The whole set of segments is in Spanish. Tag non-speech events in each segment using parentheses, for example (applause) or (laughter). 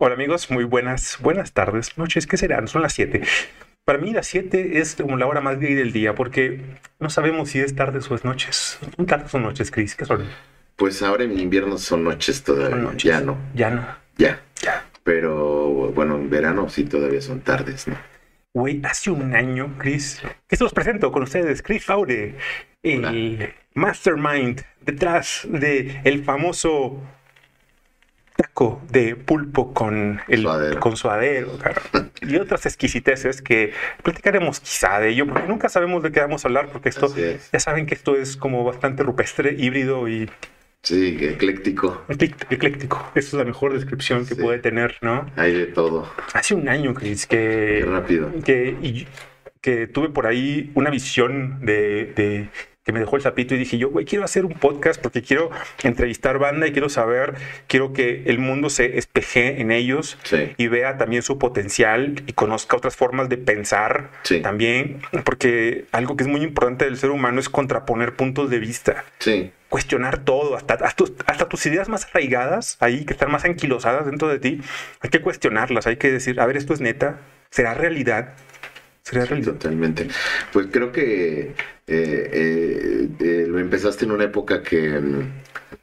Hola amigos, muy buenas, buenas tardes, noches, ¿qué serán? Son las 7. Para mí las 7 es como la hora más gay del día porque no sabemos si es tardes o es noches. ¿Son tardes o noches, Chris? ¿Qué son? Pues ahora en invierno son noches todavía. Son noches. Ya no. Ya no. Ya. Ya. Pero bueno, en verano sí todavía son tardes, ¿no? Güey, hace un año, Chris, que se los presento con ustedes, Chris Faure, el Hola. mastermind detrás de el famoso taco de pulpo con el Suadero. con suadero, claro, y otras exquisiteces que platicaremos quizá de ello, porque nunca sabemos de qué vamos a hablar, porque esto, es. ya saben que esto es como bastante rupestre, híbrido y Sí, ecléctico. ecléctico. Esa es la mejor descripción que Sí. puede tener, ¿no? Hay de todo. Hace un año, Chris, que Qué rápido. que, y- que tuve por ahí una visión de, de- que me dejó el sapito y dije yo, güey, quiero hacer un podcast porque quiero entrevistar banda y quiero saber, quiero que el mundo se espeje en ellos Sí. y vea también su potencial y conozca otras formas de pensar Sí. también, porque algo que es muy importante del ser humano es contraponer puntos de vista Sí. cuestionar todo, hasta, hasta, hasta tus ideas más arraigadas, ahí que están más anquilosadas dentro de ti, hay que cuestionarlas, hay que decir, a ver, esto es neta, será realidad, Sí, totalmente. Pues creo que eh, eh, eh, lo empezaste en una época que, mm,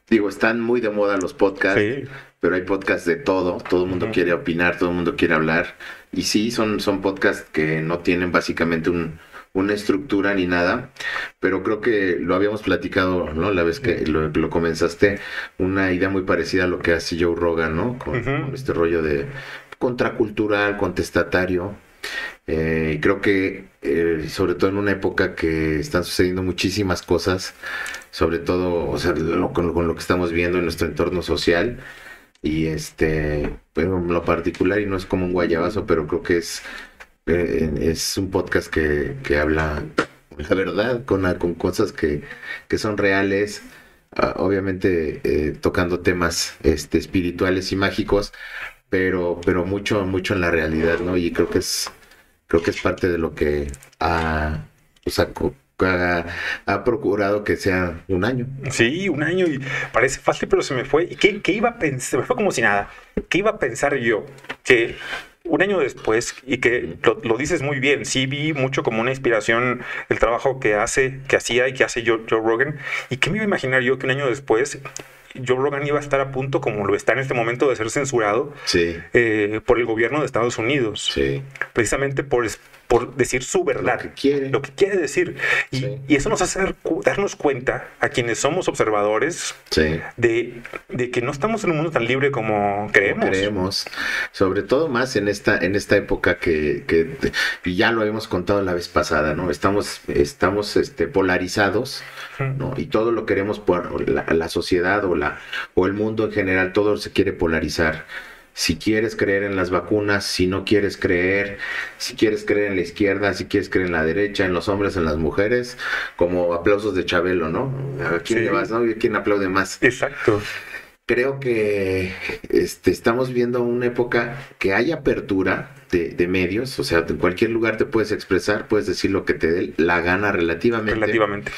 digo, están muy de moda los podcasts, Sí. pero hay podcasts de todo, todo el mundo quiere opinar, todo el mundo quiere hablar, y sí, son, son podcasts que no tienen básicamente un, una estructura ni nada, pero creo que lo habíamos platicado, ¿no? La vez que lo, lo comenzaste, una idea muy parecida a lo que hace Joe Rogan, ¿no? Con, con este rollo de contracultural, contestatario. Eh, creo que eh, sobre todo en una época que están sucediendo muchísimas cosas, sobre todo, o sea, con, lo que estamos viendo en nuestro entorno social y este, en lo particular y no es como un guayabazo, pero creo que es eh, es un podcast que, que habla la verdad con, con cosas que, que son reales. ah, obviamente eh, tocando temas este, espirituales y mágicos, pero, pero mucho, mucho en la realidad, ¿no? Y creo que es, creo que es parte de lo que ha, o ha procurado que sea un año. Sí, un año y parece fácil, pero se me fue. ¿Y qué, qué iba a pensar? Se me fue como si nada. ¿Qué iba a pensar yo? Que un año después, y que lo, lo dices muy bien, sí vi mucho como una inspiración el trabajo que hace, que hacía y que hace Joe, Joe Rogan. ¿Y qué me iba a imaginar yo que un año después Joe Rogan iba a estar a punto, como lo está en este momento, de ser censurado Sí, eh, por el gobierno de Estados Unidos? sí. Precisamente por, por decir su verdad Lo que quiere. lo que quiere decir. Y, Sí. y eso nos hace dar darnos cuenta a quienes somos observadores Sí. de, de que no estamos en un mundo tan libre como creemos. creemos, sobre todo más en esta, en esta época que, que y ya lo habíamos contado la vez pasada, ¿no? Estamos, estamos este, polarizados, ¿no? Y todo lo queremos por la, la sociedad o la, o el mundo en general, todo se quiere polarizar. Si quieres creer en las vacunas, si no quieres creer, si quieres creer en la izquierda, si quieres creer en la derecha, en los hombres, en las mujeres, como aplausos de Chabelo, ¿no? ¿A quién Sí. le vas, no? ¿Quién aplaude más? Exacto. Creo que este, estamos viendo una época que hay apertura de, de medios, o sea, en cualquier lugar te puedes expresar, puedes decir lo que te dé la gana relativamente, Relativamente.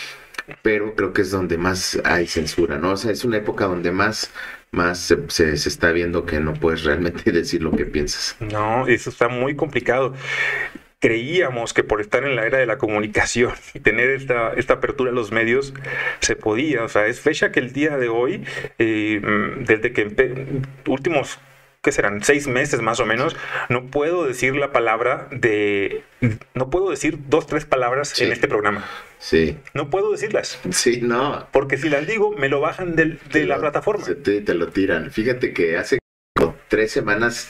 pero creo que es donde más hay censura, ¿no? O sea, es una época donde más, más se, se- está viendo que no puedes realmente (laughs) decir lo que piensas. No, eso está muy complicado. Creíamos que por estar en la era de la comunicación (laughs) y tener esta, esta apertura a los medios se podía. O sea, es fecha que el día de hoy, eh, desde que últimos, ¿qué serán? Seis meses más o menos, no puedo decir la palabra de... No puedo decir dos, tres palabras Sí. en este programa. Sí, No puedo decirlas. sí, no. Porque si las digo, me lo bajan del- de Te la lo- plataforma. te, te lo tiran. Fíjate que hace como tres semanas,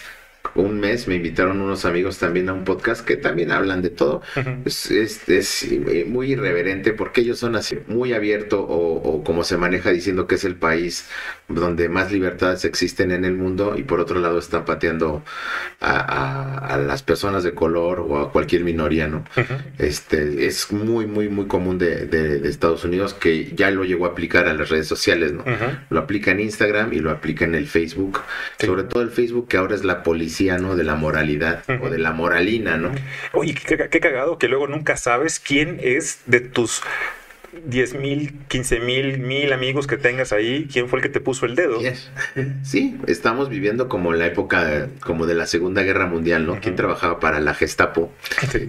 un mes, me invitaron unos amigos también a un podcast que también hablan de todo. Ujú. Es, es- es, eh, muy irreverente porque ellos son así, muy abierto o, o como se maneja diciendo que es el país donde más libertades existen en el mundo y por otro lado están pateando a, a- a las personas de color o a cualquier minoría, ¿no? Este, es muy, muy, muy común de, de- de Estados Unidos que ya lo llegó a aplicar a las redes sociales, ¿no? Lo aplica en Instagram y lo aplica en el Facebook. Sí. Sobre todo el Facebook, que ahora es la policía, ¿no? De la moralidad o de la moralina, ¿no? Oye, qué, qué cagado que luego nunca sabes quién es de tus 10 mil, 15 mil, mil amigos que tengas ahí, ¿quién fue el que te puso el dedo? (laughs) Sí, estamos viviendo como la época como de la Segunda Guerra Mundial, ¿no? ¿Quién trabajaba para la Gestapo?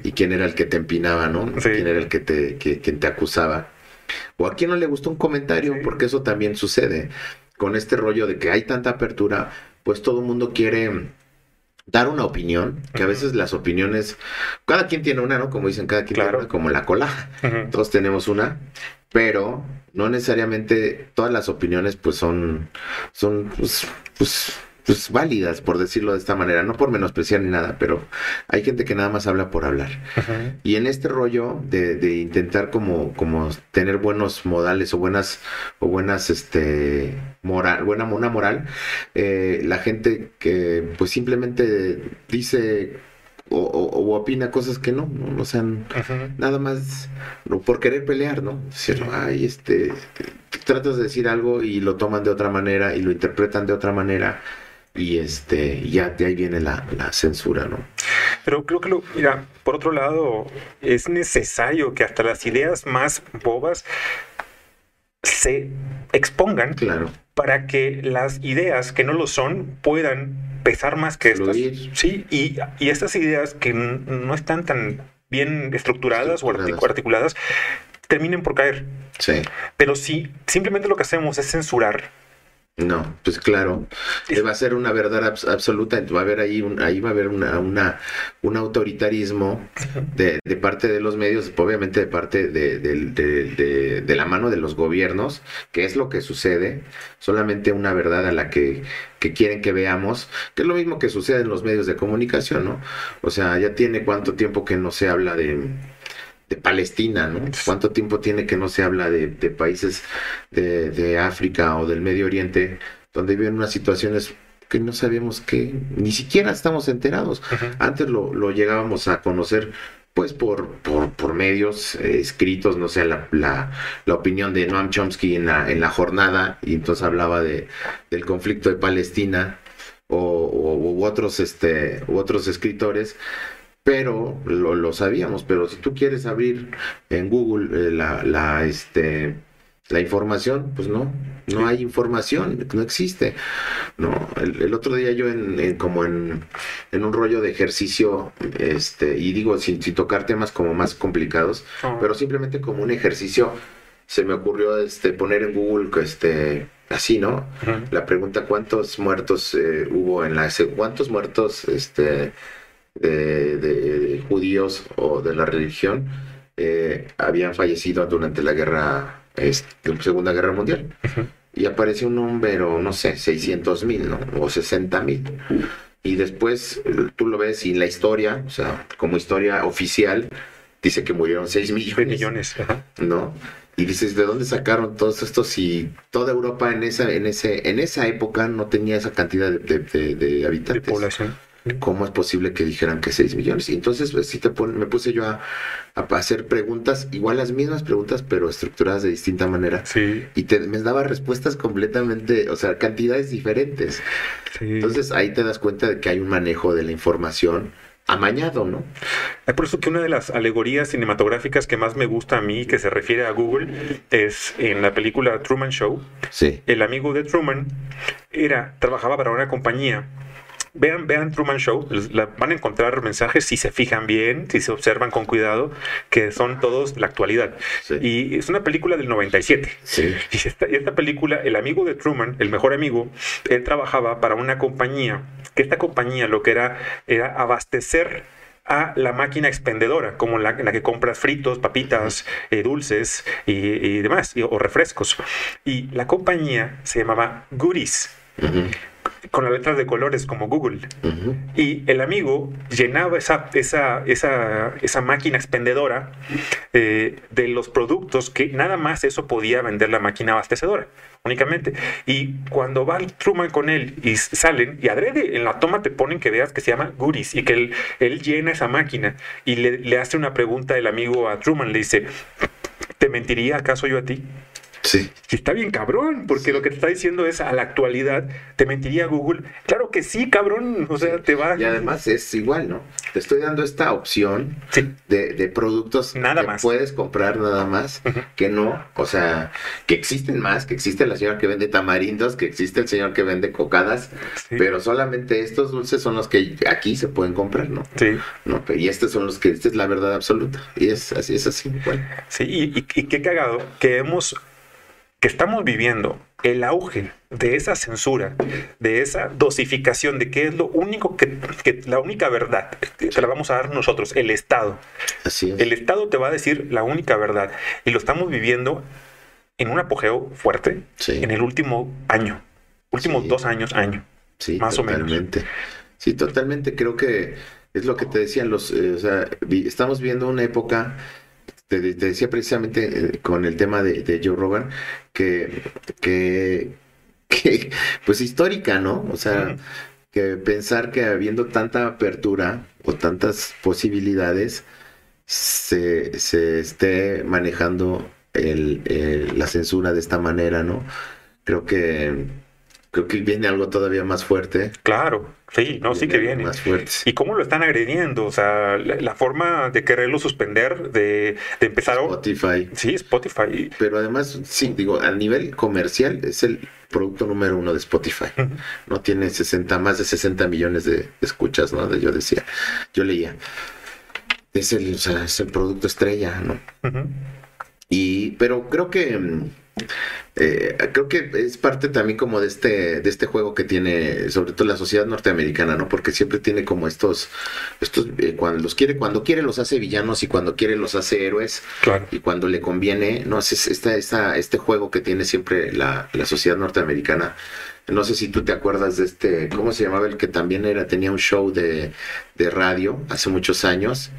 Y quién era el que te empinaba, ¿no? ¿Quién era el que te, que, quien te acusaba? O a quién no le gustó un comentario, porque eso también sucede. Con este rollo de que hay tanta apertura, pues todo el mundo quiere dar una opinión, que a veces las opiniones, cada quien tiene una, ¿no? Como dicen, cada quien tiene una, como la cola. Todos tenemos una, pero no necesariamente todas las opiniones pues son, son, pues, pues pues, válidas, por decirlo de esta manera, no por menospreciar ni nada, pero hay gente que nada más habla por hablar. Y en este rollo de, intentar como, como tener buenos modales o buenas, o buenas, este, moral, buena, una moral, eh, la gente que pues simplemente dice o, opina cosas que no, no, sean nada más por querer pelear, ¿no? Decir, ay, este, tratas de decir algo y lo toman de otra manera y lo interpretan de otra manera y este ya de ahí viene la, censura, ¿no? Pero creo que lo, mira, por otro lado, es necesario que hasta las ideas más bobas se expongan claro. para que las ideas que no lo son puedan pesar más que estas. Sí, y, y estas ideas que no están tan bien estructuradas, o articuladas terminen por caer. Sí. Pero si simplemente lo que hacemos es censurar no, pues claro, va a ser una verdad absoluta, va a haber ahí, un, ahí va a haber una, una un autoritarismo de, de, parte de los medios, obviamente de parte de, de, de, la mano de los gobiernos, que es lo que sucede, solamente una verdad a la que, que quieren que veamos, que es lo mismo que sucede en los medios de comunicación, ¿no? O sea, ya tiene cuánto tiempo que no se habla de de Palestina, ¿no? ¿Cuánto tiempo tiene que no se habla de, países de, África o del Medio Oriente donde viven unas situaciones que no sabemos que ni siquiera estamos enterados? Antes lo, llegábamos a conocer pues por, por, medios eh, escritos, no sé, la, la, opinión de Noam Chomsky en la, en la jornada, y entonces hablaba de, del conflicto de Palestina, o, u otros, este, u otros escritores, pero lo, sabíamos, pero si tú quieres abrir en Google eh, la, la, este, la información, pues no, no hay información, no existe. No, el, otro día yo en, como en, en, un rollo de ejercicio, este, y digo sin, tocar temas como más complicados, ah. pero simplemente como un ejercicio, se me ocurrió este poner en Google este así, ¿no? La pregunta cuántos muertos eh, hubo en la cuántos muertos este de, judíos o de la religión eh, habían fallecido durante la guerra, este, Segunda Guerra Mundial. Y apareció un número, no sé, 600 mil, ¿no? O 60 mil. Y después tú lo ves y la historia, o sea, como historia oficial, dice que murieron 6 millones. millones, ¿no? Y dices, ¿de dónde sacaron todos estos? Si toda Europa en esa, en ese, en esa época no tenía esa cantidad de, de habitantes. De población. ¿Cómo es posible que dijeran que 6 millones? Y entonces pues, sí te me puse yo a, hacer preguntas, igual las mismas preguntas, pero estructuradas de distinta manera. Sí. Y te, me daba respuestas completamente, o sea, cantidades diferentes. Entonces ahí te das cuenta de que hay un manejo de la información amañado, ¿no? Es por eso que una de las alegorías cinematográficas que más me gusta a mí, que se refiere a Google, es en la película Truman Show. Sí. El amigo de Truman era, trabajaba para una compañía vean, vean Truman Show, van a encontrar mensajes si se fijan bien, si se observan con cuidado, que son todos la actualidad. Y es una película del 97. Y esta, esta película, el amigo de Truman, el mejor amigo, él trabajaba para una compañía, que esta compañía lo que era era abastecer a la máquina expendedora, como la, la que compras fritos, papitas, eh, dulces y, demás, o refrescos. Y la compañía se llamaba Goodies con las letras de colores como Google. Y el amigo llenaba esa, esa, esa, esa máquina expendedora eh, de los productos que nada más eso podía vender la máquina abastecedora, únicamente. Y cuando va Truman con él y salen, y adrede en la toma te ponen que veas que se llama Goodies y que él, él llena esa máquina y le, le hace una pregunta el amigo a Truman, le dice, ¿te mentiría acaso yo a ti? Sí. Y está bien cabrón, porque lo que te está diciendo es a la actualidad, ¿te mentiría Google? Claro que sí, cabrón. O sea, te va. Y además es igual, ¿no? Te estoy dando esta opción Sí. de, de productos Nada que más. puedes comprar nada más, que no, o sea, que existen más, que existe la señora que vende tamarindos, que existe el señor que vende cocadas, Sí. pero solamente estos dulces son los que aquí se pueden comprar, ¿no? Sí. No, y estos son los que, esta es la verdad absoluta. Y es así, es así, igual. Sí, y, y- y qué cagado que hemos, que estamos viviendo el auge de esa censura, de esa dosificación de qué es lo único que, que la única verdad que te la vamos a dar nosotros, el Estado. Así es. El Estado te va a decir la única verdad y lo estamos viviendo en un apogeo fuerte Sí. en el último año, últimos Sí. dos años, año. Sí, Más o menos. totalmente. Sí, totalmente. Creo que es lo que te decían los, eh, o sea, vi- estamos viendo una época, te, te decía precisamente eh, con el tema de, de Joe Rogan, que, que, (laughs) que, pues histórica, ¿no? O sea, que pensar que habiendo tanta apertura o tantas posibilidades, se, se esté manejando el, el- la censura de esta manera, ¿no? Creo que creo que viene algo todavía más fuerte. Claro, sí, no, sí que viene. Más fuerte. ¿Y cómo lo están agrediendo? O sea, la, la forma de quererlo suspender, de, de empezar a... Spotify. Sí, Spotify. Pero además, sí, digo, a nivel comercial es el producto número uno de Spotify. No tiene 60, más de 60 millones de escuchas, ¿no? De- Yo decía, yo leía. Es el, o sea, es el producto estrella, ¿no? Y, pero creo que mm, eh, creo que es parte también como de este, de este juego que tiene, sobre todo la sociedad norteamericana, ¿no? Porque siempre tiene como estos, estos, eh, cuando los quiere, cuando quiere los hace villanos y cuando quiere los hace héroes. Claro. Y cuando le conviene, no es esta, esta, este juego que tiene siempre la, la sociedad norteamericana. No sé si tú te acuerdas de este, ¿cómo se llamaba? El que también era, tenía un show de, de radio hace muchos años.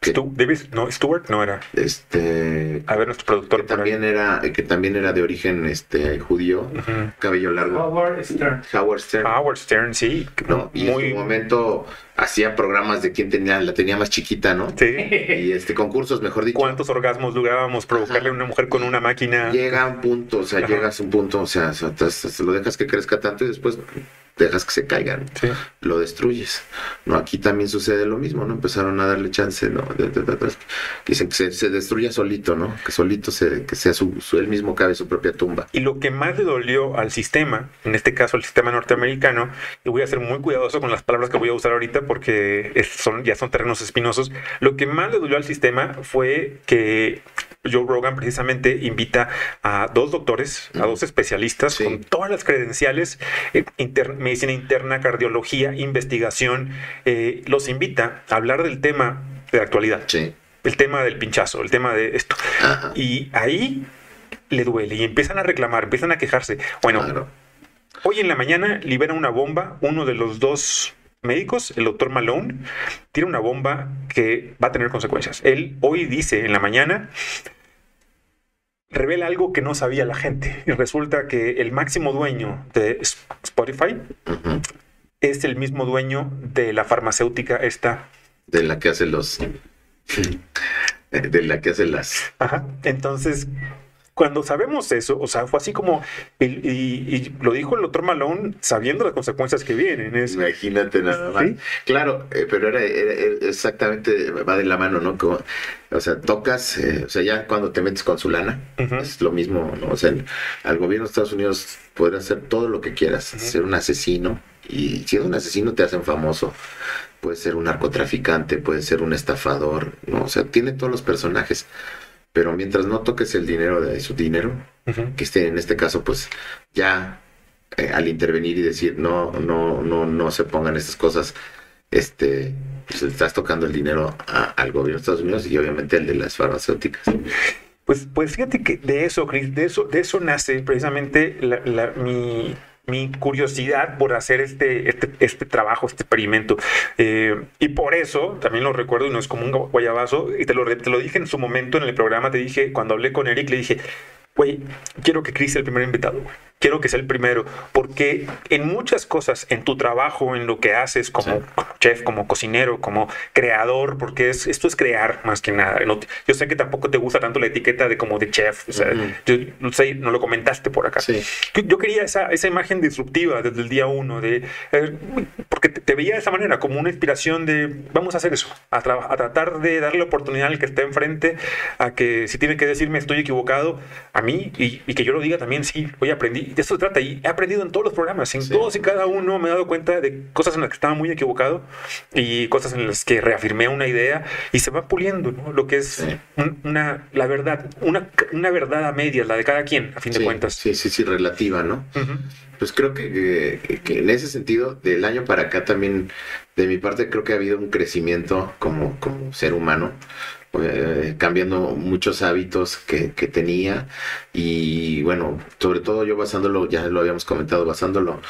Que, Stu- David, no, Stewart no era. este, A ver, nuestro que productor. ahí. también era, que también era de origen este judío, cabello largo. Howard Stern. Howard Stern. Howard Stern, sí. ¿no? Y en su momento hacía programas de quién tenía, la tenía más chiquita, ¿no? Sí. Y este concursos, mejor dicho. ¿Cuántos orgasmos lográbamos provocarle a una mujer con una máquina? Llega a un punto, o sea, Ajá. llegas a un punto, o sea, o sea, te- te- lo dejas que crezca tanto y después dejas que se caigan, Sí. lo destruyes. No, aquí también sucede lo mismo, ¿no? Empezaron a darle chance, ¿no? De- de- de- de- Dicen que se, se destruya solito, ¿no? Que solito se, que sea su, su- él mismo cabe su propia tumba. Y lo que más le dolió al sistema, en este caso al sistema norteamericano, y voy a ser muy cuidadoso con las palabras que voy a usar ahorita porque es- son, ya son terrenos espinosos, lo que más le dolió al sistema fue que Joe Rogan precisamente invita a dos doctores, a dos especialistas Sí. con todas las credenciales, eh, inter- medicina interna, cardiología, investigación, eh, los invita a hablar del tema de la actualidad, Sí. el tema del pinchazo, el tema de esto. Ajá. Y ahí le duele y empiezan a reclamar, empiezan a quejarse. Bueno, Claro. hoy en la mañana libera una bomba, uno de los dos médicos, el doctor Malone, tiene una bomba que va a tener consecuencias. Él hoy dice en la mañana, revela algo que no sabía la gente y resulta que el máximo dueño de Spotify es el mismo dueño de la farmacéutica esta. De la que hace los. (laughs) De la que hace las. Ajá. Entonces, cuando sabemos eso, o sea, fue así como, y, y- y lo dijo el doctor Malone sabiendo las consecuencias que vienen. Es, Imagínate nada más. Sí. Claro, eh, pero era, exactamente, va de la mano, ¿no? Como, o sea, tocas, eh, o sea, ya cuando te metes con su lana, es lo mismo, ¿no? O sea, al gobierno de Estados Unidos puede hacer todo lo que quieras, ser un asesino, y si es un asesino te hacen famoso. Puede ser un narcotraficante, puede ser un estafador, ¿no? O sea, tiene todos los personajes. Pero mientras no toques el dinero de su dinero, que esté en este caso, pues ya eh, al intervenir y decir no, no, no, no se pongan estas cosas, este, pues estás tocando el dinero a- al gobierno de Estados Unidos y obviamente el de las farmacéuticas. Pues, pues fíjate que de eso, Chris, de eso, de eso nace precisamente la- la- mi, mi curiosidad por hacer este, este, este trabajo, este experimento. Eh, y por eso, también lo recuerdo, y no es como un guayabazo, y te lo, te lo dije en su momento en el programa, te dije, cuando hablé con Eric, le dije, güey, quiero que Chris sea el primer invitado, güey. Quiero que sea el primero, porque en muchas cosas, en tu trabajo, en lo que haces como, Sí. chef, como cocinero, como creador, porque es, esto es crear más que nada. yo sé que tampoco te gusta tanto la etiqueta de como de chef, o sea, yo, no sé, no lo comentaste por acá. Yo, quería esa, esa imagen disruptiva desde el día uno, de, eh, porque te, veía de esa manera, como una inspiración de vamos a hacer eso, a, a tratar de darle oportunidad al que esté enfrente, a que si tiene que decirme estoy equivocado, a mí, y, y que yo lo diga también, sí, hoy aprendí, de eso se trata, y he aprendido en todos los programas, en todos y cada uno me he dado cuenta de cosas en las que estaba muy equivocado y cosas en las que reafirmé una idea y se va puliendo, ¿no? Lo que es una, la verdad, una, una verdad a medias, la de cada quien, a fin de cuentas. Sí, sí, sí, relativa, ¿no? Pues creo que, que, en ese sentido, del año para acá también, de mi parte, creo que ha habido un crecimiento como, como ser humano. Eh, cambiando muchos hábitos que, que, tenía y bueno, sobre todo yo basándolo, ya lo habíamos comentado, basándolo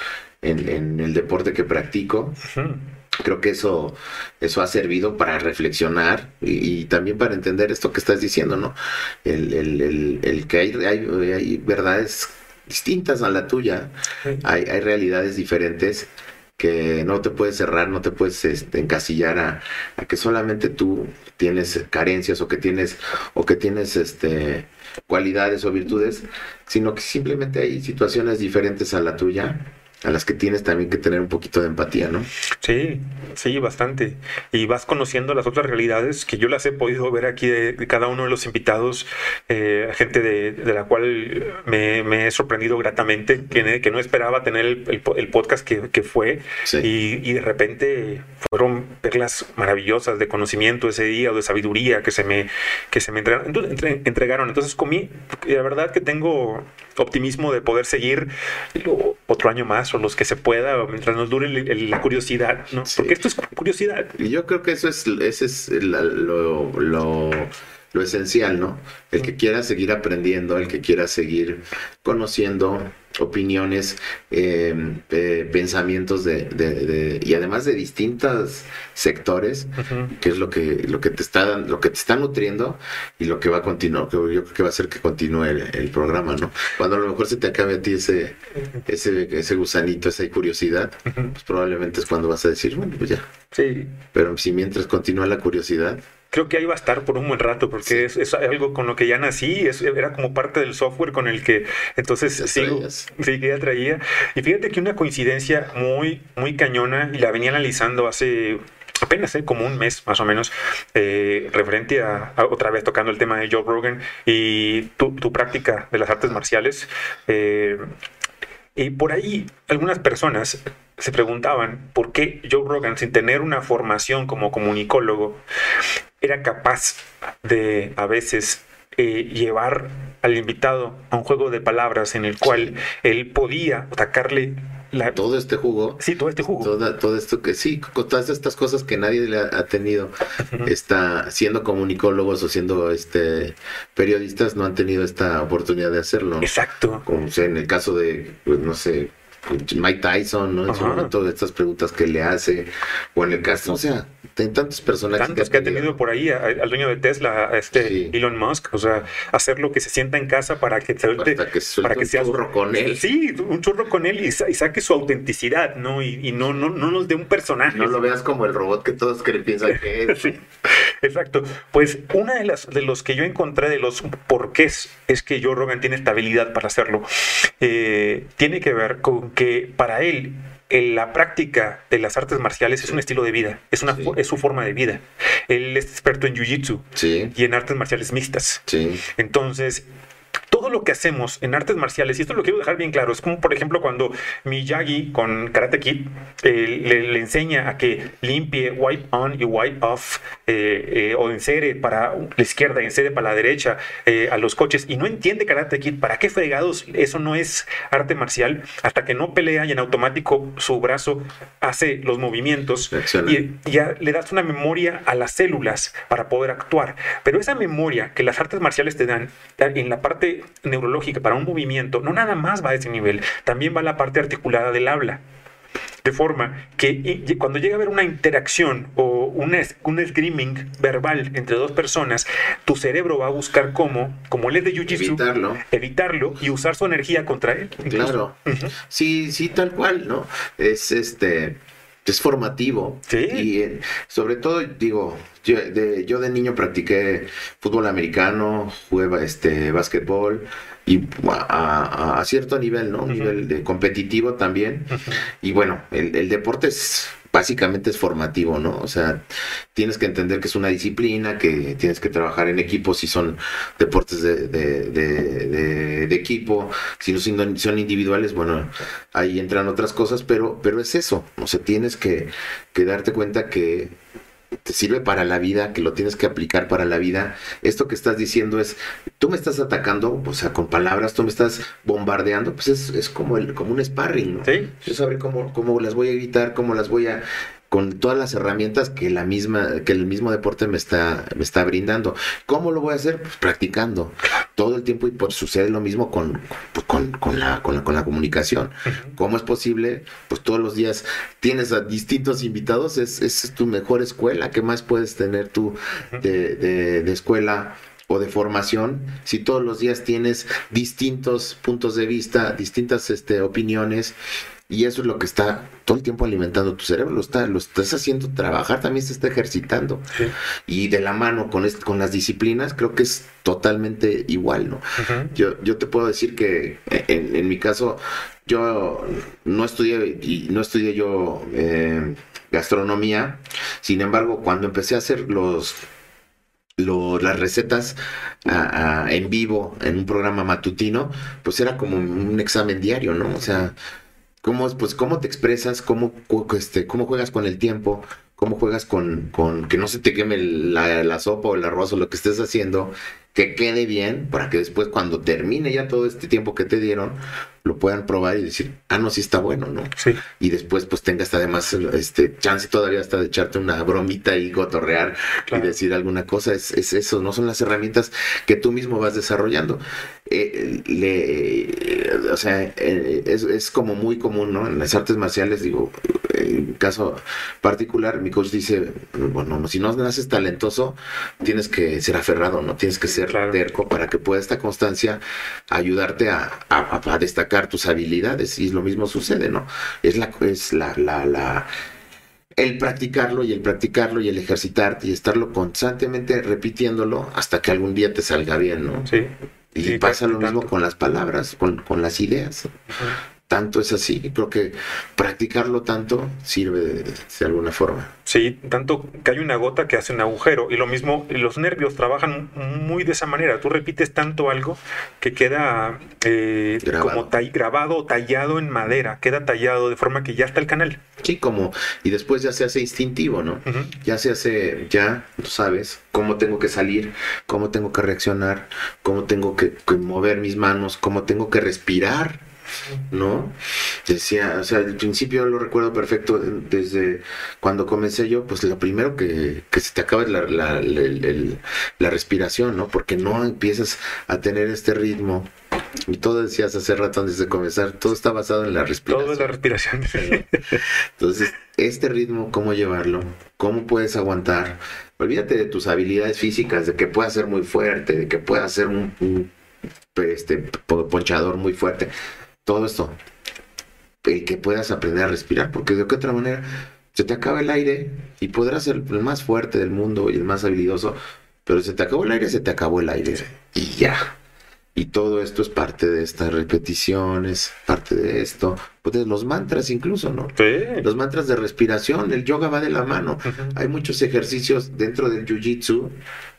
en, el deporte que practico. Creo que eso, eso ha servido para reflexionar y, también para entender esto que estás diciendo, ¿no? El, que hay, hay, verdades distintas a la tuya, hay, hay realidades diferentes que no te puedes cerrar, no te puedes este, encasillar a, a, que solamente tú tienes carencias o que tienes o que tienes este cualidades o virtudes, sino que simplemente hay situaciones diferentes a la tuya a las que tienes también que tener un poquito de empatía, ¿no? Sí, sí, bastante. Y vas conociendo las otras realidades que yo las he podido ver aquí de, cada uno de los invitados, eh, gente de, la cual me, he sorprendido gratamente, que, que no esperaba tener el, podcast que, fue, y, de repente fueron perlas maravillosas de conocimiento ese día o de sabiduría que se me, que se me entregaron. Entonces, entregaron. Entonces comí, la verdad que tengo optimismo de poder seguir otro año más o los que se pueda, mientras nos dure la curiosidad, ¿no? Porque esto es curiosidad. Y yo creo que eso es, ese es lo, lo, lo esencial, ¿no? El que quiera seguir aprendiendo, el que quiera seguir conociendo opiniones, eh, pensamientos de, y además de distintos sectores, que es lo que lo que te está lo que te está nutriendo y lo que va a continuar, que yo creo que va a hacer que continúe el, programa, ¿no? Cuando a lo mejor se te acabe a ti ese ese, ese gusanito, esa curiosidad, pues probablemente es cuando vas a decir, bueno, pues ya. Sí. Pero si mientras continúa la curiosidad, creo que ahí va a estar por un buen rato, porque es, algo con lo que ya nací, es, era como parte del software con el que entonces sigo, sí, que ya traía. Y fíjate que una coincidencia muy, muy cañona, y la venía analizando hace apenas ¿eh? como un mes más o menos, eh, referente a, otra vez tocando el tema de Joe Rogan y tu, práctica de las artes marciales. Eh, y por ahí algunas personas se preguntaban por qué Joe Rogan, sin tener una formación como comunicólogo, era capaz de a veces eh, llevar al invitado a un juego de palabras en el cual él podía atacarle la... todo este jugo. Sí, todo este jugo. todo esto que sí, con todas estas cosas que nadie le ha, tenido, está siendo comunicólogos o siendo este periodistas no han tenido esta oportunidad de hacerlo. Exacto. Como en el caso de, pues, no sé, Mike Tyson, ¿no? En su momento de estas preguntas que le hace, o en el caso, o sea, hay tantos personajes. Tantos que ha tenido por ahí al dueño de Tesla, a este Elon Musk, o sea, hacerlo que se sienta en casa para que se para que, para que un churro con él. Sí, un churro con él y, saque su autenticidad, ¿no? Y, no, no, no nos dé un personaje. No lo veas como el robot que todos piensan que es. (laughs) sí, exacto. Pues una de las de los que yo encontré de los porqués es que Joe Rogan tiene estabilidad para hacerlo. Eh, tiene que ver con que para él la práctica de las artes marciales es un estilo de vida, es, una, es su forma de vida. Él es experto en jiu-jitsu y en artes marciales mixtas. Entonces, todo lo que hacemos en artes marciales, y esto lo quiero dejar bien claro, es como por ejemplo cuando Miyagi con Karate Kid eh, le, enseña a que limpie wipe on y wipe off eh, eh, o encere para la izquierda y encere para la derecha a los coches y no entiende Karate Kid, ¿para qué fregados eso no es arte marcial? Hasta que no pelea y en automático su brazo hace los movimientos y ya le das una memoria a las células para poder actuar. Pero esa memoria que las artes marciales te dan en la parte neurológica para un movimiento no nada más va a ese nivel, también va a la parte articulada del habla. De forma que cuando llega a haber una interacción o un, un screaming verbal entre dos personas, tu cerebro va a buscar cómo, como él es de jiu-jitsu, evitarlo. evitarlo y usar su energía contra él. Claro. Sí, sí, tal cual, ¿no? Es este es formativo. Sí. Y eh, sobre todo, digo, yo de, yo de niño practiqué fútbol americano, jugué este, básquetbol y a, a- a cierto nivel, ¿no? Un nivel de competitivo también. Y bueno, el, el deporte es básicamente es formativo, ¿no? O sea, tienes que entender que es una disciplina, que tienes que trabajar en equipo si son deportes de, de- de- de- equipo, si no son, son individuales, bueno, ahí entran otras cosas, pero, pero es eso, o sea, tienes que, que darte cuenta que te sirve para la vida, que lo tienes que aplicar para la vida. Esto que estás diciendo es, tú me estás atacando, o sea, con palabras, tú me estás bombardeando, pues es, es como, el, como un sparring, ¿no? Sí. Yo sabré cómo, cómo las voy a evitar, cómo las voy a con todas las herramientas que la misma que el mismo deporte me está me está brindando. ¿Cómo lo voy a hacer? Pues practicando todo el tiempo y pues sucede lo mismo con con, con la, con la con la comunicación. ¿Cómo es posible? Pues todos los días tienes a distintos invitados, es, es tu mejor escuela. ¿Qué más puedes tener tú de, de- de escuela o de formación si todos los días tienes distintos puntos de vista, distintas este, opiniones? Y eso es lo que está todo el tiempo alimentando tu cerebro, lo, está, lo estás haciendo trabajar, también se está ejercitando. Sí. Y de la mano con, est- con las disciplinas, creo que es totalmente igual, ¿no? Yo, yo te puedo decir que en, en mi caso, yo no estudié, y no estudié yo eh, gastronomía, sin embargo, cuando empecé a hacer los, lo- las recetas a- a- en vivo en un programa matutino, pues era como un examen diario, ¿no? O sea, cómo, es, pues, cómo te expresas, cómo, este, cómo juegas con el tiempo, cómo juegas con, con que no se te queme la, la sopa o el arroz o lo que estés haciendo, que quede bien, para que después cuando termine ya todo este tiempo que te dieron, lo puedan probar y decir, ah, no, sí está bueno, ¿no? Sí. Y después pues tengas además este chance todavía hasta de echarte una bromita y gotorrear Claro. y decir alguna cosa, es, es eso, no son las herramientas que tú mismo vas desarrollando. Eh, le- o sea, eh, es, es como muy común, ¿no? En las artes marciales, digo, en caso particular, mi coach dice, bueno, no, si no naces talentoso, tienes que ser aferrado, ¿no? Tienes que ser Claro. terco para que pueda esta constancia ayudarte a, a- a destacar tus habilidades. Y lo mismo sucede, ¿no? Es la, es la, la, la- el practicarlo y el practicarlo y el ejercitarte y estarlo constantemente repitiéndolo hasta que algún día te salga bien, ¿no? Sí. Y pasa lo mismo con las palabras, con, con las ideas. Tanto es así, creo que practicarlo tanto sirve de, de alguna forma. Sí, tanto que hay una gota que hace un agujero y lo mismo, los nervios trabajan muy de esa manera. Tú repites tanto algo que queda eh, Grabado. como grabado, tallado en madera, queda tallado de forma que ya está el canal. Sí, como, y después ya se hace instintivo, ¿no? Ya se hace, ya tú sabes cómo tengo que salir, cómo tengo que reaccionar, cómo tengo que, que mover mis manos, cómo tengo que respirar, ¿no? Decía, o sea, al principio lo recuerdo perfecto, desde cuando comencé yo, pues lo primero que, que se te acaba es la, la, la- respiración, ¿no? Porque no empiezas a tener este ritmo. Y todo decías hace rato antes de comenzar, todo está basado en la respiración. Todo es la respiración. Entonces, este ritmo, ¿cómo llevarlo? ¿Cómo puedes aguantar? Olvídate de tus habilidades físicas, de que puedas ser muy fuerte, de que puedas ser un, un, este, po- ponchador muy fuerte. Todo esto. El que puedas aprender a respirar, porque de qué otra manera se te acaba el aire y podrás ser el más fuerte del mundo y el más habilidoso, pero se te acabó el aire, se te acabó el aire. Y ya. Y todo esto es parte de estas repeticiones, parte de esto, pues de los mantras incluso, ¿no? Sí. Los mantras de respiración, el yoga va de la mano. Hay muchos ejercicios dentro del jiu-jitsu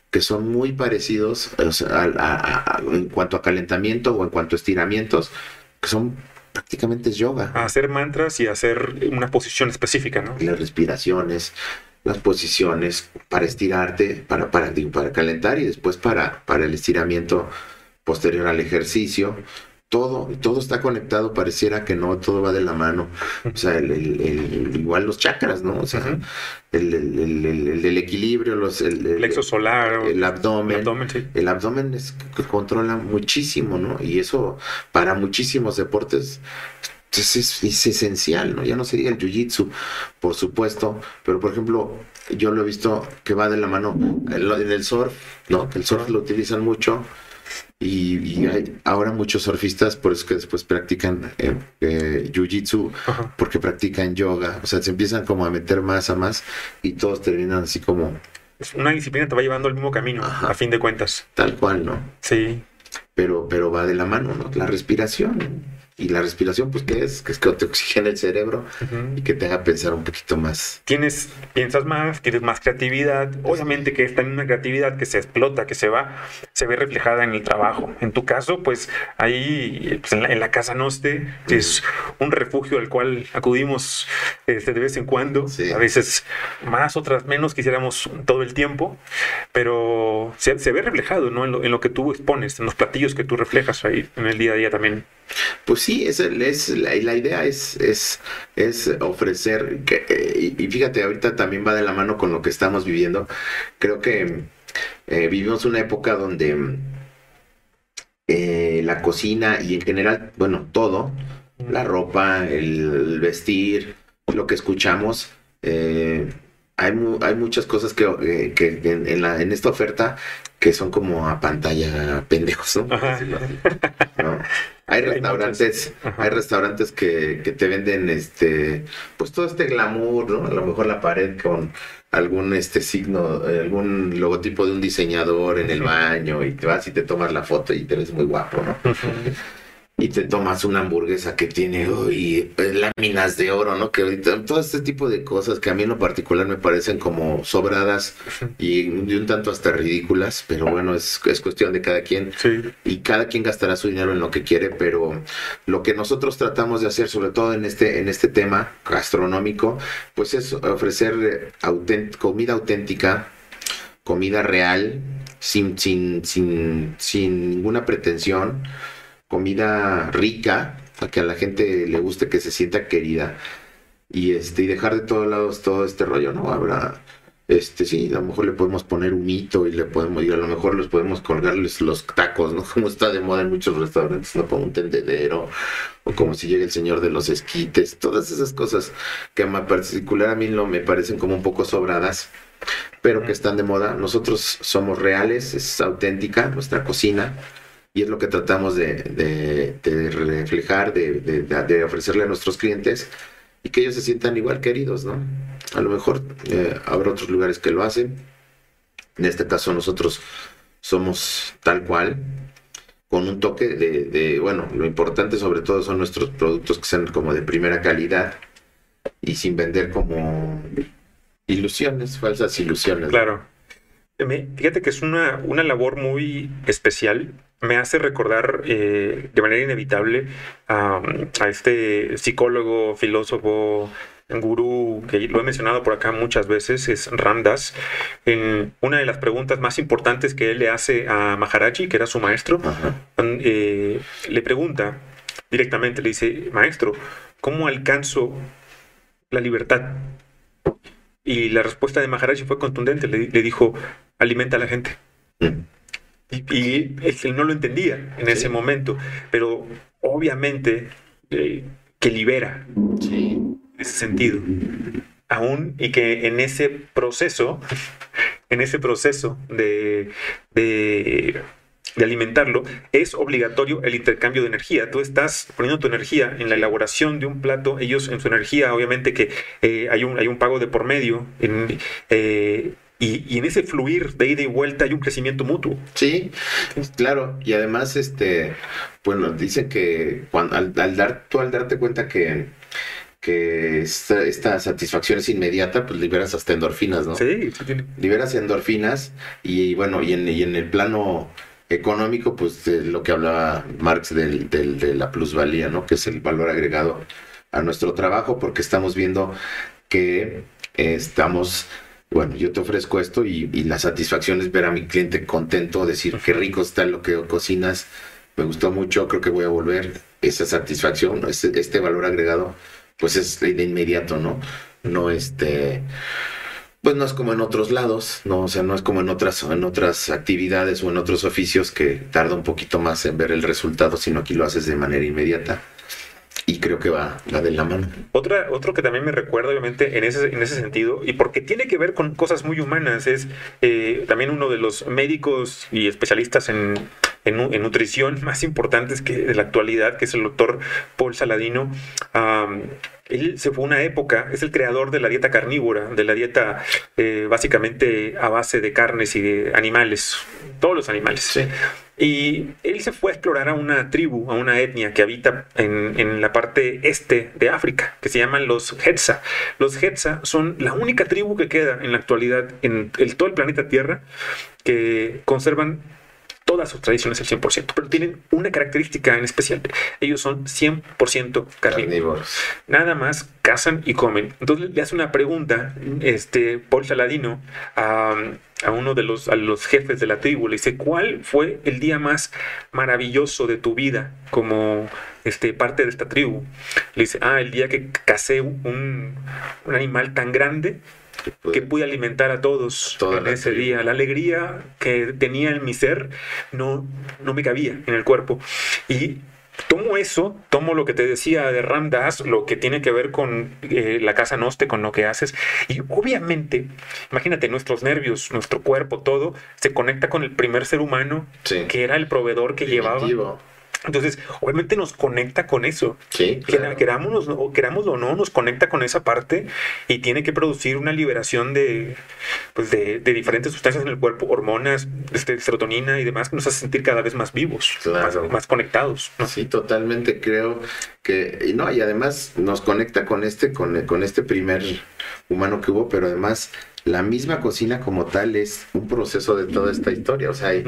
que son muy parecidos o sea, a- a- a- en cuanto a calentamiento o en cuanto a estiramientos, que son prácticamente es yoga. A hacer mantras y hacer una posición específica, ¿no? Las respiraciones, las posiciones para estirarte, para, para, para calentar y después para, para el estiramiento posterior al ejercicio. Todo, todo está conectado, pareciera que no, todo va de la mano. O sea, el, el- el- igual los chakras, ¿no? O sea, Ujú. el, el- el- equilibrio, los, el, Plexo solar, el abdomen. el abdomen, sí. El abdomen es que controla muchísimo, ¿no? Y eso para muchísimos deportes es, es- es esencial, ¿no? Ya no sería el jiu-jitsu, por supuesto, pero por ejemplo, yo lo he visto que va de la mano en, el surf, ¿no? Que el surf lo utilizan mucho. Y, hay ahora muchos surfistas, por eso que después practican eh, eh, jiu-jitsu, porque practican yoga. O sea, se empiezan como a meter más a más y todos terminan así como... Una disciplina te va llevando al mismo camino, a fin de cuentas. Tal cual, ¿no? Sí. Pero, pero va de la mano, ¿no? La respiración. Y la respiración, pues, ¿qué es? Que es que te oxigene el cerebro y que te haga pensar un poquito más. Tienes, piensas más, tienes más creatividad. Obviamente que esta misma creatividad que se explota, que se va, se ve reflejada en el trabajo. En tu caso, pues, ahí, pues, en, la, casa Noste, que es un refugio al cual acudimos este, de vez en cuando. A veces más, otras menos, quisiéramos todo el tiempo. Pero se, ve reflejado, ¿no? En lo, en lo que tú expones, en los platillos que tú reflejas ahí en el día a día también. Pues sí, es, es la, idea es, es, es ofrecer, que, eh, y, fíjate, ahorita también va de la mano con lo que estamos viviendo. Creo que eh, vivimos una época donde eh, la cocina y en general, bueno, todo, la ropa, el, vestir, lo que escuchamos, hay, hay muchas cosas que, que en, la, en esta oferta que son como a pantalla pendejos, ¿no? (laughs) Hay restaurantes, hay restaurantes que, que, te venden este, pues todo este glamour, ¿no? A lo mejor la pared con algún este signo, algún logotipo de un diseñador en el baño y te vas y te tomas la foto y te ves muy guapo, ¿no? Y te tomas una hamburguesa que tiene pues, láminas de oro, ¿no? Que todo este tipo de cosas que a mí en lo particular me parecen como sobradas y de un tanto hasta ridículas, pero bueno, es, es cuestión de cada quien. Y cada quien gastará su dinero en lo que quiere, pero lo que nosotros tratamos de hacer, sobre todo en este, en este tema gastronómico, pues es ofrecer comida auténtica, comida real, sin, sin, sin, sin ninguna pretensión comida rica, a que a la gente le guste, que se sienta querida. Y este, y dejar de todos lados todo este rollo, ¿no? Habrá, este, sí, a lo mejor le podemos poner un hito y le podemos, y a lo mejor les podemos colgarles los tacos, ¿no? (laughs) Como está de moda en muchos restaurantes, ¿no? Como un tendedero, o como si llega el señor de los esquites, todas esas cosas que en particular a mí no me parecen como un poco sobradas, pero que están de moda. Nosotros somos reales, es auténtica nuestra cocina y es lo que tratamos de, reflejar, de, ofrecerle a nuestros clientes y que ellos se sientan igual queridos, ¿no? A lo mejor eh, habrá otros lugares que lo hacen. En este caso nosotros somos tal cual, con un toque de, bueno, lo importante sobre todo son nuestros productos que sean como de primera calidad y sin vender como ilusiones, falsas ilusiones. Claro. Fíjate que es una, una labor muy especial me hace recordar eh, de manera inevitable a, este psicólogo, filósofo, gurú, que lo he mencionado por acá muchas veces, es Ramdas. En una de las preguntas más importantes que él le hace a Maharaji, que era su maestro, eh, le pregunta directamente, le dice, maestro, ¿cómo alcanzo la libertad? Y la respuesta de Maharaji fue contundente, le, le dijo, alimenta a la gente. Mm. Y, él no lo entendía en ese momento, pero obviamente eh, que libera en ese sentido. Aún y que en ese proceso, en ese proceso de, de, alimentarlo, es obligatorio el intercambio de energía. Tú estás poniendo tu energía en la elaboración de un plato, ellos en su energía, obviamente que eh, hay, un, hay un pago de por medio. En, eh, y, en ese fluir de ida y vuelta hay un crecimiento mutuo. Sí, claro. Y además, este, bueno, dicen que cuando, al, dar, tú al darte cuenta que, que esta, satisfacción es inmediata, pues liberas hasta endorfinas, ¿no? Sí, sí Liberas endorfinas y bueno, y en, y en el plano económico, pues lo que hablaba Marx del, del, de la plusvalía, ¿no? Que es el valor agregado a nuestro trabajo, porque estamos viendo que estamos bueno, yo te ofrezco esto y, la satisfacción es ver a mi cliente contento, decir qué rico está lo que cocinas, me gustó mucho, creo que voy a volver. Esa satisfacción, este, este valor agregado, pues es de inmediato, ¿no? No este pues no es como en otros lados, no, o sea, no es como en otras en otras actividades o en otros oficios que tarda un poquito más en ver el resultado, sino aquí lo haces de manera inmediata y creo que va, la de la mano. Otra, otro que también me recuerda, obviamente, en ese, en ese sentido, y porque tiene que ver con cosas muy humanas, es eh, también uno de los médicos y especialistas en en, nutrición (laughs) más importantes que de la actualidad, que es el doctor Paul Saladino. él se fue una época, es el creador de la dieta carnívora, de la dieta eh, básicamente a base de carnes y de animales, todos los animales. Sí. Y él se fue a explorar a una tribu, a una etnia que habita en, la parte este de África, que se llaman los Hetza. Los Hetza son la única tribu que queda en la actualidad en todo el planeta Tierra que conservan todas sus tradiciones al 100%, pero tienen una característica en especial. Ellos son 100% carnívoros. Nada más cazan y comen. Entonces le hace una pregunta, este, Paul Saladino, a, uno de los, a los jefes de la tribu. Le dice, ¿cuál fue el día más maravilloso de tu vida como este, parte de esta tribu? Le dice, ah, el día que casé un, un animal tan grande que pude alimentar a todos en ese día. La alegría que tenía en mi ser no, no me cabía en el cuerpo. Y tomo eso, tomo lo que te decía de Ramdas, lo que tiene que ver con eh, la casa noste, con lo que haces. Y obviamente, imagínate, nuestros nervios, nuestro cuerpo, todo se conecta con el primer ser humano, que era el proveedor que llevaba. Entonces, obviamente nos conecta con eso. Sí. Queramos, o queramos o no, nos conecta con esa parte y tiene que producir una liberación de, pues de, diferentes sustancias en el cuerpo, hormonas, este, serotonina y demás, que nos hace sentir cada vez más vivos, más, conectados. Sí, totalmente creo que, y no, y además nos conecta con este, con, con este primer humano que hubo, pero además la misma cocina como tal es un proceso de toda esta historia. O sea, hay,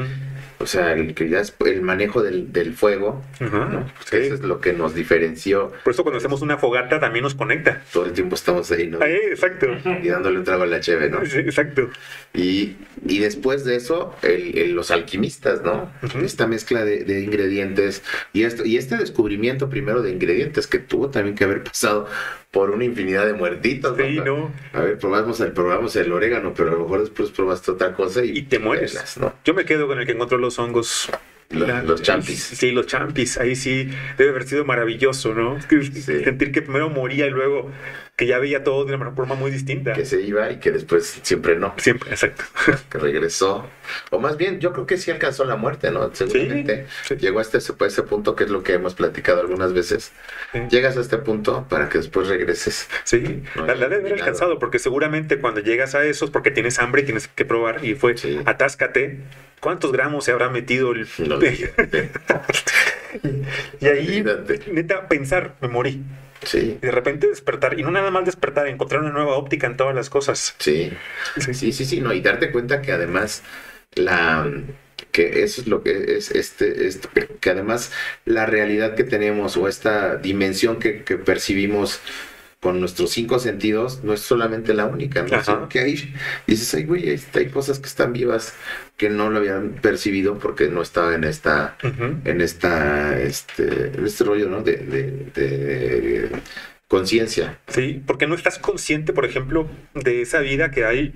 o sea, el que ya es el manejo del, del fuego, eso es lo que nos diferenció. Por eso cuando hacemos una fogata también nos conecta. Todo el tiempo estamos ahí, ¿no? Ahí, exacto. Y dándole un trago a la cheve, ¿no? Sí, exacto. Y, y después de eso, el, los alquimistas, ¿no? Esta mezcla de, de, ingredientes y, esto, y este descubrimiento primero de ingredientes que tuvo también que haber pasado por una infinidad de muertitos. Sí, ¿no? A ver, probamos el, probamos el orégano, pero a lo mejor después probaste otra cosa y, te mueres. ¿no? Yo me quedo con el que encontró los hongos los, champis. Sí, los champis. Ahí sí debe haber sido maravilloso, ¿no? (laughs) Sentir que primero moría y luego que ya veía todo de una forma muy distinta. Que se iba y que después siempre no. Siempre, exacto. (laughs) Que regresó. O más bien, yo creo que sí alcanzó la muerte, ¿no? Seguramente llegó hasta ese, ese punto que es lo que hemos platicado algunas veces. Llegas a este punto para que después regreses. Sí, la, debe haber alcanzado porque seguramente cuando llegas a esos porque tienes hambre y tienes que probar y fue atáscate. ¿Cuántos gramos se habrá metido el... (laughs) y ahí, neta, pensar, me morí. Sí. Y de repente despertar, y no nada más despertar, encontrar una nueva óptica en todas las cosas. Sí, sí, sí, sí, sí, no, y darte cuenta que además la que eso es lo que es este, este que además la realidad que tenemos o esta dimensión que, que percibimos con nuestros cinco sentidos no es solamente la única, ¿no? que hay, dices, ay, güey, hay cosas que están vivas que no lo habían percibido porque no estaba en esta, en esta, este, en este rollo, ¿no? de, de conciencia. Sí, porque no estás consciente, por ejemplo, de esa vida que hay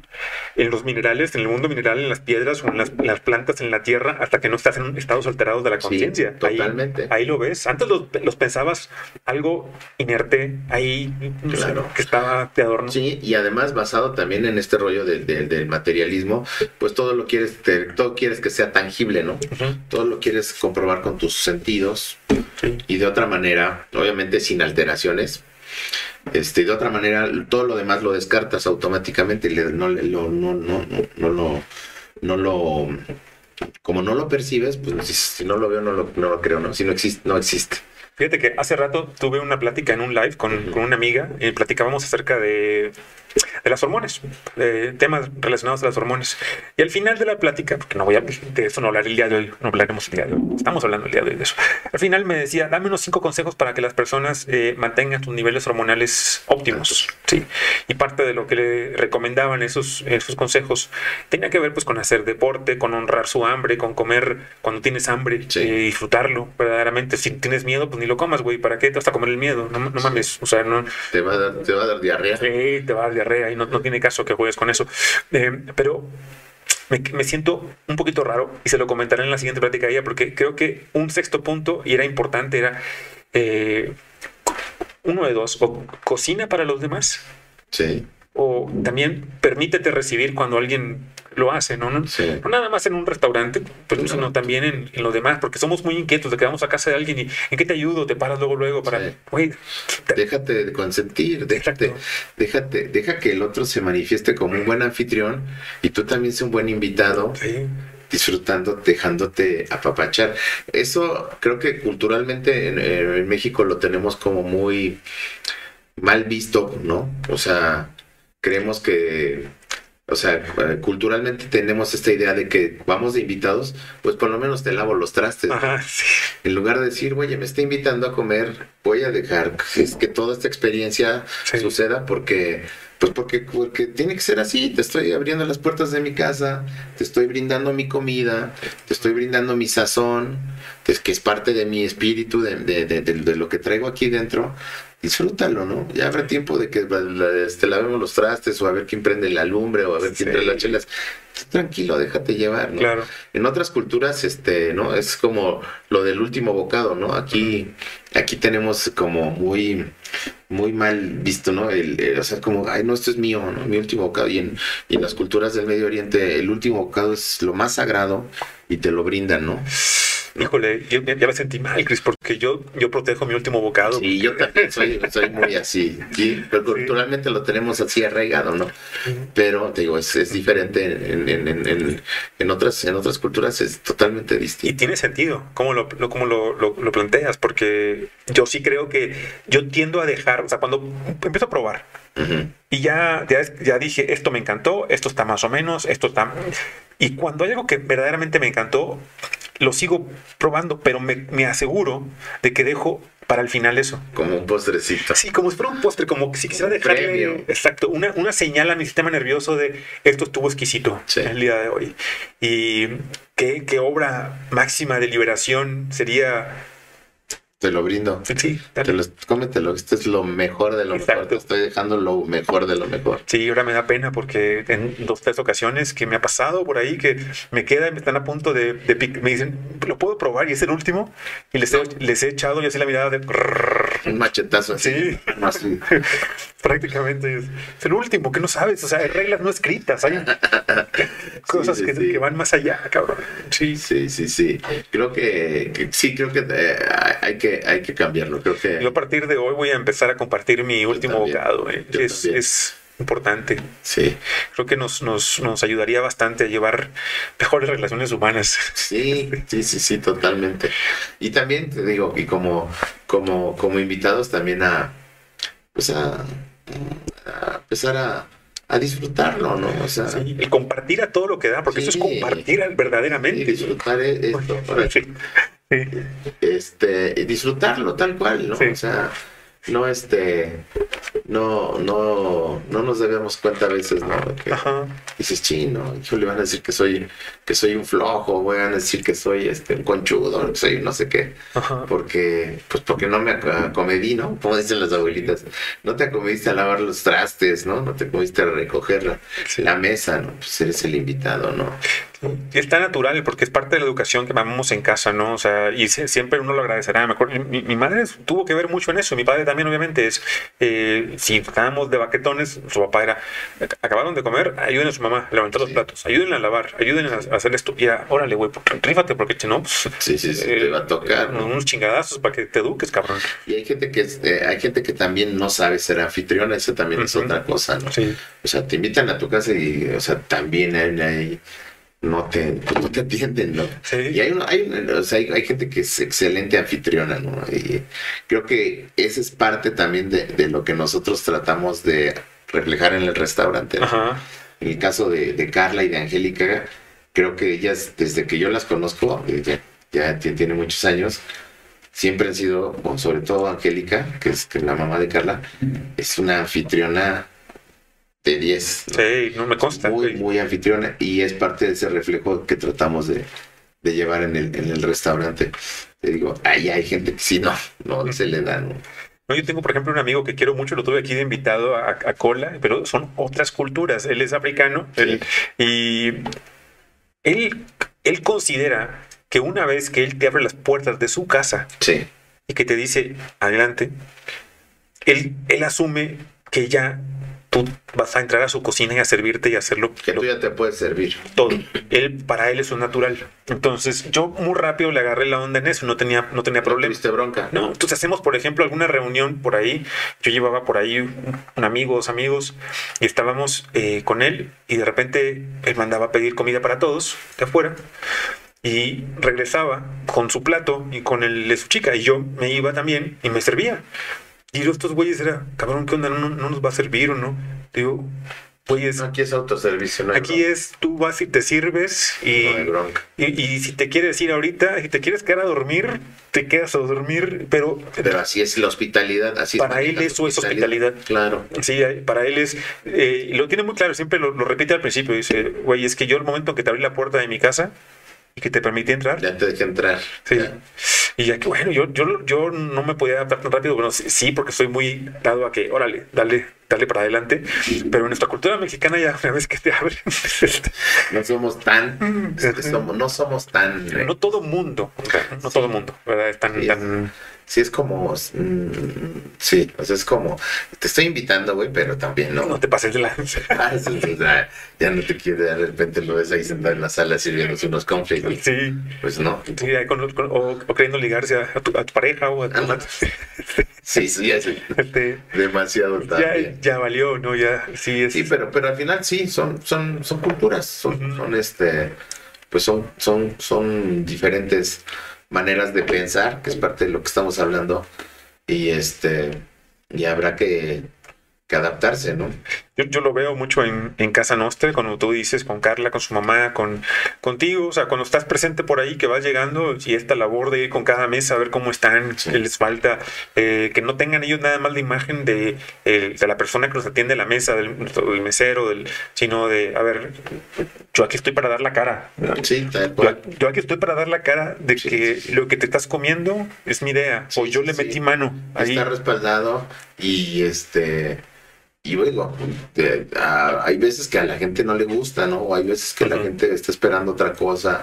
en los minerales, en el mundo mineral, en las piedras o en las, plantas, en la tierra, hasta que no estás en estados alterados de la conciencia. totalmente. Ahí, lo ves. Antes los, pensabas algo inerte, ahí claro. que estaba de adorno. Sí, y además basado también en este rollo del, del, materialismo, pues todo lo quieres, todo quieres que sea tangible, ¿no? Todo lo quieres comprobar con tus sentidos y de otra manera, obviamente sin alteraciones este, de otra manera, todo lo demás lo descartas automáticamente, no, no, no, no, no, no lo, como no lo percibes, pues si no lo veo, no lo, no lo creo, ¿no? Si no existe, no existe. Fíjate que hace rato tuve una plática en un live con, con una amiga y platicábamos acerca de de las hormonas, de temas relacionados a las hormonas. Y al final de la plática, porque no voy a de eso no hablar el día de hoy, no hablaremos el día de hoy, estamos hablando el día de hoy de eso. Al final me decía, dame unos cinco consejos para que las personas eh, mantengan sus niveles hormonales óptimos. Sí. Y parte de lo que le recomendaban esos, esos consejos tenía que ver pues con hacer deporte, con honrar su hambre, con comer cuando tienes hambre, y eh, disfrutarlo verdaderamente. Si tienes miedo, pues ni lo comas, güey. ¿Para qué te vas a comer el miedo? No, no mames. O sea, no. Te va a dar, te va a dar diarrea. Sí, te va a dar diarrea y no, tiene caso que juegues con eso. Eh, pero me, siento un poquito raro y se lo comentaré en la siguiente plática ella porque creo que un sexto punto, y era importante, era eh, uno de dos, o cocina para los demás. Sí. O también permítete recibir cuando alguien lo hace, ¿no? No, Sí. no nada más en un restaurante, pero sino también en, en lo demás, porque somos muy inquietos de que vamos a casa de alguien y ¿en qué te ayudo? Te paras luego, luego para, Sí. te- Déjate de consentir, déjate, Exacto. déjate, deja que el otro se manifieste como un buen anfitrión y tú también seas un buen invitado, sí, disfrutando, dejándote apapachar. Eso creo que culturalmente en, en México lo tenemos como muy mal visto, ¿no? O sea, creemos que, o sea, eh, culturalmente tenemos esta idea de que vamos de invitados, pues por lo menos te lavo los trastes. ¿no? ajá, sí, En lugar de decir, oye, me está invitando a comer, voy a dejar que, es que toda esta experiencia Sí. suceda porque, pues porque, porque tiene que ser así. Te estoy abriendo las puertas de mi casa, te estoy brindando mi comida, te estoy brindando mi sazón, que es parte de mi espíritu, de, de- de- de- de lo que traigo aquí dentro. Disfrútalo, ¿no? Ya habrá tiempo de que este, lavemos los trastes o a ver quién prende la lumbre o a ver quién Sí. trae las chelas. Tranquilo, déjate llevar, ¿no? claro. En otras culturas, este, ¿no? Es como lo del último bocado, ¿no? Aquí, aquí tenemos como muy, muy mal visto, ¿no? El, el- o sea, como, ay, no, esto es mío, ¿no? Mi último bocado. Y en, y en las culturas del Medio Oriente, el último bocado es lo más sagrado y te lo brindan, ¿no? Híjole, yo, ya me sentí mal, Chris, porque yo, yo protejo mi último bocado. Y yo también soy, soy muy así. Sí, pero culturalmente lo tenemos así arraigado, ¿no? Pero, te digo, es, es diferente en, en, en, en, en otras, en otras culturas, es totalmente Y distinto. tiene sentido cómo lo, lo- cómo lo, lo- lo planteas, porque yo sí creo que yo tiendo a dejar, o sea, cuando empiezo a probar Ujú. y ya, ya, ya dije, esto me encantó, esto está más o menos, esto está... Y cuando hay algo que verdaderamente me encantó, lo sigo probando, pero me, me aseguro de que dejo para el final eso. Como un postrecito. Así como si fuera un postre, como si quisiera dejarle premio. exacto, una, una señal a mi sistema nervioso de esto estuvo exquisito Sí. el día de hoy. Y qué, qué obra máxima de liberación sería. Te lo brindo. Sí, Te dale. lo, cómetelo. Esto es lo mejor de lo mejor. Exacto. Te estoy dejando lo mejor de lo mejor. Sí, ahora me da pena porque en dos, tres ocasiones que me ha pasado por ahí que me queda y me están a punto de, de pic- me dicen, ¿lo puedo probar? Y es el último. Y les he, les he echado y así la mirada de... Un machetazo así. Sí. Así. (laughs) Prácticamente es, es el último, que no sabes, o sea, hay reglas no escritas, hay (laughs) cosas sí, que, sí. que van más allá, cabrón. Sí, Sí, sí, sí. Creo que, que- sí, creo que eh, hay que hay que cambiarlo. Creo que Yo a partir de hoy voy a empezar a compartir mi último también. bocado. eh. Es, importante. sí. Creo que nos, nos, nos ayudaría bastante a llevar mejores relaciones humanas. Sí, sí, sí, sí, totalmente. Y también te digo, y como, como, como invitados también a, pues a, a empezar a, a disfrutarlo, ¿no? O sea, Sí, y compartir a todo lo que da, porque eso es compartir verdaderamente. disfrutar e- esto, para- Sí. Este, disfrutarlo tal cual, ¿no? Sí. O sea, no este, no, no, no nos debemos cuenta a veces, ¿no? Que Ajá. dices, chino, hijo, le van a decir que soy, que soy un flojo, van a decir que soy este un conchudo, soy no sé qué, Ajá. porque, pues porque no me ac- acomedí, ¿no? Como dicen las abuelitas, no te acomediste a lavar los trastes, ¿no? No te acomediste a recoger la, Sí. la mesa, ¿no? Pues eres el invitado, ¿no? Y está natural porque es parte de la educación que mamamos en casa, ¿no? O sea, y siempre uno lo agradecerá. Me acuerdo, mi, mi madre tuvo que ver mucho en eso. Mi padre también, obviamente, es eh, si estábamos de baquetones, su papá era acabaron de comer, ayuden a su mamá a levantar los platos, ayúdenle a lavar, ayúdenle a, a hacer esto. Ya, órale, güey, pues, rífate, porque si no, pues, Sí, sí, sí, eh, te va a tocar, ¿no? unos chingadazos para que te eduques, cabrón. Y hay gente que eh, hay gente que también no sabe ser anfitriona, eso también es otra cosa, ¿no? Sí. O sea, te invitan a tu casa y, o sea, también hay, hay- no te, pues, no te atienden, ¿no? Sí. Y hay, hay, o sea, hay, hay gente que es excelente anfitriona, ¿no? Y creo que esa es parte también de, de lo que nosotros tratamos de reflejar en el restaurante. ¿no? Ajá. En el caso de, de Carla y de Angélica, creo que ellas, desde que yo las conozco, eh, ya, ya ti- tiene muchos años, siempre han sido, o sobre todo Angélica, que es que la mamá de Carla, es una anfitriona de 10. ¿no? Sí, no me consta. Muy, muy anfitriona y es parte de ese reflejo que tratamos de, de llevar en el, en el restaurante. Te digo, ahí hay gente que sí, no, no se le da, ¿no? Yo tengo, por ejemplo, un amigo que quiero mucho, lo tuve aquí de invitado a, a Cola, pero son otras culturas. Él es africano él- y él, él considera que una vez que él te abre las puertas de su casa Sí, y que te dice adelante, él, él asume que ya tú vas a entrar a su cocina y a servirte y a hacerlo. Que tú ya te puedes servir. Todo. Él, para él es un natural. Entonces, yo muy rápido le agarré la onda en eso, no tenía, no tenía problema. ¿Tuviste bronca? No, entonces hacemos, por ejemplo, alguna reunión por ahí. Yo llevaba por ahí un, un amigo, dos amigos, y estábamos eh, con él, y de repente él mandaba a pedir comida para todos de afuera. Y regresaba con su plato y con el de su chica. Y yo me iba también y me servía. Y estos güeyes era, cabrón, ¿qué onda? ¿No, no nos va a servir o no? Digo, güeyes, No, aquí es autoservicio. No hay aquí es, tú vas y te sirves y, No y, y si te quieres ir ahorita, si te quieres quedar a dormir, te quedas a dormir, pero Pero así es la hospitalidad. Así Para es él eso es hospitalidad. Claro. Sí, para él es, eh, lo tiene muy claro, siempre lo, lo repite al principio, dice, güey, es que yo el momento que te abrí la puerta de mi casa y que te permití entrar, Ya te dejé entrar. sí. Ya. Y ya que bueno, yo, yo, yo no me podía adaptar tan rápido, bueno, sí, sí, porque soy muy dado a que, órale, dale, dale para adelante, pero en nuestra cultura mexicana ya una vez que te abren, (laughs) No somos tan. que somos, no somos tan. eh, no todo mundo, no todo mundo, ¿verdad? Es tan, Sí. tan, Sí, es como. mm, sí, o sea, es como. Te estoy invitando, güey, pero también no. no te pases de la... (laughs) Ah, o sea, ya no te quiere, de repente lo ves ahí sentado en la sala sirviéndose unos conflictos. Sí, Pues no. sí, ahí con- con- o, o queriendo ligarse a, a tu, a tu pareja o a tu... Ah, (laughs) Sí, sí, es este, demasiado ya, también. ya valió, ¿no? Ya, sí, es... Sí, pero, pero al final sí, son, son, son culturas, son, son este, pues son, son, son diferentes maneras de pensar, que es parte de lo que estamos hablando, y este, y habrá que, adaptarse, ¿no? Yo, yo lo veo mucho en, en Casa Nostra, cuando tú dices con Carla, con su mamá, con contigo, o sea, cuando estás presente por ahí, que vas llegando, y esta labor de ir con cada mesa a ver cómo están, Sí. qué les falta, eh, que no tengan ellos nada más la imagen de, el- de la persona que nos atiende a la mesa, del, del mesero, del, sino de, a ver, yo aquí estoy para dar la cara. Sí, Yo, yo aquí estoy para dar la cara de Sí, que lo que te estás comiendo es mi idea, o yo le metí mano ahí. Está respaldado y este y a- hay veces que a la gente no le gusta, ¿no? O hay veces que la gente está esperando otra cosa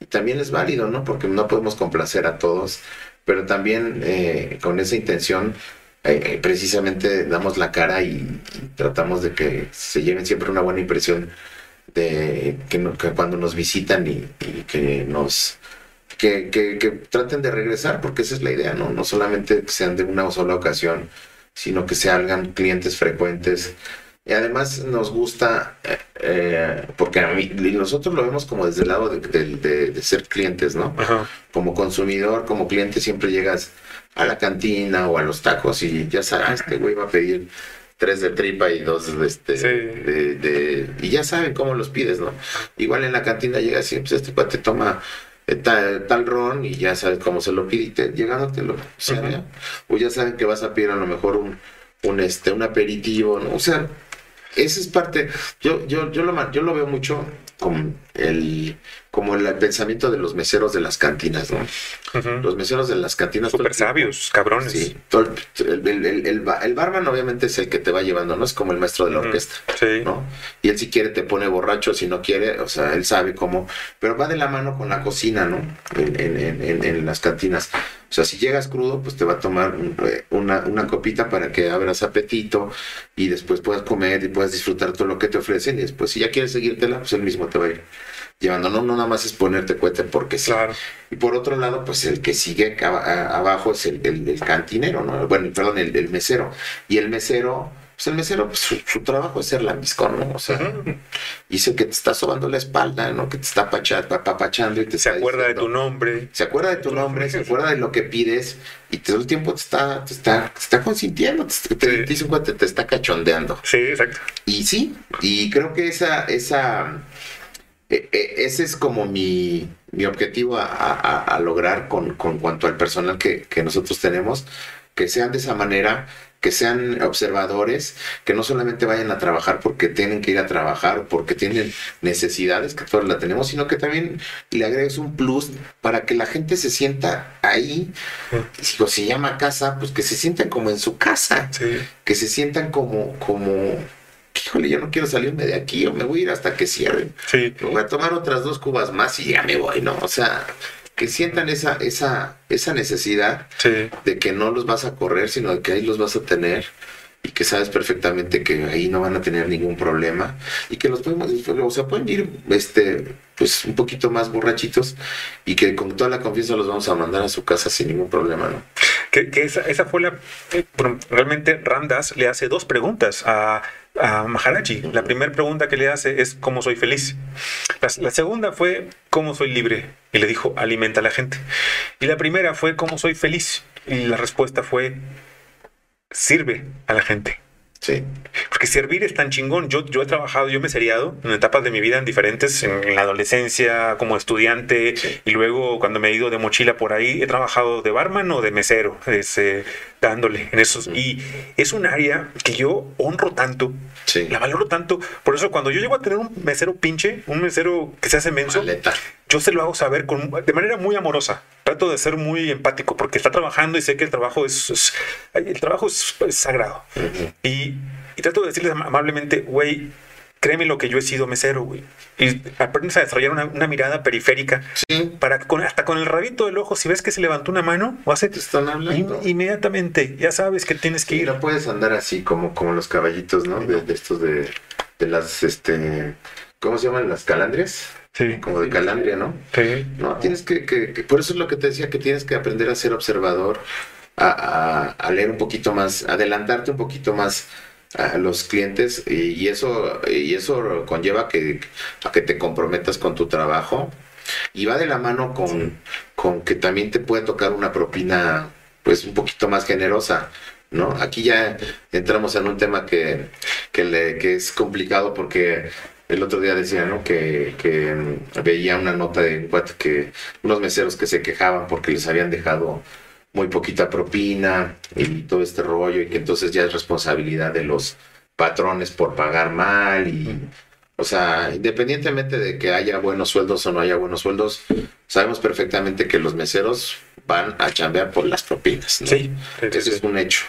y también es válido, ¿no? Porque no podemos complacer a todos, pero también eh, con esa intención eh, eh, precisamente damos la cara y, y tratamos de que se lleven siempre una buena impresión de que, no- que cuando nos visitan y, y que nos que, que- que traten de regresar, porque esa es la idea, ¿no? No solamente que sean de una sola ocasión, sino que se hagan clientes frecuentes. Y además nos gusta, eh, eh, porque a mí, y nosotros lo vemos como desde el lado de, de- de- de ser clientes, ¿no? Ajá. Como consumidor, como cliente, siempre llegas a la cantina o a los tacos y ya sabes, este güey va a pedir tres de tripa y dos de este Sí. de, de- y ya saben cómo los pides, ¿no? Igual en la cantina llegas y pues este cuate toma tal, tal ron y ya sabes cómo se lo pide y te, llegando te lo sirve. Ujú. o ya saben que vas a pedir a lo mejor un, un este un aperitivo, ¿no? O sea, esa es parte, yo, yo, yo lo yo lo veo mucho como el como el pensamiento de los meseros de las cantinas, ¿no? Los meseros de las cantinas Súper sabios, cabrones. Sí, el, el, el, el ba- el barman obviamente es el que te va llevando, no es como el maestro de la orquesta, Sí. ¿no? Y él si quiere te pone borracho, si no quiere, o sea, él sabe cómo, pero va de la mano con la cocina, ¿no? En, en, en, en- en las cantinas. O sea, si llegas crudo, pues te va a tomar eh, una, una copita para que abras apetito y después puedas comer y puedas disfrutar todo lo que te ofrecen y después si ya quieres seguírtela, pues él mismo te va a ir llevando, no, no nada más es ponerte cuete porque sí. Claro. Y por otro lado, pues el que sigue a- abajo es el, el- el cantinero, ¿no? Bueno, perdón, el, el mesero. Y el mesero, pues el mesero, pues su, su trabajo es ser lambiscón, ¿no? O sea, y es el que te está sobando la espalda, ¿no? Que te está pacha- apapachando y te Se está acuerda de tu nombre. Se acuerda de tu nombre, se acuerda de lo que pides y todo el tiempo te está, te está, te está consintiendo, te, te- Sí. te dice un cuate, te está cachondeando. Sí, exacto. Y sí, y creo que esa, esa, ese es como mi, mi objetivo a, a- a lograr con, con cuanto al personal que, que nosotros tenemos, que sean de esa manera, que sean observadores, que no solamente vayan a trabajar porque tienen que ir a trabajar o porque tienen necesidades, que todos la tenemos, sino que también le agregues un plus para que la gente se sienta ahí, si se llama casa, pues que se sientan como en su casa Sí. que se sientan como, como, híjole, yo no quiero salirme de aquí o me voy a ir hasta que cierren. Sí. Me voy a tomar otras dos cubas más y ya me voy, ¿no? O sea, que sientan esa, esa, esa necesidad Sí. de que no los vas a correr, sino de que ahí los vas a tener y que sabes perfectamente que ahí no van a tener ningún problema y que los podemos, o sea, pueden ir este, pues un poquito más borrachitos y que con toda la confianza los vamos a mandar a su casa sin ningún problema, ¿no? Que, que esa, esa, fue la... Eh, realmente Ramdas le hace dos preguntas a, a Maharaji. La primera pregunta que le hace es ¿cómo soy feliz? La, la, segunda fue ¿cómo soy libre? Y le dijo alimenta a la gente. Y la primera fue ¿cómo soy feliz? Y la respuesta fue sirve a la gente. Sí. Porque servir es tan chingón. Yo, yo he trabajado, yo me he seriado en etapas de mi vida en diferentes, en, la adolescencia, como estudiante, y luego cuando me he ido de mochila por ahí, he trabajado de barman o de mesero, ese, dándole en esos. Y es un área que yo honro tanto, sí. la valoro tanto. Por eso cuando yo llego a tener un mesero pinche, un mesero que se hace menso, Maleta. yo se lo hago saber con, de manera muy amorosa. Trato de ser muy empático porque está trabajando y sé que el trabajo es, es el trabajo es, es sagrado. Uh -huh. y, y, trato de decirles amablemente, güey, créeme lo que yo he sido mesero, güey. Y aprendes a desarrollar una, una mirada periférica sí. para con, hasta con el rabito del ojo, si ves que se levantó una mano, o hace te están hablando. In, inmediatamente, ya sabes que tienes que sí, ir. No puedes andar así como, como los caballitos, ¿no? De, de estos de, de las, este, ¿cómo se llaman? Las calandrias. Sí. Como de calandria, ¿no? Sí. No, tienes que, que, que, por eso es lo que te decía, que tienes que aprender a ser observador, a, a, a leer un poquito más, adelantarte un poquito más a los clientes y, eso y eso conlleva que, a que te comprometas con tu trabajo y va de la mano con, con que también te puede tocar una propina pues un poquito más generosa. ¿no? Aquí ya entramos en un tema que, que, le, que es complicado porque el otro día decía, ¿no? Que, que veía una nota de que unos meseros que se quejaban porque les habían dejado muy poquita propina y todo este rollo y que entonces ya es responsabilidad de los patrones por pagar mal y o sea, independientemente de que haya buenos sueldos o no haya buenos sueldos, sabemos perfectamente que los meseros van a chambear por las propinas. ¿no? Sí, ese sí. es un hecho.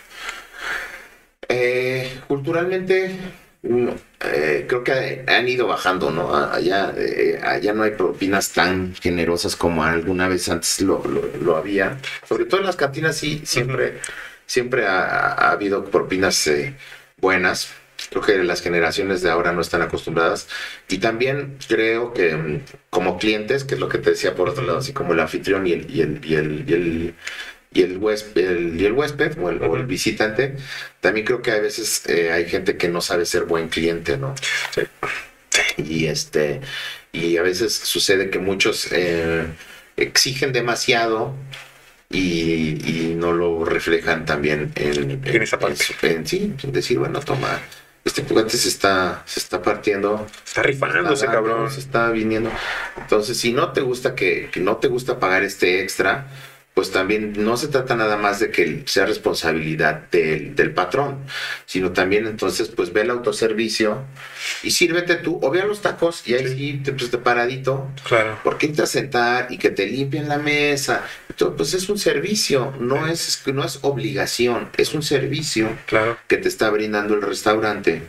Eh, culturalmente, eh, creo que han ido bajando, ¿no? Allá, eh, allá no hay propinas tan generosas como alguna vez antes lo, lo, lo había. Sobre todo en las cantinas sí, siempre, uh -huh. siempre ha, ha, habido propinas eh, buenas. Creo que las generaciones de ahora no están acostumbradas. Y también creo que mm, como clientes, que es lo que te decía por otro lado, así como el anfitrión y el, y el, y el, y el y el huésped, el, y el huésped o, el, uh -huh. o el, visitante, también creo que a veces eh, hay gente que no sabe ser buen cliente, ¿no? Sí. Y este, y a veces sucede que muchos eh, exigen demasiado y, y, no lo reflejan también en, en, esa parte. En, en, sí, decir, bueno, toma, este jugante se está, se está partiendo. Está rifando ese cabrón. Se está viniendo. Entonces, si no te gusta que, que no te gusta pagar este extra, pues también no se trata nada más de que sea responsabilidad del, del, patrón, sino también entonces pues ve el autoservicio y sírvete tú, o ve a los tacos y ahí sí, te, pues de paradito, claro. porque te a sentar y que te limpien la mesa, Entonces, pues es un servicio, no es, no es obligación, es un servicio claro. que te está brindando el restaurante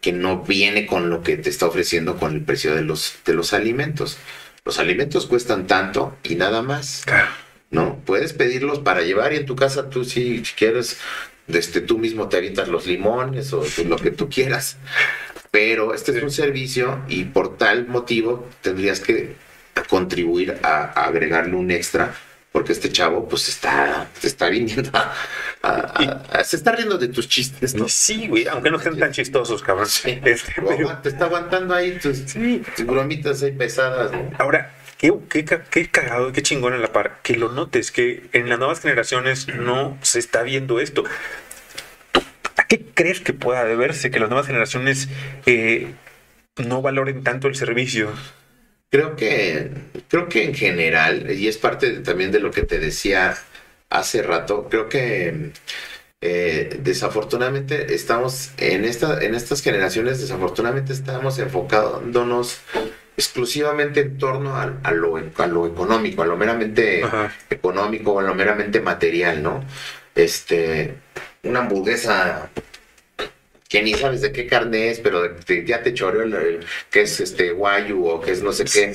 que no viene con lo que te está ofreciendo con el precio de los, de los alimentos. Los alimentos cuestan tanto y nada más. Claro. ¿No? Puedes pedirlos para llevar y en tu casa tú si, quieres, desde tú mismo te avientas los limones o lo que tú quieras. Pero este es un servicio y por tal motivo tendrías que contribuir a, a agregarle un extra porque este chavo pues está, se está viniendo a, a, a, se está riendo de tus chistes, ¿no? Sí, güey, aunque no sean tan chistosos, cabrón. Sí. Este, pero... Te está aguantando ahí tus, sí. tus bromitas ahí pesadas, ¿no? Ahora, Qué, qué, qué, cagado, qué chingón en la par. Que lo notes, que en las nuevas generaciones no se está viendo esto. ¿A qué crees que pueda deberse que las nuevas generaciones eh, no valoren tanto el servicio? Creo que, creo que en general, y es parte también de lo que te decía hace rato, creo que eh, desafortunadamente estamos en, esta, en estas generaciones, desafortunadamente estamos enfocándonos exclusivamente en torno a, a, lo, a lo, económico, a lo meramente Ajá. económico, a lo meramente material, ¿no? Este, una hamburguesa que ni sabes de qué carne es, pero de, de, ya te choreó el, el, que es este guayu o que es no sé qué.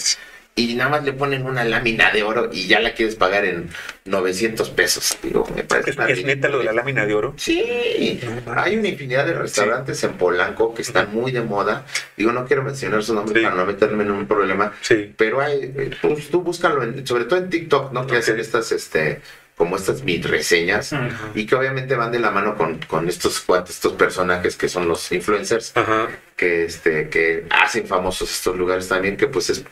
Y nada más le ponen una lámina de oro y ya la quieres pagar en 900 pesos. Digo, me parece ¿Es, es neta lo de la lámina de oro? Sí, hay una infinidad de restaurantes en Polanco que están muy de moda. Digo, no quiero mencionar su nombre Sí. para no meterme en un problema, Sí. pero hay, pues, tú búscalo, en- sobre todo en TikTok, ¿no? Que hacen estas, este, como estas mid reseñas Ujú. y que obviamente van de la mano con, con estos cuates, estos personajes que son los influencers Ajá. que este que hacen famosos estos lugares también que pues es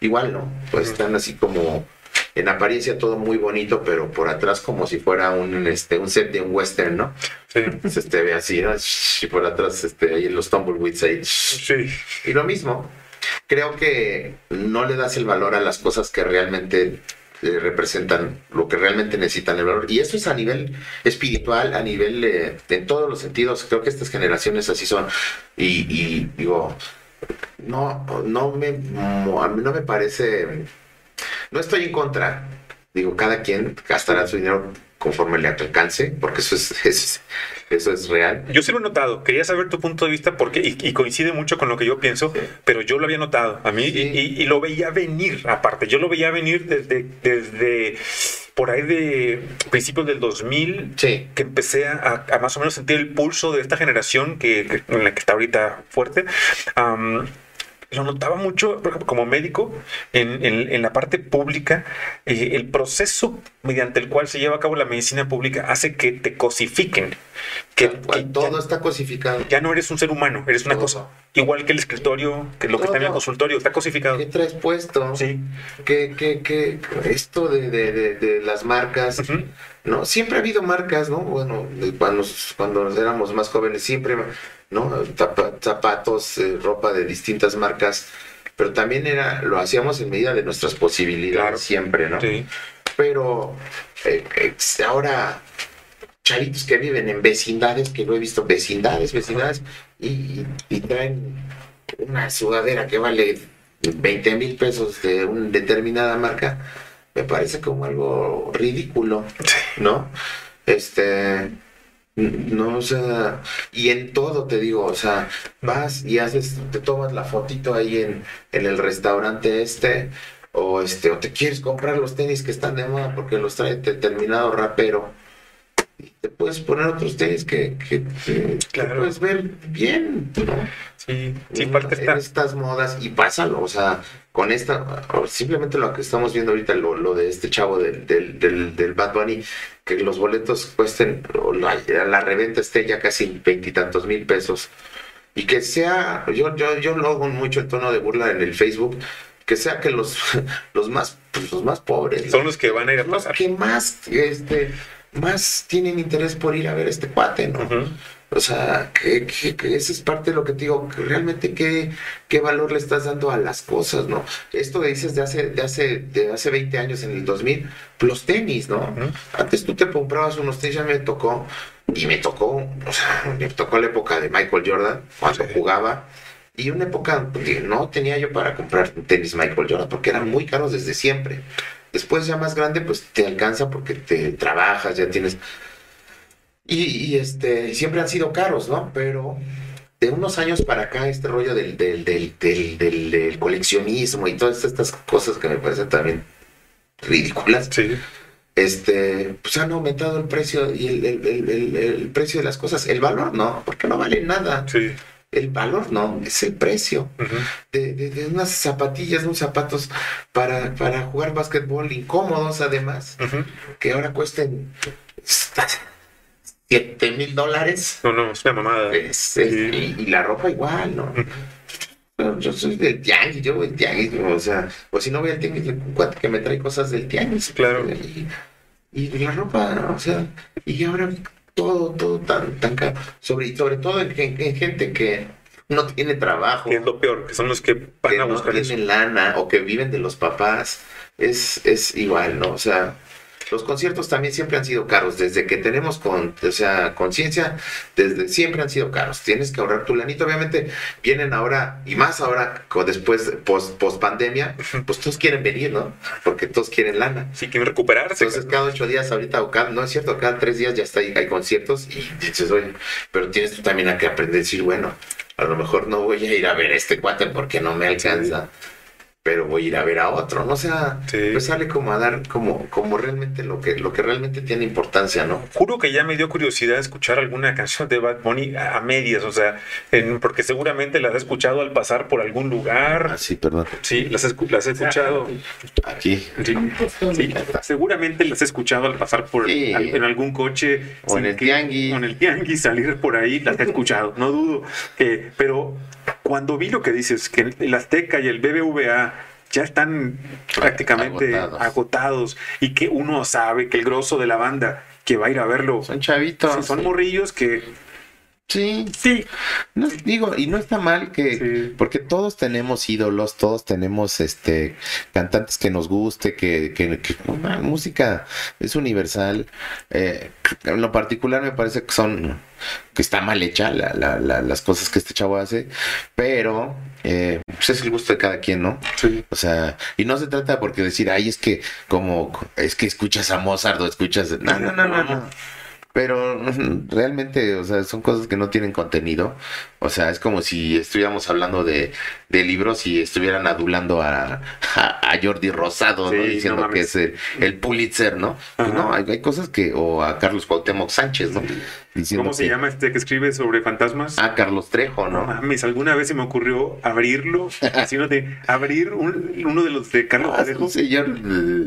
igual no pues están así como en apariencia todo muy bonito pero por atrás como si fuera un este un set de un western no Sí. se este, ve así ¿no? y por atrás este ahí los tumbleweeds ahí. Sí. y lo mismo creo que no le das el valor a las cosas que realmente eh, representan lo que realmente necesitan el valor. Y eso es a nivel espiritual a nivel eh, en todos los sentidos. Creo que estas generaciones así son. Y, y digo no no me a mí no me parece no estoy en contra digo cada quien gastará su dinero conforme le alcance porque eso es, (laughs) es- eso es real Yo sí lo he notado. Quería saber tu punto de vista porque y, y coincide mucho con lo que yo pienso, pero yo lo había notado a mí y, y lo veía venir. Aparte, yo lo veía venir desde, desde por ahí de principios del 2000 sí que empecé a, a más o menos sentir el pulso de esta generación que, que- en la que está ahorita fuerte. Lo notaba mucho, por ejemplo, como médico, en, en- en la parte pública, eh, el proceso mediante el cual se lleva a cabo la medicina pública hace que te cosifiquen, que, todo ya, está cosificado ya no eres un ser humano, eres una Todo. cosa. Igual que el escritorio, que lo que está en el consultorio, está cosificado. ¿Qué traes puesto? Sí. que, que, que esto de, de, de, de las marcas. ¿no? Siempre ha habido marcas, ¿no? Bueno, cuando, cuando éramos más jóvenes, siempre, ¿no? Zapa- zapatos, eh, ropa de distintas marcas, pero también era, lo hacíamos en medida de nuestras posibilidades, Claro. siempre, ¿no? Sí. Pero eh, eh, ahora chavitos que viven en vecindades, que lo he visto, vecindades, vecindades, y, y traen una sudadera que vale 20 mil pesos de una determinada marca, me parece como algo ridículo, ¿no? Este, no, o sea, y en todo te digo, o sea, vas y haces, te tomas la fotito ahí en, en el restaurante este, o este, o te quieres comprar los tenis que están de moda porque los trae determinado rapero. Y te puedes poner otros tenis que, que, que Claro. puedes ver bien, ¿no? Sí, sí, en, parte en está. estas modas y pásalo, o sea, con esta, simplemente lo que estamos viendo ahorita, lo, lo de este chavo del, del, del, del Bad Bunny, que los boletos cuesten, o la, la reventa esté ya casi veintitantos mil pesos, y que sea, yo, yo, yo lo hago mucho en tono de burla en el Facebook, que sea que los, (laughs) los más, pues, los más pobres, Son los que van a ir a los pasar. que más, este, más tienen interés por ir a ver este cuate, ¿no? O sea, que, que, que esa es parte de lo que te digo, que realmente qué, qué valor le estás dando a las cosas, ¿no? Esto que dices de hace, de hace, de hace 20 años, en el 2000, los tenis, ¿no? Antes tú te comprabas unos tenis, ya me tocó, y me tocó, o sea, me tocó la época de Michael Jordan, cuando Sí. jugaba, y una época que no tenía yo para comprar tenis Michael Jordan, porque eran muy caros desde siempre. Después ya más grande, pues te alcanza porque te trabajas, ya tienes... Y, y, este, siempre han sido caros, ¿no? Pero de unos años para acá, este rollo del, del, del, del, del- del coleccionismo y todas estas cosas que me parecen también ridículas, Sí. este, pues han aumentado el precio y el, el- el- precio de las cosas. El valor no, porque no vale nada. Sí. El valor no, es el precio de, de- de unas zapatillas, unos zapatos para, para jugar básquetbol incómodos además, que ahora cuesten 7 mil dólares. No, no, es una mamada. Es- es- Sí. y, y la ropa igual, ¿no? Yo- Yo soy del tianguis, yo voy al tianguis, o sea, o si no voy al tianguis, un cuate que me trae cosas del tianguis. Claro. Y, y la ropa, o sea, y ahora todo, todo tan, tan caro. Sobre, sobre todo en, en- en gente que no tiene trabajo, Que es lo peor, que son los que van que a no buscar eso. tienen lana o que viven de los papás. Es, es igual, ¿no? O sea, los conciertos también siempre han sido caros. Desde que tenemos con, o sea, conciencia, desde siempre han sido caros. Tienes que ahorrar tu lanito. Obviamente vienen ahora, y más ahora, después, post, post pandemia, (laughs) pues todos quieren venir, ¿no? Porque todos quieren lana. Sí, quieren recuperarse. Entonces cada ocho días ahorita, o cada, no es cierto, cada tres días ya está ahí, hay conciertos y dices, oye, pero tienes tú también a que aprender a decir, bueno, a lo mejor no voy a ir a ver a este cuate porque no me alcanza. Pero voy a ir a ver a otro, ¿no? O sea, Sí. pues sale como a dar como, como realmente lo que, lo que realmente tiene importancia, ¿no? Juro que ya me dio curiosidad escuchar alguna canción de Bad Bunny a a medias, o sea, en- porque seguramente las he escuchado al pasar por algún lugar. Ah, sí, perdón. Sí, las, he escu- las he escuchado. Aquí. Sí, sí, seguramente las he escuchado al pasar por Sí. al- en algún coche O en el tianguis. o en el tianguis salir por ahí las he escuchado no dudo que pero cuando vi lo que dices que el Azteca y el BBVA ya están prácticamente Agotados. agotados. y que uno sabe que el grosso de la banda que va a ir a verlo Son chavitos. sí, son morrillos que Sí, sí no, digo, y no está mal que, Sí. porque todos tenemos ídolos, todos tenemos este cantantes que nos guste, que, que, que- la música es universal. Eh, en lo particular me parece que son, que está mal hecha la- la- la- las cosas que este chavo hace, pero eh, pues es el gusto de cada quien, ¿no? sí O sea, y no se trata porque decir, ay, es que como, es que escuchas a Mozart o escuchas... No, no, no, no, no. Pero realmente, o sea, son cosas que no tienen contenido. O sea, es como si estuviéramos hablando de, de libros y estuvieran adulando a, a, a Jordi Rosado, Sí, ¿no? no Diciendo que es el, el Pulitzer, ¿no? Pues no, hay, hay cosas que... O a Carlos Cuauhtémoc Sánchez, ¿no? Diciendo cómo se que- llama este que escribe sobre fantasmas A Carlos Trejo, No ¿no? mames, alguna vez se me ocurrió abrirlo, así no de abrir un- uno de los de Carlos Ah, Trejo. señor...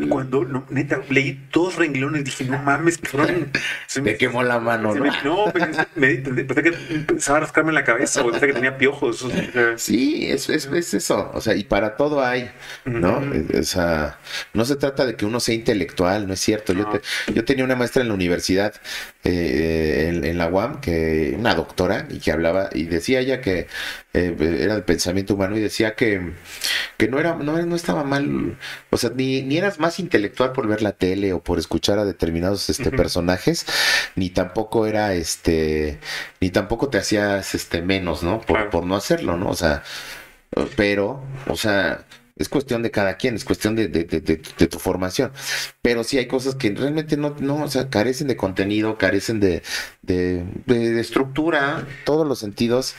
Cuando, no, neta, leí dos renglones, dije, no mames, cabrón. Se Te quemó la mano, ¿no? me- no, pero me, pensé que empezaba a rascarme la cabeza, o pensé que tenía piojos. o sea, Sí, es, es, es eso. O sea, y para todo hay, ¿no? Eh, O sea, no se trata de que uno sea intelectual, no es cierto. Yo, te- yo tenía una maestra en la universidad, eh, en, en la UAM, que una doctora, y que hablaba, y decía ella que eh, era el pensamiento humano, y decía que, que no, era, no, no estaba mal, o sea, ni, ni eras más intelectual por ver la tele o por escuchar a determinados este, personajes, ni tampoco era este, ni tampoco te hacías este menos, ¿no? Por, Claro. por no hacerlo, ¿no? O sea, pero, o sea, es cuestión de cada quien, es cuestión de, de, de- de- de tu formación. Pero sí hay cosas que realmente no, no, o sea, carecen de contenido, carecen de, de, de- de estructura, todos los sentidos.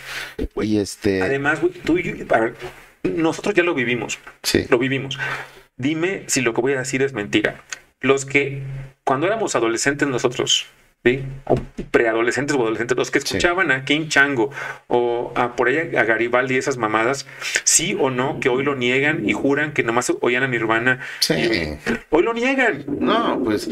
Y este, Además, güey, tú y yo, a ver, nosotros ya lo vivimos, sí, lo vivimos. Dime si lo que voy a decir es mentira. Los que, cuando éramos adolescentes nosotros, ¿sí? O preadolescentes o adolescentes, los que Sí. escuchaban a King Chango o a por ahí a Garibaldi y esas mamadas, sí o no, que hoy lo niegan y juran que nomás oían a Nirvana. sí. Hoy lo niegan. No, pues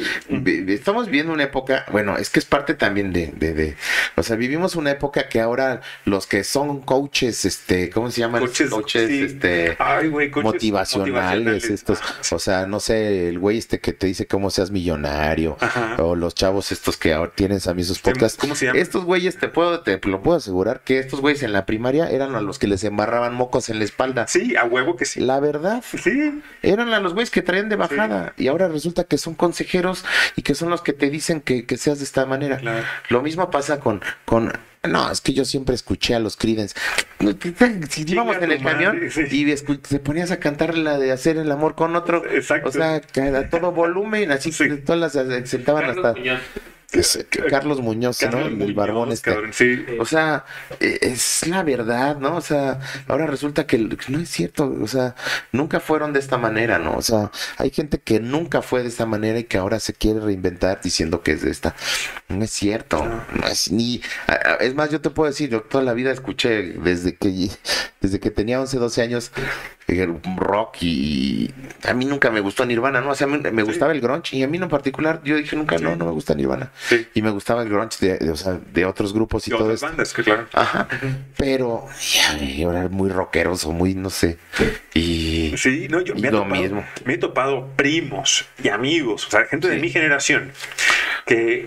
estamos viviendo una época, bueno, es que es parte también de, de, de- o sea, vivimos una época que ahora los que son coaches, este, ¿cómo se llaman? Coaches, coaches, sí. este, Ay, motivacionales, estos, o sea, no sé, el güey este que te dice cómo seas millonario, Ajá. o los chavos estos que ahora tienen también sus Este, podcasts. ¿Cómo se llama? Estos güeyes, te puedo, te lo puedo asegurar que estos güeyes en la primaria eran a los que les embarraban mocos en la espalda. Sí, a huevo que sí. La verdad, Sí. eran a los güeyes que traían de bajada y ahora resulta que son consejeros y que son los que te dicen que, que seas de esta manera. Claro. Lo mismo pasa con, con, no, es que yo siempre escuché a los Creedence. Si íbamos en el camión madre, sí. y te ponías a cantar la de hacer el amor con otro, Exacto. o sea, a todo volumen, así Sí. que todas las sentaban Carlos hasta Muñoz. Es- Carlos Muñoz, ¿no? El barbón este. cabrón, sí. O sea, eh, es la verdad, ¿no? O sea, ahora resulta que no es cierto, o sea, nunca fueron de esta manera, ¿no? O sea, hay gente que nunca fue de esta manera y que ahora se quiere reinventar diciendo que es de esta. No es cierto, no es ni... Es más, yo te puedo decir, yo toda la vida escuché desde que, desde que tenía 11, 12 años rock y a mí nunca me gustó Nirvana, ¿no? O sea, me gustaba el grunge y a mí en particular yo dije nunca, no, no me gusta Nirvana. Sí. Y me gustaba el grunge de, de, o sea, de otros grupos y Y todo otras esto. bandas, que claro. Ajá. Pero ya, ahora muy rockeros o muy, no sé. Y Sí, no, yo me he, topado, mismo. me he topado primos y amigos, o sea, gente de mi generación que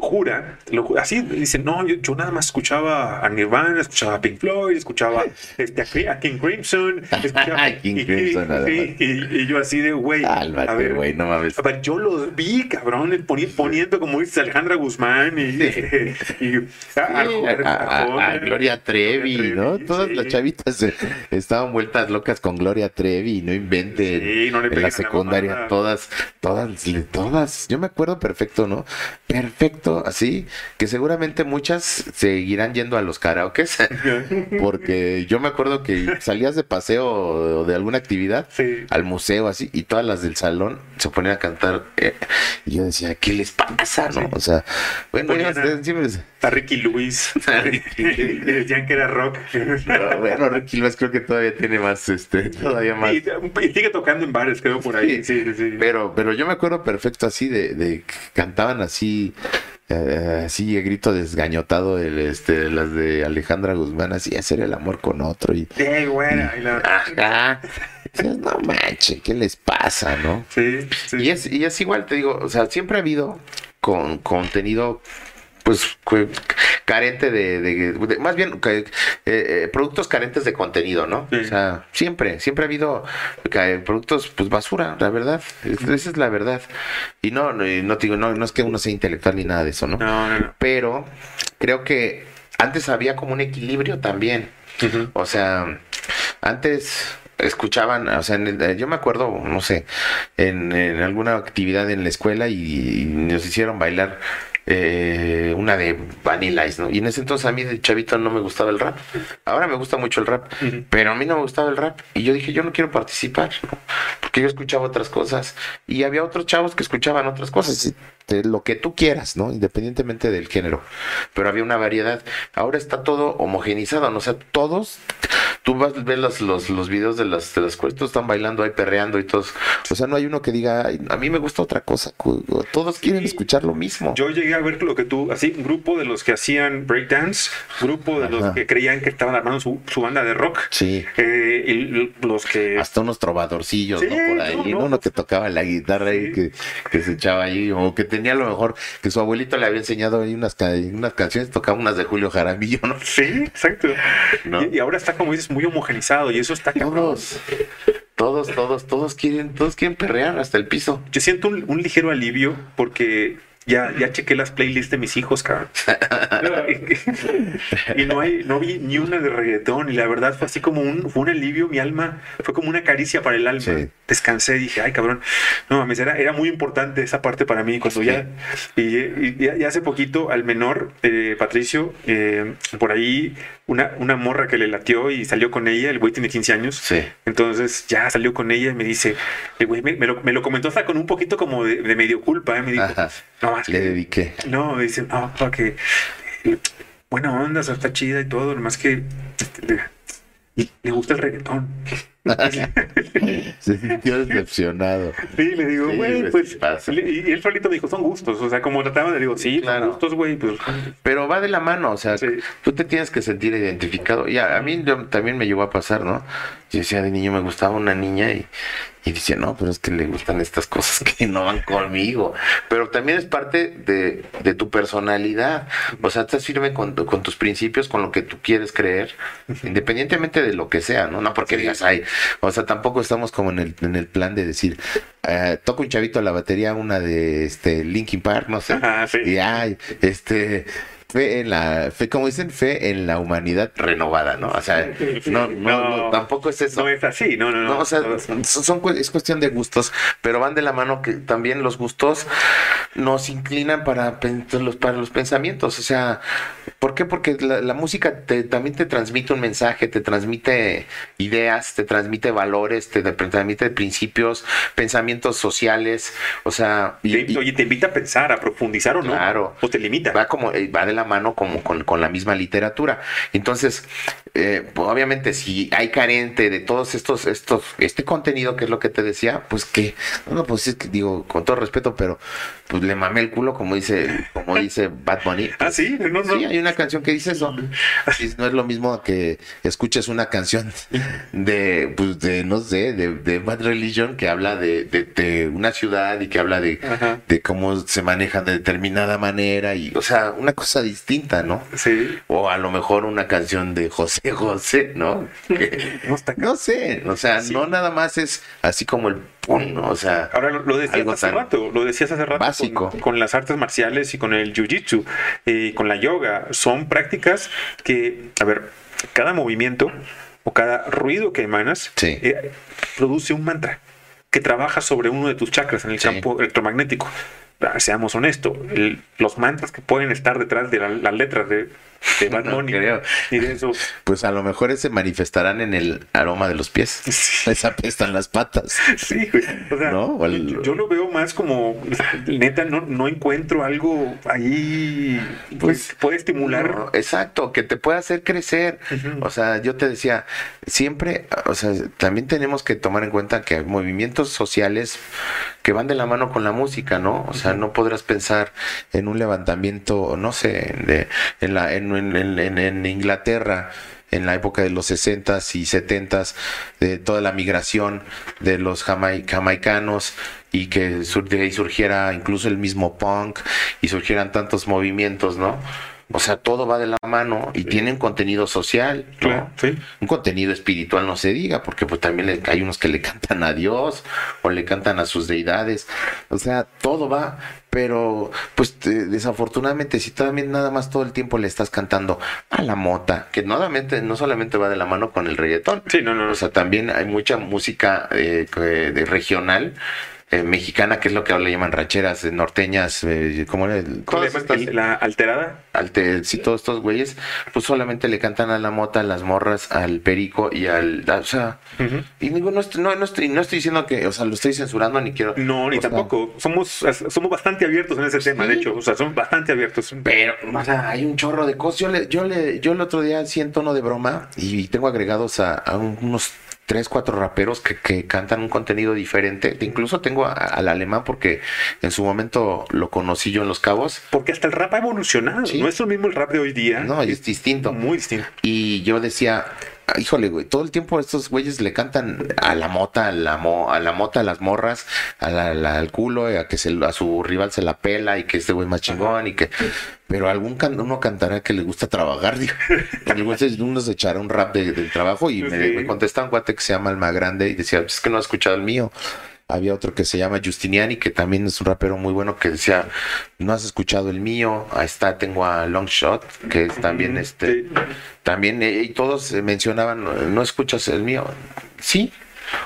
jura, lo así dicen, no, yo, yo nada más escuchaba a Nirvana, escuchaba a Pink Floyd, escuchaba (laughs) este, a, King Crimson, escuchaba (laughs) King y, Crimson, yo así de, güey, a ver, güey, no mames. a ver, yo los vi, cabrón, poni- poniendo como dice Alejandra Guzmán y, (laughs) a, A, a- a- a Gloria Trevi, ¿no? Todas las chavitas eh, estaban vueltas locas con Gloria Trevi, no inventen. Sí, no le en la secundaria, mamada. todas, todas, todas. Yo me acuerdo perfecto, ¿no? Perfecto así, que seguramente muchas seguirán yendo a los karaokes, (laughs) porque yo me acuerdo que salías de paseo o de alguna actividad al museo así, y todas las del salón se ponían a cantar, eh, y yo decía, ¿qué les pasa? ¿no? O sea, bueno, a (laughs) Ricky Luis. Decían que era rock. bueno, Ricky Luis creo que todavía tiene más, este, todavía más. Y, sigue tocando en bares, creo, por ahí. Sí, sí, sí. Pero, pero yo me acuerdo perfecto así de, de cantaban así eh, así a grito desgañotado el, este, las de Alejandra Guzmán, así hacer el amor con otro y... Sí, bueno, y, Ajá. no manches, ¿qué les pasa, no? Sí, sí. Y es, y es igual, te digo, o sea, siempre ha habido con contenido pues carente de, más bien eh, eh, productos carentes de contenido, ¿no? O sea, siempre, siempre ha habido productos pues basura, la verdad, esa es la verdad. Y no, no, no digo, no, no es que uno sea intelectual ni nada de eso, ¿no? No, no, Pero creo que antes había como un equilibrio también. O sea, antes escuchaban, o sea, yo me acuerdo, no sé, en, alguna actividad en la escuela y nos hicieron bailar eh, una de Vanilla Ice, ¿no? Y en ese entonces a mí de chavito no me gustaba el rap. Ahora me gusta mucho el rap, pero a mí no me gustaba el rap. Y yo dije, yo no quiero participar, porque yo escuchaba otras cosas y había otros chavos que escuchaban otras cosas. De lo que tú quieras, ¿no? Independientemente del género. Pero había una variedad. Ahora está todo homogenizado, ¿no? O sea, todos tú vas a ver los, los, los videos de las, de las todos están bailando ahí, perreando y todos. O sea, no hay uno que diga, a mí me gusta otra cosa. Todos quieren escuchar lo mismo. Yo llegué a ver lo que tú, así, un grupo de los que hacían breakdance, grupo de los que creían que estaban armando su, banda de rock. Sí. Eh, y los que. Hasta unos trovadorcillos, ¿no? Por ahí, no, Uno que tocaba la guitarra y que, que, se echaba ahí, o que tenía a lo mejor que su abuelito le había enseñado ahí unas, unas canciones, tocaba unas de Julio Jaramillo, ¿no? Sí, exacto. (laughs) Y, ahora está, como dices, muy homogenizado y eso está Todos, todos, todos, todos quieren, todos quieren perrear hasta el piso. Yo siento un, ligero alivio porque ya, ya chequé las playlists de mis hijos, cabrón. (laughs) y no hay, no vi ni una de reggaetón. Y la verdad fue así como un, fue un alivio. Mi alma fue como una caricia para el alma. Descansé y dije, ay, cabrón. No mames, era, era muy importante esa parte para mí. Cuando ya, y, hace poquito al menor, eh, Patricio, eh, por ahí una, una morra que le latió y salió con ella. El güey tiene 15 años. Sí. Entonces ya salió con ella y me dice, el güey me, lo, me, lo, comentó hasta con un poquito como de, medio culpa. ¿eh? Me dijo, no, le dediqué. No, dice, no, porque buena onda, está chida y todo, nomás que este, le, gusta el reggaetón. (laughs) Se sintió decepcionado. Sí, le digo, güey, pues. y él solito me dijo, son gustos. O sea, como trataba de digo, sí, claro. son gustos, güey. Pues, Pero va de la mano, o sea, tú te tienes que sentir identificado. Y a, a mí también me llegó a pasar, ¿no? Yo decía, de niño me gustaba una niña y y dice, no, pero es que le gustan estas cosas (laughs) que no van conmigo. Pero también es parte de, de tu personalidad. O sea, estás firme con, con, tus principios, con lo que tú quieres creer, independientemente de lo que sea, ¿no? No porque digas, ay, o sea, tampoco estamos como en el, en el plan de decir, eh, toco un chavito a la batería, una de este Linkin Park, no sé. Y ay, este fe en la fe, como dicen, fe en la humanidad renovada, ¿no? O sea, no, no, tampoco es eso. No es así, no, no, no. o sea, son, es cuestión de gustos, pero van de la mano que también los gustos nos inclinan para, los, para los pensamientos. O sea, ¿por qué? Porque la, música te, también te transmite un mensaje, te transmite ideas, te transmite valores, te, transmite principios, pensamientos sociales. O sea, y, oye, te invita a pensar, a profundizar o no. Claro. O te limita. Va como, eh, va de la mano como con, la misma literatura. Entonces, eh, obviamente, si hay carente de todos estos, estos, este contenido que es lo que te decía, pues que, no, pues es que digo, con todo respeto, pero pues le mamé el culo, como dice, como dice Bad Bunny. (laughs) ah, sí, no, Sí, hay una canción que dice eso. (laughs) no es lo mismo que escuches una canción de, pues de, no sé, de, Bad Religion que habla de, de, una ciudad y que habla de, de cómo se manejan de determinada manera y, o sea, una cosa distinta, ¿no? Sí. O a lo mejor una canción de José José, ¿no? (laughs) no, sé, o sea, no nada más es así como el O sea, ahora lo, decías hace rato, lo decías hace rato básico. Con, las artes marciales y con el jiu-jitsu y con la yoga, son prácticas que, a ver, cada movimiento o cada ruido que emanas eh, produce un mantra que trabaja sobre uno de tus chakras en el campo electromagnético. Ah, seamos honestos, el- los mantras que pueden estar detrás de la- las letras de, de Bad (laughs) Bunny y de eso. Pues a lo mejor se manifestarán en el aroma de los pies. (laughs) Sí. Les apestan las patas. Sí, güey. O sea, ¿No? O el- yo, lo veo más como, neta, no, no encuentro algo ahí pues, que puede estimular. No, exacto, que te pueda hacer crecer. O sea, yo te decía, siempre, o sea, también tenemos que tomar en cuenta que hay movimientos sociales que van de la mano con la música, ¿no? O sea, no podrás pensar en un levantamiento, no sé, de, en, la, en, en- en- Inglaterra en la época de los 60s y 70s, de toda la migración de los jamai- jamaicanos y que sur- de ahí surgiera incluso el mismo punk y surgieran tantos movimientos, ¿no? O sea, todo va de la mano y tienen contenido social, ¿no? Claro, sí. Un contenido espiritual no se diga, porque pues también le- hay unos que le cantan a Dios o le cantan a sus deidades. O sea, todo va, pero pues te- desafortunadamente si también nada más todo el tiempo le estás cantando a la mota, que nuevamente no solamente va de la mano con el reggaetón, Sí, no, no, no. o sea, también hay mucha música eh, regional. Eh, mexicana, que es lo que ahora le llaman rancheras eh, norteñas, eh, ¿cómo era? La alterada. Alte- sí, todos estos güeyes, pues solamente le cantan a la mota, a las morras, al perico y al. O sea, y digo, no, estoy- no, no estoy, no estoy diciendo que, o sea, lo estoy censurando ni quiero. No, ni sea, tampoco. Somos, somos bastante abiertos en ese tema, de hecho. O sea, somos bastante abiertos. Pero, o sea, hay un chorro de cosas. Yo le, yo le, yo el otro día sí en tono de broma y tengo agregados a, a un- unos tres, cuatro raperos que, que cantan un contenido diferente. Incluso tengo a- al alemán porque en su momento lo conocí yo en Los Cabos. Porque hasta el rap ha evolucionado. Sí. No es lo mismo el rap de hoy día. No, es distinto. muy distinto. Y yo decía, "Ah, híjole, güey, todo el tiempo estos güeyes le cantan a la mota, a la, mo- a la mota, a las morras, a la, la- al culo, a que se, a su rival se la pela y que este güey más chingón y que... Pero algún can- uno cantará que le gusta trabajar, (laughs) digo. Uno se echará un rap de- del trabajo y me, Sí. me contesta un cuate que se llama Alma Grande y decía, es que no ha escuchado el mío. Había otro que se llama Justiniani, que también es un rapero muy bueno, que decía, no has escuchado el mío. Ahí está, tengo a Longshot, que es también este... También, eh, y todos eh, mencionaban, "No- no escuchas el mío. Sí.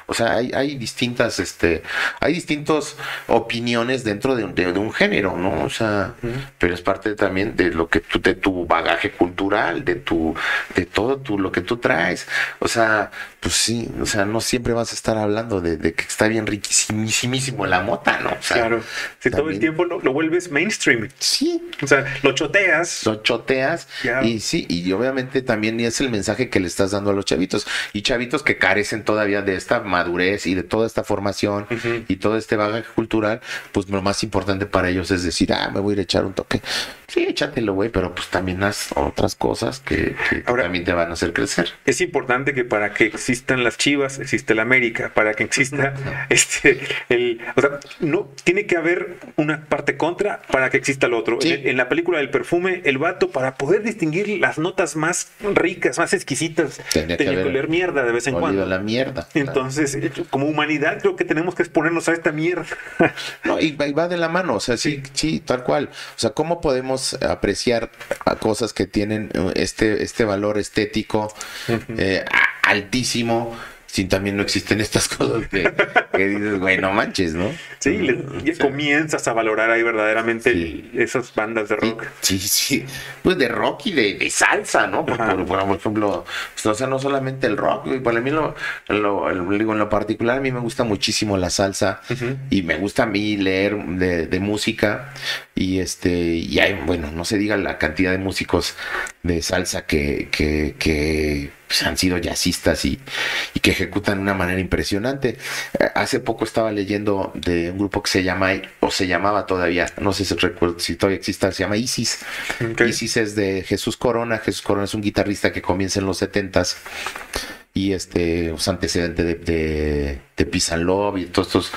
O sea, hay, hay distintas, este, hay distintas opiniones dentro de, un- de- de un género, ¿no? O sea, pero es parte también de lo que tú, de tu bagaje cultural, de tu, de todo tu, lo que tú traes. O sea, pues sí, o sea, no siempre vas a estar hablando de, de que está bien riquísimísimo la mota, ¿no? O sea, Claro. Si todo el tiempo lo, lo vuelves mainstream. Sí, O sea, lo choteas. lo choteas y sí, y obviamente también es el mensaje que le estás dando a los chavitos y chavitos que carecen todavía de esta madurez y de toda esta formación y todo este bagaje cultural, pues lo más importante para ellos es decir, ah, me voy a ir a echar un toque. Sí, échatelo, güey, pero pues también haz otras cosas que, que- que Ahora- también te van a hacer crecer. Es importante que para que existan las Chivas existe la América, para que exista (laughs) este el, o sea, no tiene que haber una parte contra para que exista el otro. Sí. En, en la película del perfume, el vato para poder distinguir las notas más ricas, más exquisitas, Tenía tenía, que que, oler mierda de vez en cuando. la mierda. Entonces, eh, como humanidad creo que tenemos que exponernos a esta mierda. (laughs) No, y va, y va de la mano, o sea, sí, sí, tal cual. O sea, ¿cómo podemos apreciar a cosas que tienen eh, este, este valor estético eh, altísimo? Si también no existen estas (laughs) cosas que, que dices, güey, no manches, ¿no? Sí, le- ya Sí. comienzas a valorar ahí verdaderamente Sí. esas bandas de rock. Sí, sí, pues de rock y de, de salsa, ¿no? Por, por- por- ejemplo, pues, o sea, no solamente el rock, güey, para mí lo, digo, en lo particular a mí me gusta muchísimo la salsa y me gusta a mí leer de, de música y este, y hay, bueno, no se diga la cantidad de músicos de salsa que, que, que pues, han sido jazzistas y, y que ejecutan de una manera impresionante. Eh, Hace poco estaba leyendo de un grupo que se llama, o se llamaba todavía, no sé si recuerdo si todavía existe, se llama Isis. Isis es de Jesús Corona. Jesús Corona es un guitarrista que comienza en los setentas y este es antecedente de, de, de Peace and Love y todos estos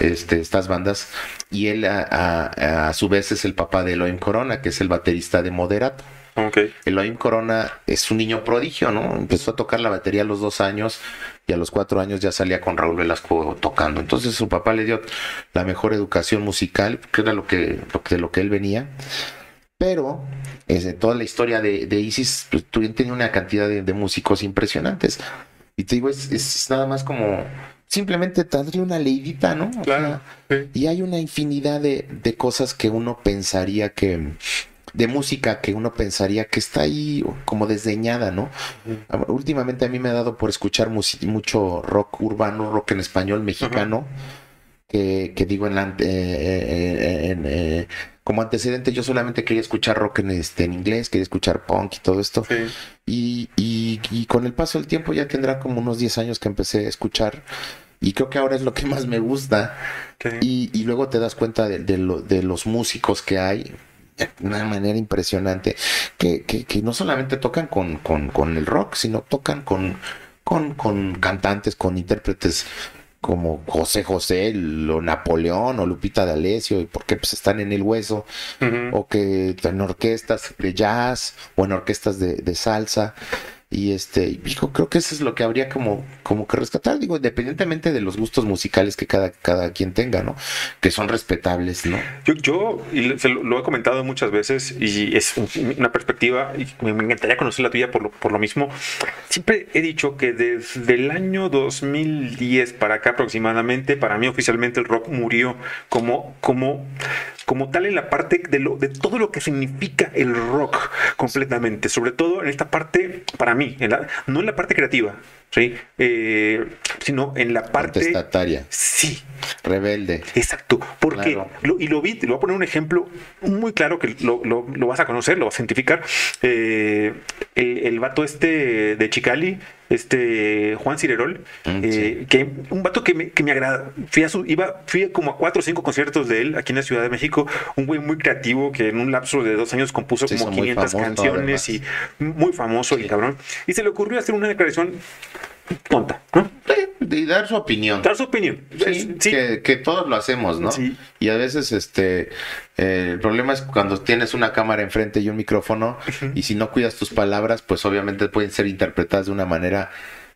este, estas bandas y él a, a- a su vez es el papá de Elohim Corona que es el baterista de Moderato Ok. Elohim Corona es un niño prodigio, ¿no? Empezó a tocar la batería a los dos años y a los cuatro años ya salía con Raúl Velasco tocando. Entonces su papá le dio la mejor educación musical, que era lo que, lo que, de lo que él venía. Pero este, toda la historia de, de Isis pues, tenía una cantidad de, de músicos impresionantes. Y te digo, es, es nada más como simplemente tendría una leidita, ¿no? O Claro, sea, sí. y hay una infinidad de, de cosas que uno pensaría que, de música que uno pensaría que está ahí como desdeñada, ¿no? Últimamente a mí me ha dado por escuchar mucho rock urbano, rock en español mexicano, que, que digo en, la eh, eh, en, eh, como antecedente yo solamente quería escuchar rock en, este, en inglés, quería escuchar punk y todo esto. Sí. Y, y- y con el paso del tiempo ya tendrá como unos 10 años que empecé a escuchar. Y creo que ahora es lo que más me gusta. Sí. Y, y luego te das cuenta de, de lo- de los músicos que hay de una manera impresionante. Que, que- que no solamente tocan con, con- con el rock, sino tocan con, con, con cantantes, con intérpretes como José José, o Napoleón, o Lupita D'Alessio, y porque pues están en el hueso o que en orquestas de jazz o en orquestas de, de salsa. Y este, digo, creo que eso es lo que habría como, como que rescatar, digo, independientemente de los gustos musicales que cada, cada quien tenga, ¿no? Que son respetables, ¿no? Yo, yo y se lo, he comentado muchas veces y es una perspectiva y me encantaría conocer la tuya por lo, por lo mismo. Siempre he dicho que desde el año 2010 para acá aproximadamente, para mí oficialmente el rock murió como, como, como tal en la parte de, lo, de todo lo que significa el rock completamente, sobre todo en esta parte, para mí, no en la parte creativa, ¿sí? Eh, sino en la parte... Contestataria, Sí, rebelde. Exacto, porque, Claro. lo- y lo vi, te lo voy a poner un ejemplo muy claro que lo, lo- lo vas a conocer, lo vas a identificar. Eh, el, el vato este de Chicali, este Juan Cirerol, Mm, eh, sí. que un vato que me, que me agrada. Fui, a su, iba, fui como a cuatro o cinco conciertos de él aquí en la Ciudad de México. Un güey muy creativo que en un lapso de dos años compuso como hizo muy 500 famoso, canciones y muy famoso el cabrón. Y se le ocurrió hacer una declaración tonta, ¿no? De dar su opinión. Dar su opinión. Sí, Sí. Que, que todos lo hacemos, ¿no? Sí. Y a veces, este, eh, el problema es cuando tienes una cámara enfrente y un micrófono, y si no cuidas tus palabras, pues obviamente pueden ser interpretadas de una manera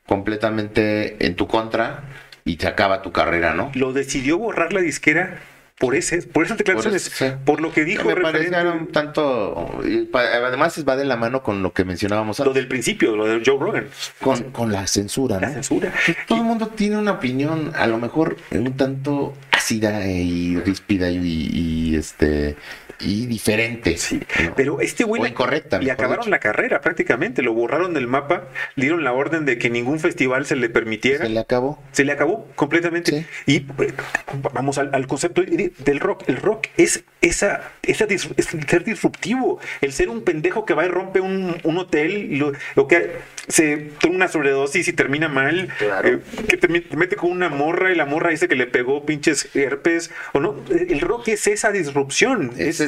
completamente en tu contra y te acaba tu carrera, ¿no? lo decidió borrar la disquera por ese, por esas declaraciones, Por eso, por, lo que dijo me referente- un tanto, además va de la mano con lo que mencionábamos lo antes, del principio, lo de Joe Rogan, con, con la censura, la ¿no? censura. Todo el mundo tiene una opinión, a lo mejor un tanto ácida y ríspida y, y, este y diferente. Sí, ¿no? pero este güey le- incorrecta, le mejor acabaron dicho. la carrera prácticamente, lo borraron del mapa, dieron la orden de que ningún festival se le permitiera. se le acabó. Se le acabó completamente. Y eh, vamos al, al concepto de- del rock. El rock es esa, esa dis- es el ser disruptivo, el ser un pendejo que va y rompe un, un hotel, lo, lo que se toma una sobredosis y termina mal, Claro. eh, que te, met- te mete con una morra y la morra dice que le pegó pinches herpes, o no. El rock es esa disrupción. Es,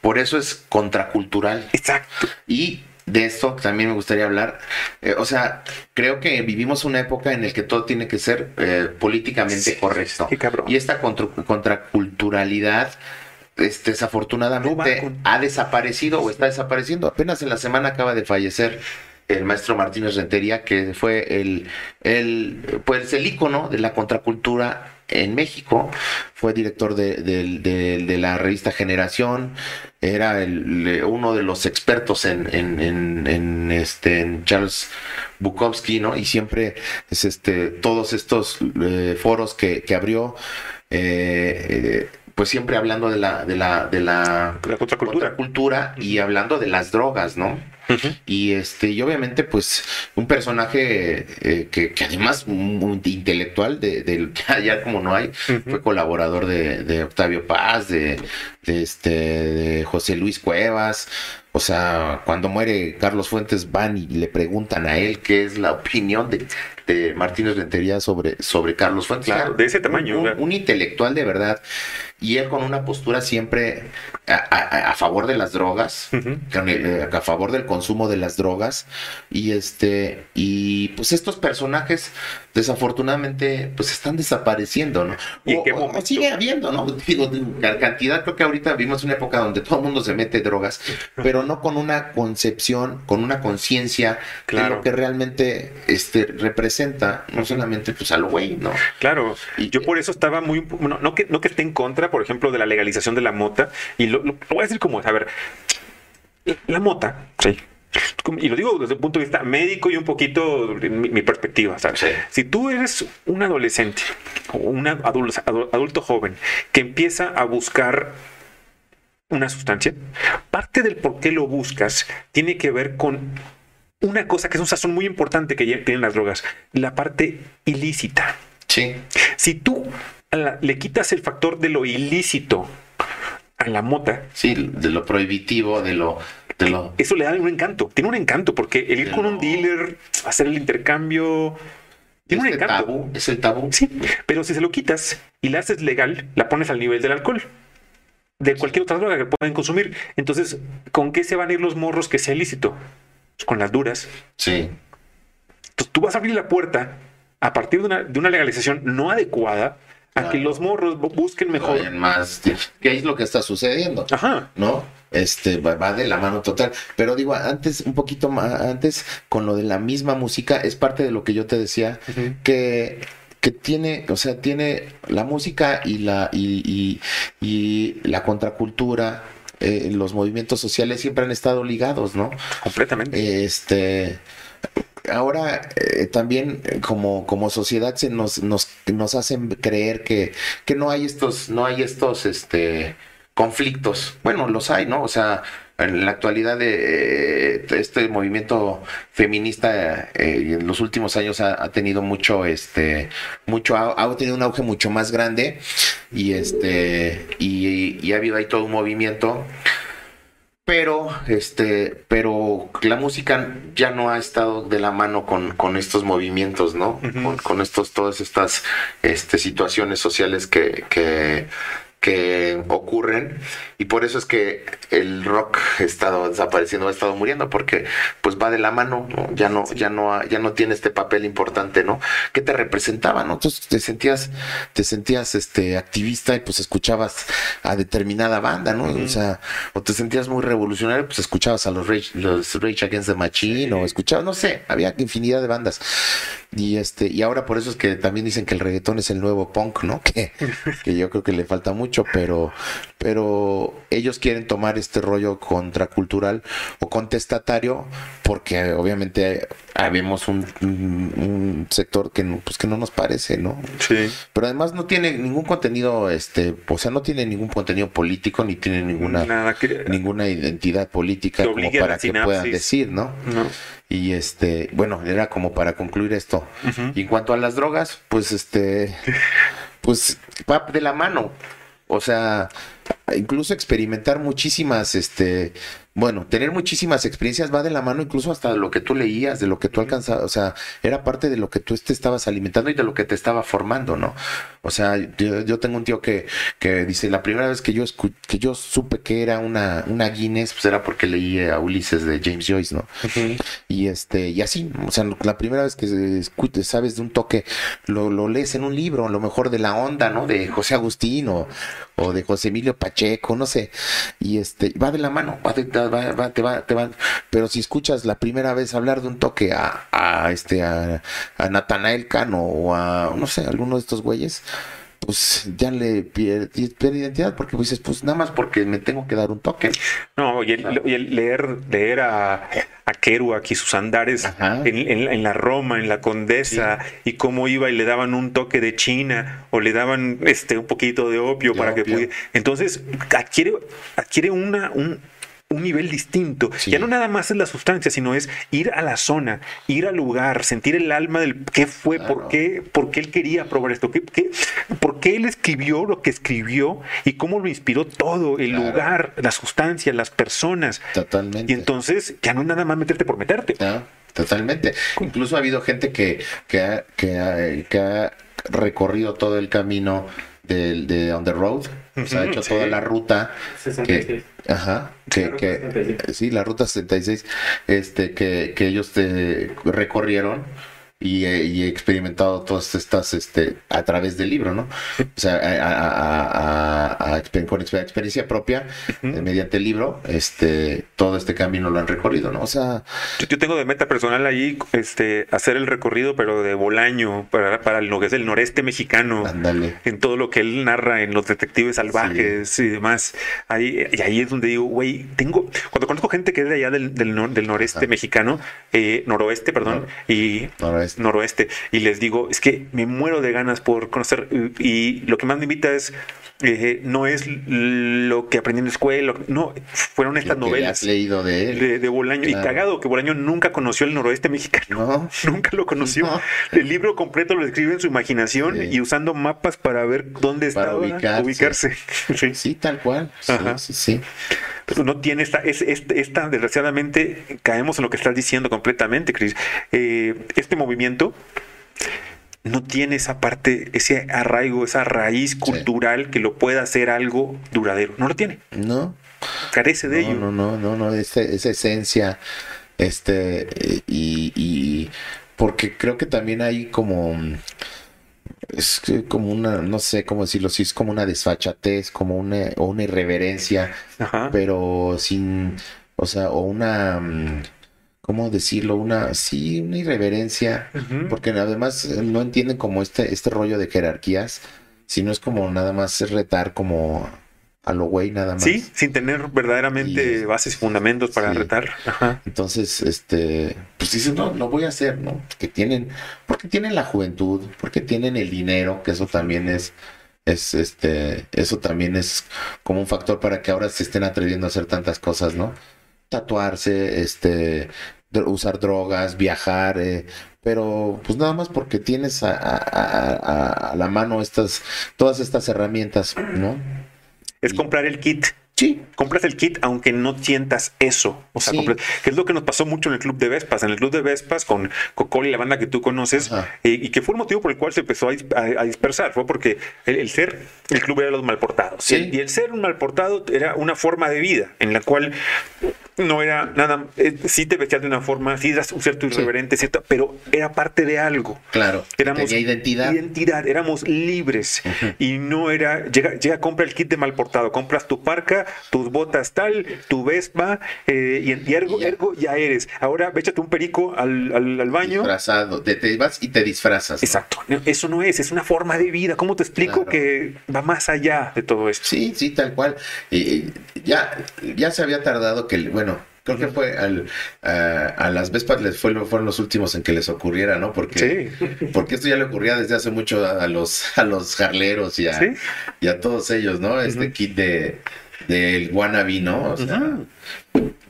por eso es contracultural. Exacto. Y de esto también me gustaría hablar. Eh, o sea, creo que vivimos una época en la que todo tiene que ser eh, políticamente Sí, correcto. qué cabrón. Y esta contra- contraculturalidad, este, desafortunadamente, No va con- ha desaparecido o está desapareciendo. Apenas en la semana acaba de fallecer el maestro Martínez Rentería, que fue el, el, pues el ícono de la contracultura en México, fue director de, de- de- de la revista Generación, era el- uno de los expertos en, en- en- en, este, en Charles Bukowski, ¿no? Y siempre es este, todos estos eh, foros que, que abrió, eh, eh, pues siempre hablando de la, de la, de la La contracultura. contracultura y hablando de las drogas, ¿no? Y este, y obviamente, pues, un personaje eh, que, que además muy intelectual de, del ya, (laughs) como no hay, fue colaborador de, de Octavio Paz, de, de este, de José Luis Cuevas. O sea, cuando muere Carlos Fuentes van y le preguntan a él qué es la opinión de, de Martínez Rentería sobre, sobre Carlos Fuentes. Claro, de ese tamaño, un intelectual de verdad. Y él con una postura siempre a, a- a favor de las drogas, el- eh, a favor del consumo de las drogas y este y pues estos personajes desafortunadamente pues están desapareciendo no ¿Y en O- qué o sigue habiendo no digo la cantidad creo que ahorita vivimos una época donde todo el mundo se mete drogas (laughs) pero no con una concepción con una conciencia de Claro. lo que realmente este representa no solamente pues a lo güey no Claro, Y- yo por eso estaba muy, bueno, no que, no que esté en contra, por ejemplo, de la legalización de la mota, y lo, lo- lo voy a decir como es, a ver, la mota, sí, y lo digo desde el punto de vista médico y un poquito mi, mi perspectiva. Si tú eres un adolescente o un adulto, adulto joven que empieza a buscar una sustancia, parte del por qué lo buscas tiene que ver con una cosa que es un sazón muy importante que tienen las drogas, la parte ilícita. Sí. Si tú le quitas el factor de lo ilícito a la mota. Sí, de lo prohibitivo, de lo eso le da un encanto. Tiene un encanto porque el ir con un dealer, hacer el intercambio. Tiene un encanto. es el tabú. Sí, pero si se lo quitas y la haces legal, la pones al nivel del alcohol. De cualquier otra droga que pueden consumir. Entonces, ¿con qué se van a ir los morros que sea ilícito? Pues con las duras. Sí. Entonces, tú vas a abrir la puerta a partir de una, de una legalización no adecuada a que los morros busquen mejor. Más, ¿Qué es lo que está sucediendo? Ajá. ¿No? Este va de la mano total. Pero digo, antes, un poquito más, antes, con lo de la misma música, es parte de lo que yo te decía, que que tiene, o sea, tiene la música y la y, y, la contracultura, eh, los movimientos sociales siempre han estado ligados, ¿no? Completamente. Este ahora eh, también eh, como, como sociedad se nos, nos, nos hacen creer que, que no hay estos, no hay estos este conflictos. Bueno, los hay, ¿no? O sea, en la actualidad de eh, este movimiento feminista en los últimos años ha, tenido mucho este mucho ha, tenido un auge mucho más grande y este y, y ha habido ahí todo un movimiento pero este pero la música ya no ha estado de la mano con, con estos movimientos no con, estos todas estas este, situaciones sociales que, que que ocurren y por eso es que el rock ha estado desapareciendo, ha estado muriendo porque pues va de la mano, ya no ya no ya no tiene este papel importante, ¿no? Que te representaba, ¿no? Entonces te sentías te sentías este activista y pues escuchabas a determinada banda, ¿no? O sea, o te sentías muy revolucionario, pues escuchabas a los Rage, los Rage Against the Machine o escuchabas, no sé, había infinidad de bandas. Y este y ahora por eso es que también dicen que el reggaetón es el nuevo punk, ¿no? (laughs) Que, que yo creo que le falta mucho, pero pero ellos quieren tomar este rollo contracultural o contestatario porque obviamente habemos un, un, sector que no, pues que no nos parece, ¿no? Sí. Pero además no tiene ningún contenido, este, o sea, no tiene ningún contenido político ni tiene ninguna ninguna identidad política como para que puedan decir, ¿no? ¿no? Y este, bueno, era como para concluir esto. Y en cuanto a las drogas, pues este, pues va de la mano. O sea, incluso experimentar muchísimas, este, bueno, tener muchísimas experiencias va de la mano incluso hasta de lo que tú leías, de lo que tú alcanzabas, o sea, era parte de lo que tú te estabas alimentando y de lo que te estaba formando, ¿no? O sea, yo, tengo un tío que, que dice, la primera vez que yo que yo supe que era una, una Guinness, pues era porque leí a Ulises de James Joyce, ¿no? Y este, y así, o sea, la primera vez que sabes de un toque, lo, lo lees en un libro, a lo mejor de la onda, ¿no? De José Agustín o, o de José Emilio Pacheco, no sé. Y este, va de la mano, va de, va, te va, te va. Pero si escuchas la primera vez hablar de un toque a, a este, a, a Natanael Cano o a, no sé, alguno de estos güeyes, pues ya le pierde, identidad porque dices, pues nada más porque me tengo que dar un toque. No, y el, leer, leer a, a Kerouac y sus andares en, la Roma, en la Condesa, y cómo iba y le daban un toque de China o le daban este un poquito de opio para que pudiera. Entonces adquiere, adquiere una, un, un nivel distinto. Ya no nada más es la sustancia, sino es ir a la zona, ir al lugar, sentir el alma del qué fue, por, qué, por qué él quería probar esto, qué, qué, por qué él escribió lo que escribió y cómo lo inspiró todo, el lugar, la sustancia, las personas. Totalmente. Y entonces ya no nada más meterte por meterte. totalmente. Incluso ha habido gente que, que, ha, que, que ha recorrido todo el camino de, de On the Road, (laughs) o sea, ha hecho toda la ruta. 66. Que, ajá, que, que sí, la ruta 66, este, que, que ellos te recorrieron y, he experimentado todas estas, este, a través del libro, ¿no? O sea, a, con experiencia propia, eh, mediante el libro, este, todo este camino lo han recorrido, ¿no? O sea... Yo, tengo de meta personal ahí, este, hacer el recorrido, pero de Bolaño, para, para lo que es el noreste mexicano. Ándale. En todo lo que él narra en Los Detectives Salvajes y demás. Ahí, y ahí es donde digo, güey, tengo, cuando conozco gente que es de allá del, del, noreste mexicano, eh, noroeste, perdón, y noroeste. Y les digo, es que me muero de ganas por conocer, y lo que más me invita es eh, no es lo que aprendí en la escuela, no, fueron estas novelas. leído de él. De, Bolaño. Y cagado, que Bolaño nunca conoció el noroeste mexicano. (laughs) nunca lo conoció. El libro completo lo escribe en su imaginación y usando mapas para ver dónde está ubicarse. (laughs) sí. tal cual. Sí, sí, Pero no tiene esta, es, esta, desgraciadamente, caemos en lo que estás diciendo completamente, Cris. Eh, este movimiento no tiene esa parte, ese arraigo, esa raíz cultural que lo pueda hacer algo duradero. No lo tiene. No. Carece de ello. No, no, no, no, esa, esencia, este, y, y, porque creo que también hay como, es como una, no sé cómo decirlo, sí, es como una desfachatez, como una, o una irreverencia, pero sin, o sea, o una mm, ¿cómo decirlo? Una, sí, una irreverencia, porque además eh, no entienden como este, este rollo de jerarquías, sino es como nada más retar como a lo güey nada más. Sí, sin tener verdaderamente bases y fundamentos para retar. Entonces, este, pues dicen, no, lo voy a hacer, ¿no? Que tienen, porque tienen la juventud, porque tienen el dinero, que eso también es, es este, eso también es como un factor para que ahora se estén atreviendo a hacer tantas cosas, ¿no? tatuarse, este, usar drogas, viajar, eh, pero pues nada más porque tienes a, la mano estas, todas estas herramientas, ¿no? Es comprar el kit. Sí. Compras el kit aunque no sientas eso. O sea, que es lo que nos pasó mucho en el club de Vespas. En el club de Vespas con Cocol y la banda que tú conoces, eh, y que fue el motivo por el cual se empezó a, dispersar. Fue porque el, ser, el club era los malportados. y el ser un malportado era una forma de vida en la cual no era nada, eh, sí te vestías de una forma, sí eras un cierto irreverente, cierto, pero era parte de algo. Claro. Éramos tenía identidad. Identidad, éramos libres. Y no era, llega, llega, compra el kit de mal portado, compras tu parca, tus botas tal, tu Vespa, eh, y, y ergo, ya. ergo ya eres. Ahora échate un perico al, al, baño. Disfrazado, te, vas y te disfrazas. Exacto. Eso no es, es una forma de vida. ¿Cómo te explico que va más allá de todo esto? Sí, sí, tal cual. Ya, ya se había tardado que, bueno, Creo que fue al, a, las Vespas les fue, fueron los últimos en que les ocurriera, ¿no? Porque, porque esto ya le ocurría desde hace mucho a, los a los jarleros y a, y a todos ellos, ¿no? Este kit de del wannabe, ¿no? O sea,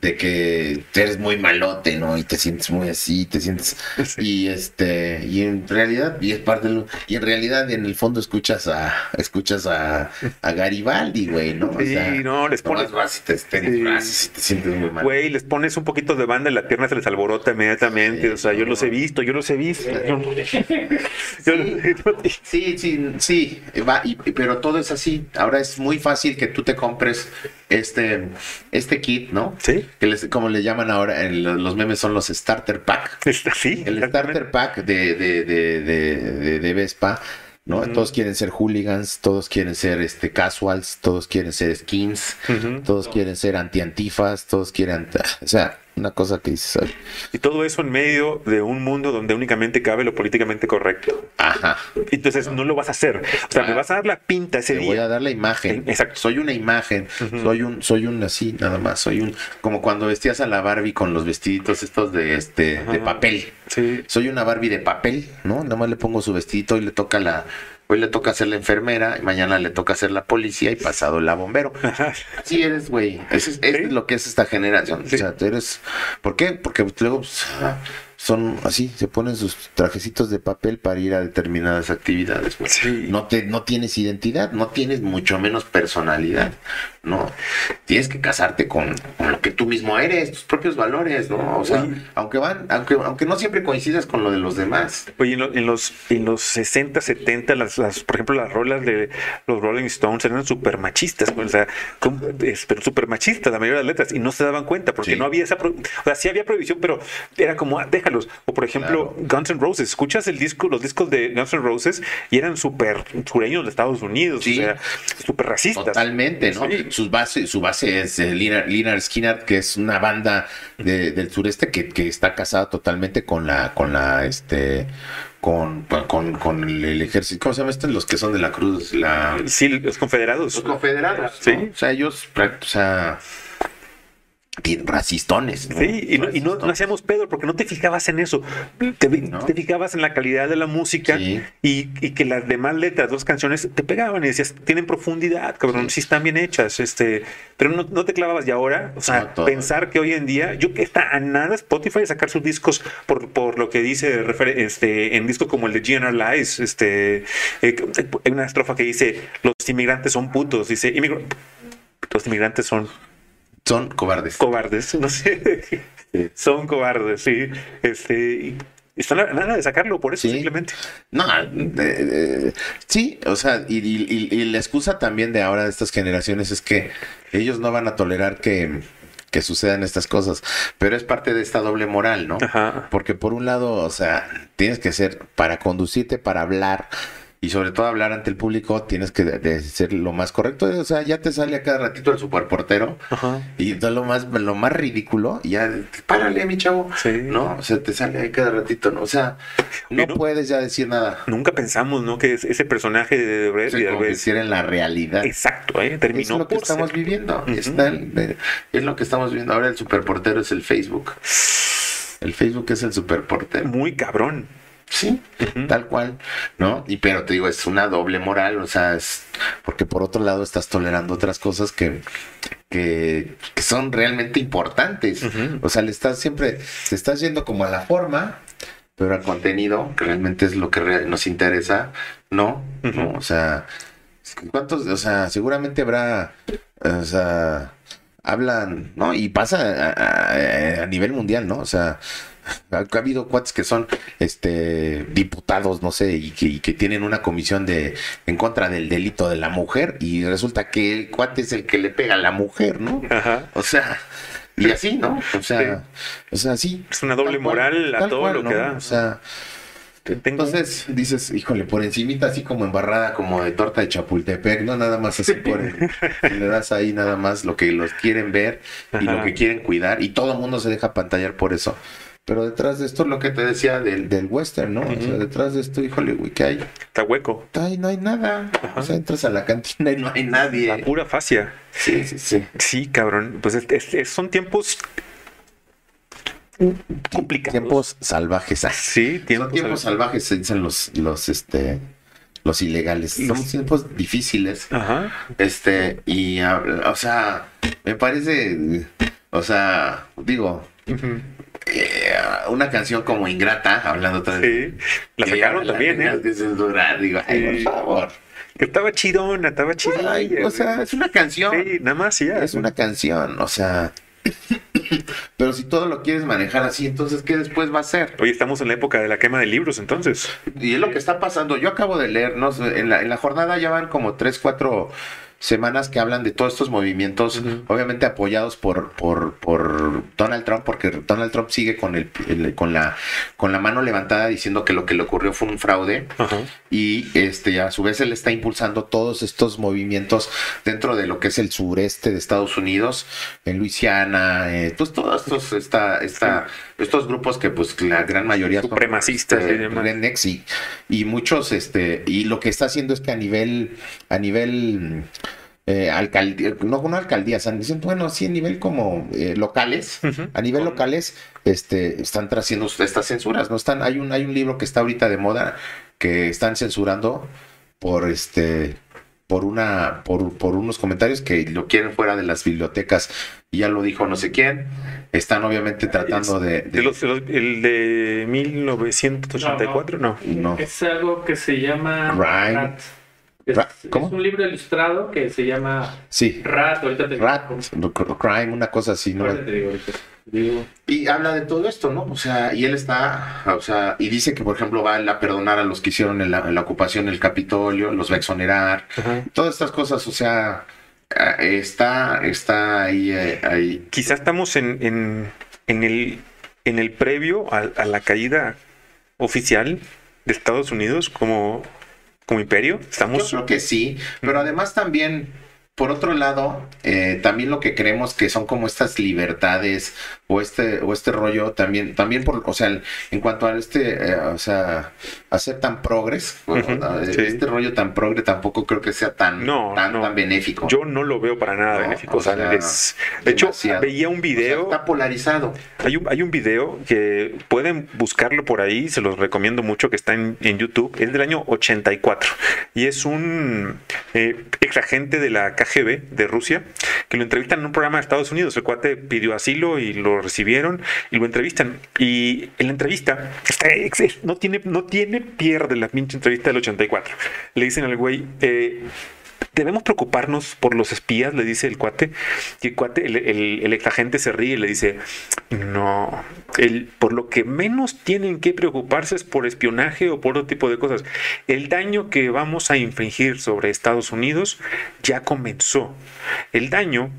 de que eres muy malote, ¿no? Y te sientes muy así, te sientes y este y en realidad y es parte de y en realidad en el fondo escuchas a escuchas a, a Garibaldi, güey, ¿no? O sí, no, les pones vas y te, te, sientes muy mal. Güey, les pones un poquito de banda en la pierna se les alborota inmediatamente, o sea, yo los he visto, yo los he visto. Sí, sí, sí, va, y, pero todo es así. Ahora es muy fácil que tú te compres este este kit, ¿no? Sí que como le llaman ahora en los memes son los starter pack. (laughs) Sí, el starter pack de, de, de, de, Vespa, ¿no? Todos quieren ser hooligans, todos quieren ser este casuals, todos quieren ser skins, todos quieren ser anti-antifas, todos quieren, o sea, una cosa que dices. Y todo eso en medio de un mundo donde únicamente cabe lo políticamente correcto. Ajá. Entonces no lo vas a hacer. O sea, me vas a dar la pinta ese día. Voy a dar la imagen. Exacto. Soy una imagen. Soy un, soy un así, nada más. Soy un, como cuando vestías a la Barbie con los vestiditos estos de este, de papel. Sí. Soy una Barbie de papel, ¿no? Nada más le pongo su vestidito y le toca la, Hoy le toca ser la enfermera, y mañana le toca ser la policía y pasado la bombero. (laughs) Sí eres, güey. Eso es, lo que es esta generación. O sea, tú eres... ¿Por qué? Porque luego pues, son así, se ponen sus trajecitos de papel para ir a determinadas actividades. No, te, no tienes identidad, no tienes mucho menos personalidad. ¿No? Tienes que casarte con, lo que tú mismo eres, tus propios valores, ¿no? O sea, aunque van, aunque, aunque no siempre coincidas con lo de los demás. Oye, en, los, en los 60, 70, las, las, por ejemplo, las rolas de los Rolling Stones eran súper machistas, o sea, pero súper machistas la mayoría de las letras, y no se daban cuenta, porque no había esa, o sea, sí había prohibición, pero era como, ah, déjalo, Carlos. O por ejemplo, Guns N' Roses. Escuchas el disco, los discos de Guns N' Roses y eran súper sureños de Estados Unidos, Sí. o sea, súper racistas. Totalmente, ¿no? Sí. Sus base, su base es eh, Lynyrd Lynyrd Skynyrd, que es una banda de- del sureste que, que está casada totalmente con la, con la, este, con, con, con el, el ejército. ¿Cómo se llama esto? Los que son de la cruz, la... Sí, los confederados. Los confederados. Sí. ¿no? O sea, ellos, o sea, bien racistones. ¿no? Sí, y no, y no- hacíamos pedo porque no te fijabas en eso. Te, No. te fijabas en la calidad de la música Sí. y, y que las demás letras, dos canciones, te pegaban y decías, tienen profundidad, cabrón, sí, están bien hechas, este, pero no, te clavabas. Y ahora, o sea, pensar que hoy en día, yo que está a nada Spotify de sacar sus discos por, por lo que dice este, en discos como el de GNR Lies, este, eh, hay una estrofa que dice, los inmigrantes son putos, dice, "Inmigr- los inmigrantes son Son cobardes. cobardes, no sé. Son cobardes, sí. Este, y están a nada de sacarlo por eso Sí. simplemente. No, eh, eh, sí, o sea, y, y- y- y la excusa también de ahora de estas generaciones es que ellos no van a tolerar que, que sucedan estas cosas, pero es parte de esta doble moral, ¿no? Ajá. Porque por un lado, o sea, tienes que ser para conducirte, para hablar y sobre todo hablar ante el público, tienes que de- de ser lo más correcto. O sea, ya te sale a cada ratito el superportero Ajá. y da lo más, lo más ridículo, y ya, párale, mi chavo. Sí. No, o sea, te sale ahí cada ratito, ¿no? O sea, no, puedes ya decir nada. Nunca pensamos, ¿no? Que es- ese personaje de Derbez, Se convirtiera en la realidad. exacto, ¿eh? Es terminó lo que estamos ser. viviendo. Ujú. Está el- es lo que estamos viendo. Ahora el superportero es el Facebook. El Facebook es el superportero. muy cabrón. Sí, tal cual, ¿no? Y pero te digo, es una doble moral, o sea, es porque por otro lado estás tolerando otras cosas que, que, que son realmente importantes. O sea, le estás siempre, te estás yendo como a la forma, pero al contenido, que realmente es lo que nos interesa, no, ¿no? O sea, ¿cuántos? O sea, seguramente habrá, o sea, hablan, ¿no? Y pasa a, a- a nivel mundial, ¿no? O sea, ha, ha habido cuates que son este diputados, no sé, y que, y que tienen una comisión de en contra del delito de la mujer, y resulta que el cuate es el que le pega a la mujer, ¿no? Ajá. O sea, y así, ¿no? O sea, o sea, sí. Es una doble cual, moral a todo cual, lo ¿no? que da. O sea, Tengo- entonces dices, híjole, por encimita así como embarrada como de torta de Chapultepec, no nada más así por el- le das ahí nada más lo que los quieren ver y Ajá. lo que quieren cuidar y todo el mundo se deja pantallar por eso. Pero detrás de esto es lo que te decía del, del western, ¿no? O sea, detrás de esto, híjole, güey, ¿qué hay? está hueco. Ay, no hay nada. Ajá. O sea, entras a la cantina y no hay nadie. La pura fascia. Sí, sí, sí. Sí, cabrón. Pues es- es- son tiempos complicados. Tiempos salvajes. ah. Sí, tiempos, Son tiempos salvajes, se dicen los, los, este, los ilegales. Son tiempos difíciles. Ajá. Este, y, ah, o sea, me parece, o sea, digo, Ujú. Eh, una canción como Ingrata, hablando otra vez. Sí. La sacaron también, ¿eh? que censurar, digo, ay, Sí. por favor. Que estaba chidona, estaba chidona. Ay, o sea, es una canción. Sí, nada más, ya. Es una canción, o sea. (coughs) Pero si todo lo quieres manejar así, entonces, ¿qué después va a ser? Hoy estamos en la época de la quema de libros, entonces. Y es lo que está pasando. Yo acabo de leer, no sé, en la, en la jornada ya van como tres, cuatro semanas que hablan de todos estos movimientos, obviamente apoyados por, por, por Donald Trump, porque Donald Trump sigue con el, el- con la con la mano levantada diciendo que lo que le ocurrió fue un fraude. Y este a su vez él está impulsando todos estos movimientos dentro de lo que es el sureste de Estados Unidos, en Luisiana, eh, pues todos estos esta, esta, estos grupos que pues la gran mayoría son, Supremacistas este, y demás. rednecks y, y muchos este y lo que está haciendo es que a nivel a nivel eh, alcaldía, no, no alcaldías, bueno, sí, a nivel como eh, locales, a nivel locales, este, están haciendo estas censuras, ¿no? Están, hay un, hay un libro que está ahorita de moda que están censurando por este por una por, por unos comentarios que lo quieren fuera de las bibliotecas y ya lo dijo no sé quién están obviamente tratando de, de- De los- de los- el de 1984, no. no Es algo que se llama Rhyme. Rat. Es, ¿cómo? es un libro ilustrado que se llama sí Rat. Ahorita te rat crime una cosa así no Ahorita te digo, ahorita te digo. Y habla de todo esto, ¿no? O sea, y él está, o sea, y dice que, por ejemplo, va a perdonar a los que hicieron en la, en la ocupación del Capitolio, los va a exonerar, Ajá. todas estas cosas, o sea, está, está ahí, eh, ahí. Quizá estamos en, en, en el en el previo a, a la caída oficial de Estados Unidos como, como imperio. Yo Estamos. creo que sí, pero además también, por otro lado, eh, también lo que creemos que son como estas libertades o este o este rollo también, también por, o sea, en cuanto a este, eh, o sea, a ser tan progres, sí. este rollo tan progre tampoco creo que sea tan, No, tan, no. tan benéfico. Yo no lo veo para nada benéfico. o sea, sea, es- de hecho, veía un O sea, video. está polarizado. Hay un, hay un video que pueden buscarlo por ahí, se los recomiendo mucho, que está en, en YouTube. Es del año 84 y es un eh, ex agente de la KGB de Rusia que lo entrevistan en un programa de Estados Unidos. El cuate pidió asilo y lo recibieron y lo entrevistan. Y en la entrevista no tiene, no tiene pierde la pinche entrevista del 84. Le dicen al güey, eh, debemos preocuparnos por los espías, le dice el cuate. Y el cuate, el, el, el exagente se ríe y le dice, no, el, por lo que menos tienen que preocuparse es por espionaje o por otro tipo de cosas. El daño que vamos a infringir sobre Estados Unidos ya comenzó. El daño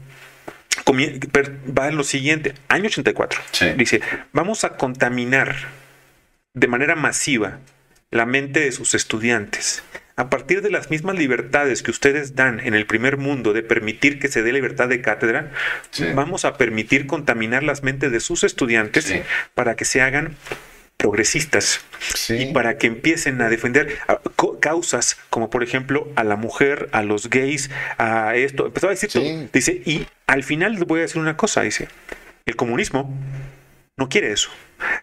va en lo siguiente, año 84. Sí. Dice, vamos a contaminar de manera masiva la mente de sus estudiantes. A partir de las mismas libertades que ustedes dan en el primer mundo de permitir que se dé libertad de cátedra, Sí. vamos a permitir contaminar las mentes de sus estudiantes Sí. para que se hagan progresistas Sí. y para que empiecen a defender causas como por ejemplo a la mujer, a los gays, a esto. Empezó a decir todo. Dice, y al final voy a decir una cosa, dice, el comunismo no quiere eso.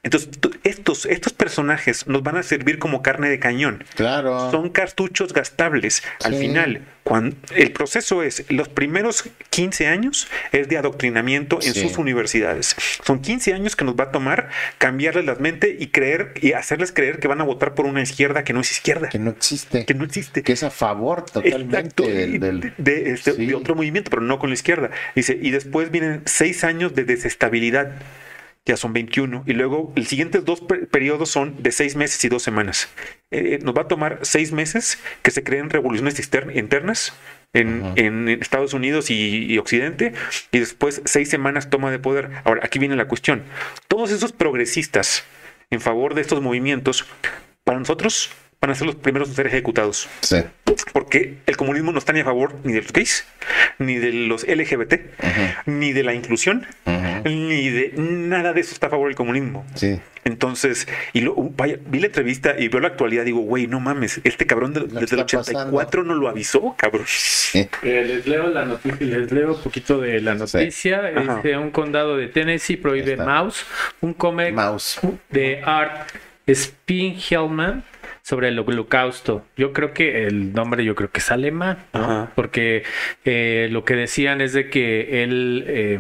Entonces, estos, estos personajes nos van a servir como carne de cañón. Claro. Son cartuchos gastables. Al final, cuando el proceso es los primeros 15 años es de adoctrinamiento en Sí. sus universidades. Son 15 años que nos va a tomar cambiarles la mente y creer y hacerles creer que van a votar por una izquierda que no es izquierda, que no existe. que no existe. Que es a favor totalmente del, y del- de, este- Sí. de otro movimiento, pero no con la izquierda. Dice, y después vienen seis años de desestabilidad, ya son 21, y luego los siguientes dos per- periodos son de seis meses y dos semanas. Eh, nos va a tomar seis meses que se creen revoluciones internas. En, Estados Unidos y, y Occidente, y después seis semanas toma de poder. Ahora, aquí viene la cuestión. Todos esos progresistas en favor de estos movimientos, para nosotros van a ser los primeros en ser ejecutados Sí. porque el comunismo no está ni a favor ni de los gays, ni de los LGBT, ni de la inclusión, ni de nada de eso está a favor del comunismo. Sí. Entonces, y lo, vaya, vi la entrevista y veo la actualidad, digo, güey, no mames, este cabrón de- desde el está 84 no lo avisó, cabrón. Sí. Eh, les leo la noticia, les leo un poquito de la noticia. Ajá. Dice, un condado de Tennessee prohíbe. Mouse, un cómic Mouse. de Art Spiegelman sobre el holocausto. Yo creo que el nombre yo creo que es alemán, porque eh, lo que decían es de que él eh,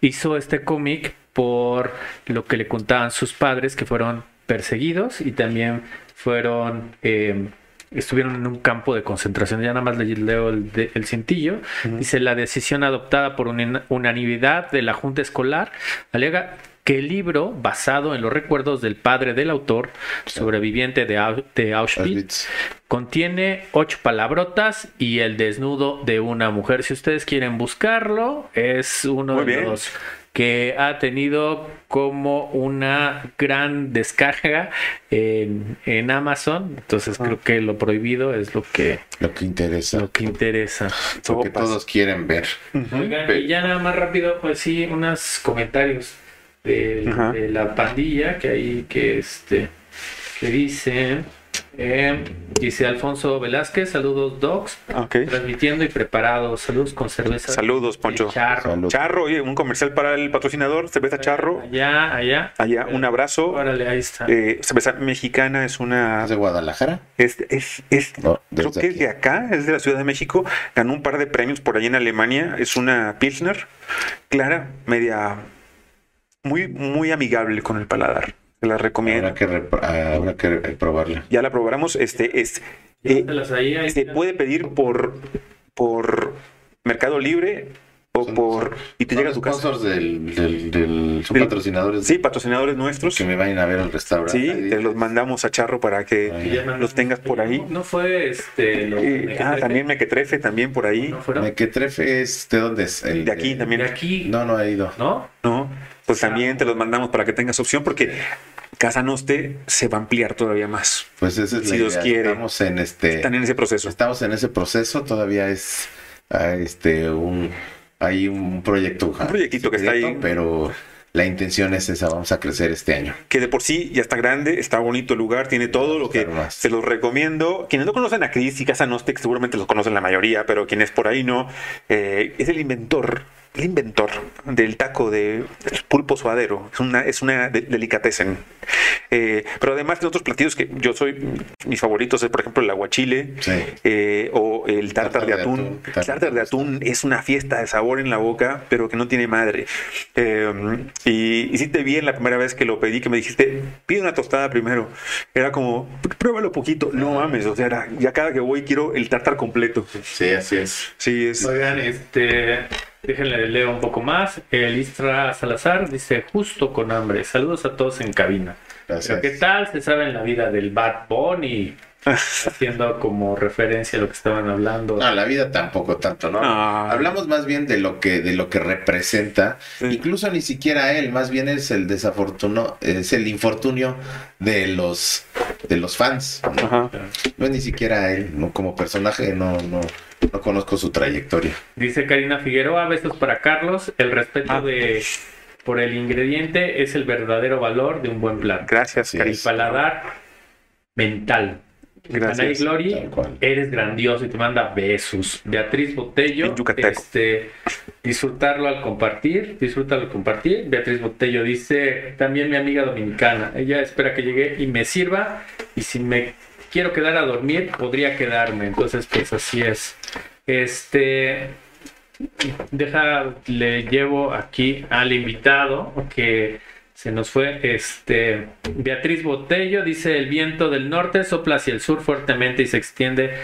hizo este cómic por lo que le contaban sus padres que fueron perseguidos y también fueron eh, estuvieron en un campo de concentración. Ya nada más le leo el, de- el cintillo. Dice la decisión adoptada por una- unanimidad de la Junta Escolar alega que el libro, basado en los recuerdos del padre del autor, sobreviviente de, Au- de Auschwitz, Auschwitz. contiene ocho palabrotas y el desnudo de una mujer. Si ustedes quieren buscarlo, es uno Muy de bien. los que ha tenido como una gran descarga en, en Amazon. Entonces Ah. creo que lo prohibido es lo que, Lo que interesa. lo que interesa. Lo que Sopas. todos quieren ver. Oigan, Pe- y ya nada más rápido, pues sí, unos comentarios de, la pandilla que hay que este que dicen eh, dice Alfonso Velázquez, saludos docs, Ok. transmitiendo y preparados, saludos con cerveza. Saludos, Poncho. Charro. Salud. Charro, oye, un comercial para el patrocinador, cerveza Charro. Allá, allá. Allá, un abrazo. Órale, ahí está. Eh, cerveza mexicana es una ¿Es de Guadalajara? Es, es, es- No, creo que es de acá, es de la Ciudad de México. Ganó un par de premios por allí en Alemania. Es una Pilsner clara, media, muy, muy amigable con el paladar. Se la recomiendo. Habrá que, repro- habrá que probarla. Ya la probaremos. Este es, eh, se puede pedir por, por Mercado Libre o Son- por y te llega a tu casa. sponsors del, del, del- son Del- patrocinadores Sí, patrocinadores nuestros. que me vayan a ver al restaurante. Sí, Ahí- te los mandamos a Charro para que Ahí. los tengas por ahí. No fue este. Y- ah, también Mequetrefe, también por ahí. ¿No? Mequetrefe es de dónde es El De aquí también. De aquí. No, no ha ido. ¿No? ¿no? Pues también te los mandamos para que tengas opción porque Casa Noste se va a ampliar todavía más. Pues esa es Si la Dios idea. quiere. Estamos en este Están en ese proceso. estamos en ese proceso, todavía es ah, este un hay un proyecto Un proyectito que está ahí. pero la intención es esa, vamos a crecer este año. Que de por sí ya está grande, está bonito el lugar, tiene todo lo que más. se los recomiendo. Quienes no conocen a Chris y Casa Noste, que seguramente los conocen la mayoría, pero quienes por ahí no, eh, es el inventor. El inventor del taco de pulpo suadero. Es una, es una de- delicatessen. Eh, pero además de otros platillos que yo soy, mis favoritos es, por ejemplo, el aguachile Sí. eh, o el tartar Tartar de de atún. El tartar de atún es una fiesta de sabor en la boca, pero que no tiene madre. Eh, y, y sí te vi en la primera vez que lo pedí, que me dijiste, pide una tostada primero. Era como, pruébalo poquito. No mames, o sea, era, ya cada que voy quiero el tartar completo. Sí, así es. Sí, es... Oigan, este. Déjenle leer un poco más. El Istra Salazar dice: Justo con hambre. Saludos a todos en cabina. Gracias. ¿Qué tal se sabe en la vida del Bad Bunny? (laughs) Haciendo como referencia a lo que estaban hablando. No, la vida tampoco tanto, ¿no? No. Hablamos más bien de lo que de lo que representa, Sí. incluso ni siquiera él, más bien es el desafortuno, es el infortunio de los de los fans. ¿no? Ajá. No es ni siquiera él, no como personaje no no no conozco su trayectoria. Dice Karina Figueroa: Besos para Carlos. El respeto Ah. de por el ingrediente es el verdadero valor de un buen plato. Gracias. El paladar mental. Gracias. Glory, eres grandioso y te manda besos. Beatriz Botello, este, disfrutarlo al compartir, disfrútalo al compartir. Beatriz Botello dice, también mi amiga dominicana, ella espera que llegue y me sirva y si me quiero quedar a dormir, podría quedarme. Entonces, pues así es. Este, deja, le llevo aquí al invitado que se nos fue. Este, Beatriz Botello dice: El viento del norte sopla hacia el sur fuertemente y se extiende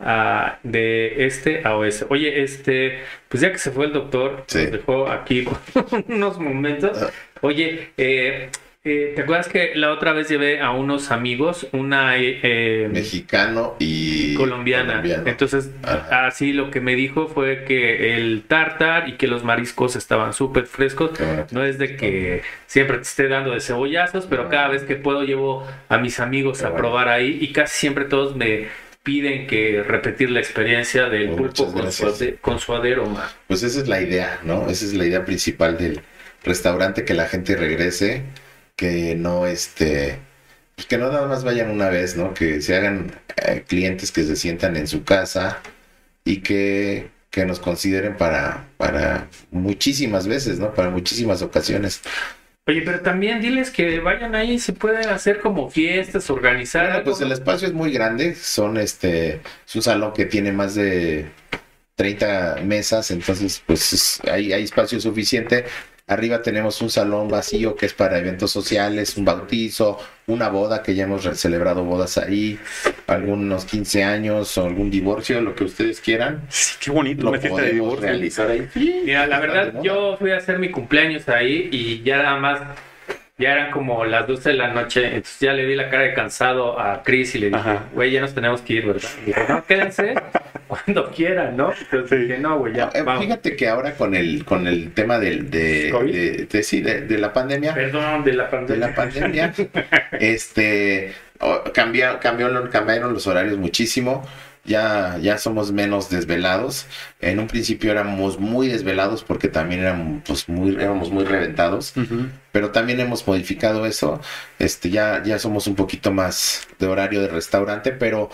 a- de este a oeste. Oye, este, pues ya que se fue el doctor, Sí. nos dejó aquí (laughs) unos momentos. Oye, eh, eh, ¿te acuerdas que la otra vez llevé a unos amigos una eh, Mexicano y colombiana. colombiano. Entonces, Ajá. así lo que me dijo fue que el tartar y que los mariscos estaban súper frescos. No es de que siempre te esté dando de cebollazos, pero cada vez que puedo llevo a mis amigos Qué a bueno. probar ahí y casi siempre todos me piden que repetir la experiencia del Oh, pulpo con su, con su. Pues esa es la idea, ¿no? Esa es la idea principal del restaurante, que la gente regrese, que no este, pues que no nada más vayan una vez, ¿no? Que se hagan eh, clientes que se sientan en su casa y que, que nos consideren para, para muchísimas veces, ¿no? Para muchísimas ocasiones. Oye, pero también diles que vayan ahí, se pueden hacer como fiestas, organizar. Bueno, pues el espacio es muy grande, son este, es un salón que tiene más de 30 mesas, entonces pues es- hay, hay espacio suficiente. Arriba tenemos un salón vacío que es para eventos sociales, un bautizo, una boda, que ya hemos celebrado bodas ahí, algunos 15 años o algún divorcio, lo que ustedes quieran. Sí, qué bonito, Lo una fiesta de podemos divorcio. realizar ahí. Mira, la verdad, yo fui a hacer mi cumpleaños ahí y ya nada más, ya eran como las 12 de la noche, entonces ya le di la cara de cansado a Chris y le dije, güey, ya nos tenemos que ir, ¿verdad? Y dijo, no, quédense (laughs) cuando quieran, ¿no? Entonces Sí. dije, no, güey, ya, Eh, vamos. Fíjate que ahora con el, con el tema del, de, de- de- sí, de- de la pandemia, Perdón de la de pandemia. la pandemia. (laughs) este oh, cambia- cambió- cambiaron los horarios muchísimo. Ya, ya somos menos desvelados. En un principio éramos muy desvelados porque también éramos, pues, muy, éramos muy reventados. Pero también hemos modificado eso. Este, ya, ya somos un poquito más de horario de restaurante, pero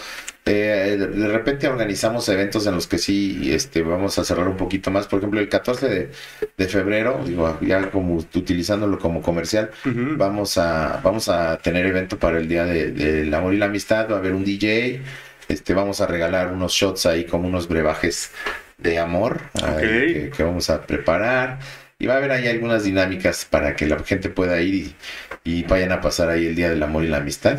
eh, de, de repente organizamos eventos en los que sí este, vamos a cerrar un poquito más. Por ejemplo, el 14 de, de febrero, digo, ya como utilizándolo como comercial. Vamos a, vamos a tener evento para el Día de- del Amor y la Amistad. Va a haber un DJ. Este, vamos a regalar unos shots ahí como unos brebajes de amor ahí Ok. que, que vamos a preparar. Y va a haber ahí algunas dinámicas para que la gente pueda ir y, y vayan a pasar ahí el Día del Amor y la Amistad.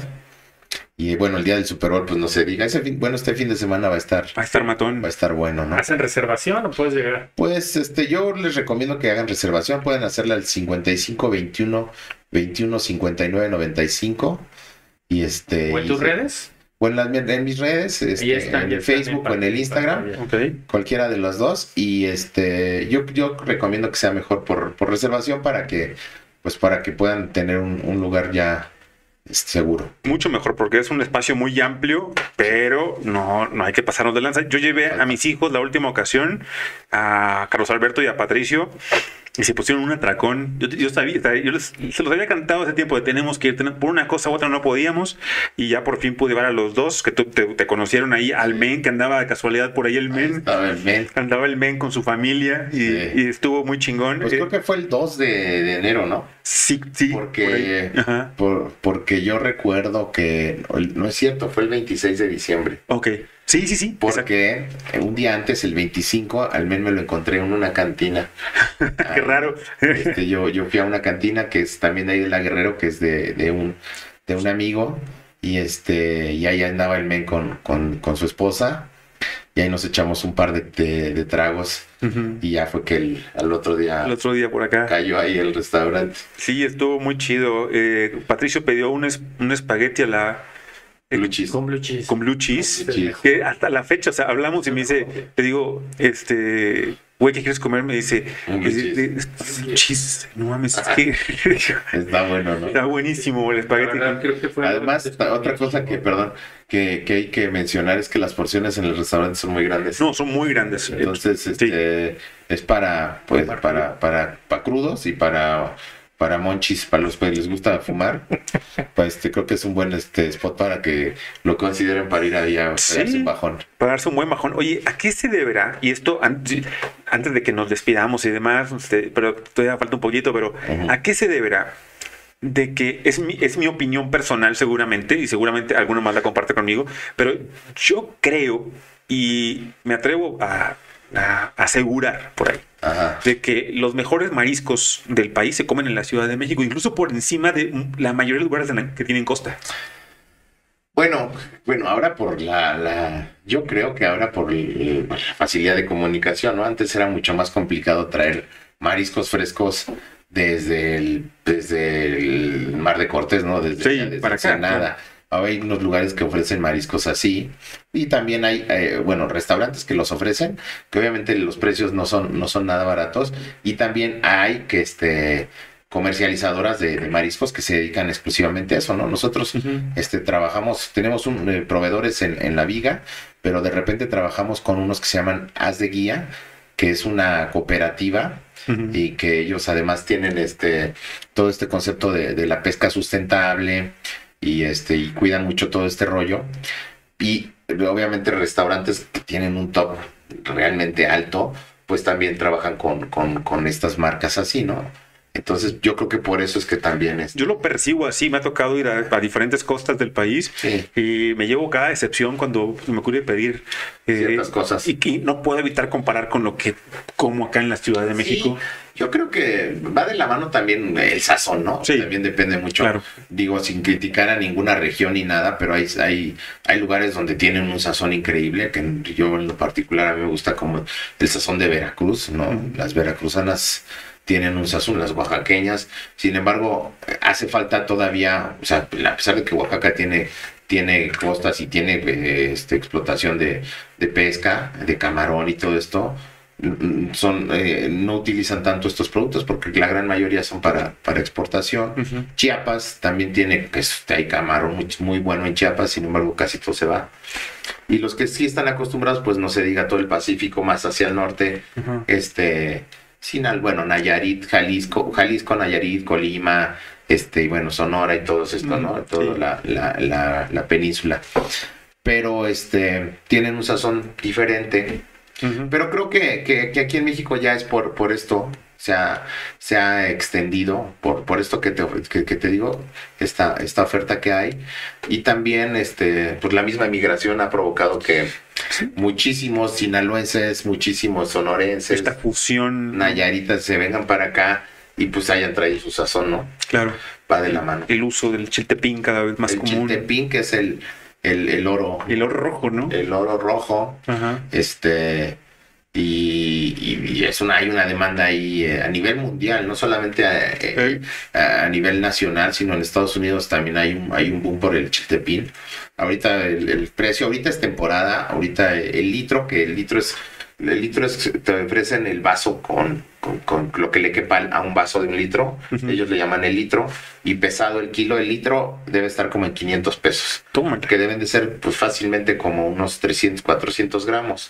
Y bueno, el día del Super Bowl, pues no se diga. Ese fin- bueno, este fin de semana va a estar, Va a estar matón. va a estar bueno, ¿no? ¿Hacen reservación o puedes llegar? Pues este, yo les recomiendo que hagan reservación. Pueden hacerla al 55 21 21 59 95. Y este. ¿O en y tus se- redes? O en, las- en mis redes, este, en el Facebook o en el. Instagram. Cualquiera de las dos y este yo yo recomiendo que sea mejor por, por reservación para que pues para que puedan tener un, un lugar ya este, seguro Mucho mejor porque es un espacio muy amplio, pero no, no hay que pasarnos de lanza. Yo llevé a mis hijos la última ocasión, a Carlos Alberto y a Patricio, y se pusieron un atracón. Yo, yo sabía, yo les- se los había cantado hace tiempo de tenemos que ir, ten- por una cosa u otra no podíamos, y ya por fin pude ver a los dos que tú- te, te conocieron ahí, al men que andaba de casualidad por ahí el men. Estaba el men. Andaba el men con su familia y, Sí. y estuvo muy chingón. pues Eh, creo que fue el 2 de, de enero no sí, sí. porque por ahí. Ajá. por- porque yo recuerdo que no es cierto fue el 26 de diciembre Ok. Sí, sí, sí. exacto. porque un día antes el 25 al men me lo encontré en una cantina (laughs) Qué raro. Este, yo, yo fui a una cantina que es también ahí de la Guerrero, que es de, de un, de un amigo, y este, y ahí andaba el men con, con, con su esposa, y ahí nos echamos un par de, de- de tragos, y ya fue que el, al otro día El otro día por acá. cayó ahí el restaurante. Sí, estuvo muy chido. Eh, Patricio pidió un, es- un espagueti a la eh, Luchis. Con blue cheese. con blue cheese. Blue cheese. Que hasta la fecha, o sea, hablamos y me dice, te digo, este, güey, ¿qué quieres comer? Me dice, blue "Eh, cheese. es blue cheese. No mames, es que (laughs) Está bueno, ¿no? está buenísimo el espagueti. verdad, con- creo que fue Además, otra cosa que, perdón, que, que hay que mencionar es que las porciones en el restaurante son muy grandes. No, son muy grandes. Entonces, Sí. este, es para, pues, para, para, para crudos y para, para monchis, para los que les gusta fumar. (laughs) Pues este, creo que es un buen este spot para que lo consideren para ir ahí a Sí. pegarse un bajón. para darse un buen bajón. Oye, ¿a qué se deberá? Y esto antes de que nos despidamos y demás, este, pero todavía falta un poquito, pero. ¿a qué se deberá? De que es mi, es mi opinión personal seguramente, y seguramente alguno más la comparte conmigo, pero yo creo y me atrevo a, a asegurar por ahí Ajá. de que los mejores mariscos del país se comen en la Ciudad de México, incluso por encima de la mayoría de lugares que tienen costa. Bueno, bueno, ahora por la, la yo creo que ahora por el- la facilidad de comunicación, ¿no? Antes era mucho más complicado traer mariscos frescos desde el, desde el Mar de Cortés, ¿no? Desde, Sí, desde para acá, hay unos lugares que ofrecen mariscos así y también hay, eh, bueno, restaurantes que los ofrecen, que obviamente los precios no son, no son nada baratos y también hay que, este, comercializadoras de, de mariscos que se dedican exclusivamente a eso, ¿no? Nosotros este, trabajamos, tenemos un, eh, proveedores en, en la viga, pero de repente trabajamos con unos que se llaman As de Guía, que es una cooperativa y que ellos además tienen este todo este concepto de, de la pesca sustentable y este y cuidan mucho todo este rollo. Y obviamente restaurantes que tienen un top realmente alto pues también trabajan con, con, con estas marcas así no entonces yo creo que por eso es que también es Yo lo percibo así, me ha tocado ir a, a diferentes costas del país Sí. y me llevo cada excepción cuando me ocurre pedir eh, Ciertas cosas. Y que no puedo evitar comparar con lo que como acá en la Ciudad de México. Sí, yo creo que va de la mano también el sazón, ¿no? Sí. También depende mucho. Claro. Digo, sin criticar a ninguna región ni nada, pero hay, hay, hay lugares donde tienen un sazón increíble, que yo en lo particular a mí me gusta como el sazón de Veracruz, ¿no? Las veracruzanas tienen un sazón, las oaxaqueñas. Sin embargo, hace falta todavía, o sea, a pesar de que Oaxaca tiene tiene costas y tiene eh, este, explotación de, de pesca, de camarón y todo esto, mm, son eh, no utilizan tanto estos productos porque la gran mayoría son para, para exportación. Chiapas también tiene, pues, hay camarón muy, muy bueno en Chiapas, sin embargo casi todo se va. Y los que sí están acostumbrados, pues no se diga todo el Pacífico, más hacia el norte, este, Sinal, bueno, Nayarit, Jalisco, Jalisco, Nayarit, Colima, este, y bueno, Sonora y todo esto, ¿no? Mm, Toda la, la, la, la península. Pero este, tienen un sazón diferente. Pero creo que, que, que aquí en México ya es por, por esto, se ha, se ha extendido, por, por esto que te, que, que te digo, esta, esta oferta que hay. Y también, este, pues la misma migración ha provocado que muchísimos sinaloenses, muchísimos sonorenses, Esta fusión. nayaritas se vengan para acá y pues hayan traído su sazón, ¿no? Claro. Va de la mano. El uso del chiltepín cada vez más el común. chiltepín, que es el, el, el oro. El oro rojo, ¿no? El oro rojo. Ajá. Este. Y, y- y es una, hay una demanda ahí eh, a nivel mundial, no solamente a, eh, a- a nivel nacional, sino en Estados Unidos también hay un, hay un boom por el chiltepín. Ahorita el, el precio, ahorita es temporada, ahorita el litro, que el litro es, el litro es, te ofrecen el vaso con, con, con lo que le quepa a un vaso de un litro, ellos le llaman el litro, y pesado el kilo, el litro debe estar como en 500 pesos, que deben de ser pues fácilmente como unos 300, 400 gramos.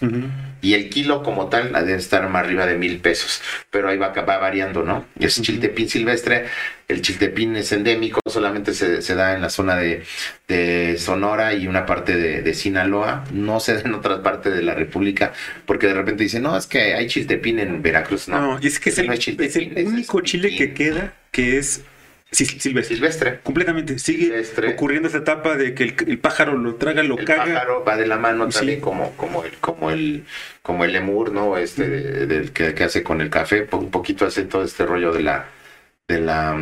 Y el kilo como tal debe estar más arriba de mil pesos. Pero ahí va, va variando, ¿no? Y es Ujú. chiltepín silvestre. El chiltepín es endémico, solamente se, se da en la zona de, de Sonora y una parte de, de Sinaloa. No se da en otras partes de la República, porque de repente dicen, no, es que hay chiltepín en Veracruz. No, No, y es que es el, no es el único es chile que queda que es sil- silvestre. Silvestre. Completamente. Sigue Silvestre. ocurriendo esta etapa de que el, el pájaro lo traga, lo el caga. pájaro va de la mano Sí. también como, como el, como el, como el lemur, ¿no? Este de- que, que hace con el café, un poquito hace todo este rollo de la, de la,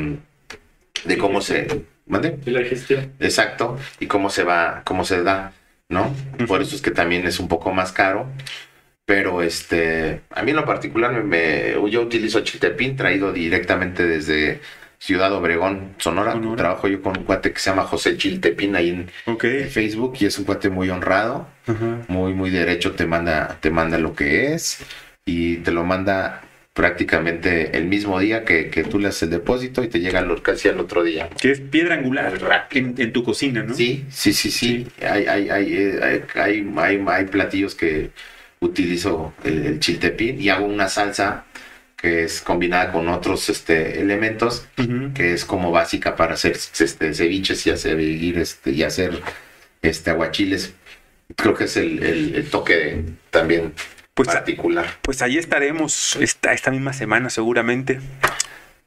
de cómo se, ¿mande? Y la gestión. Exacto, y cómo se va, cómo se da, ¿no? Por eso es que también es un poco más caro. Pero este, a mí en lo particular, me, me- yo utilizo chiltepín traído directamente desde Ciudad Obregón, Sonora. Sonora. Trabajo yo con un cuate que se llama José Chiltepín ahí en, Ok. en Facebook y es un cuate muy honrado, muy, muy derecho, te manda, te manda lo que es y te lo manda prácticamente el mismo día que, que tú le haces el depósito y te llega lo- casi al otro día. Que es piedra angular en, en tu cocina, ¿no? Sí, sí, sí, sí. Hay, hay, hay, eh, hay, hay, hay- hay platillos que utilizo el, el chiltepín y hago una salsa que es combinada con otros este, elementos que es como básica para hacer este, ceviches y hacer, este, y hacer este, aguachiles. Creo que es el, el- el toque de- también Pues, particular. pues ahí estaremos esta, esta misma semana seguramente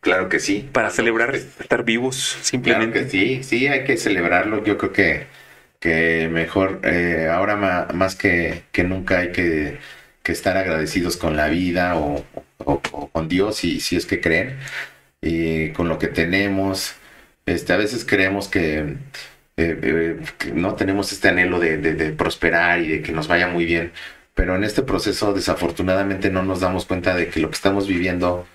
Claro que sí. para celebrar estar vivos Claro simplemente. que sí, sí, hay que celebrarlo. Yo creo que, que mejor, eh, ahora más que, que nunca hay que, que estar agradecidos con la vida o, o- o con Dios, si, si es que creen, y con lo que tenemos. Este, a veces creemos que, eh, eh, que no tenemos este anhelo de, de- de prosperar y de que nos vaya muy bien, pero en este proceso desafortunadamente no nos damos cuenta de que lo que estamos viviendo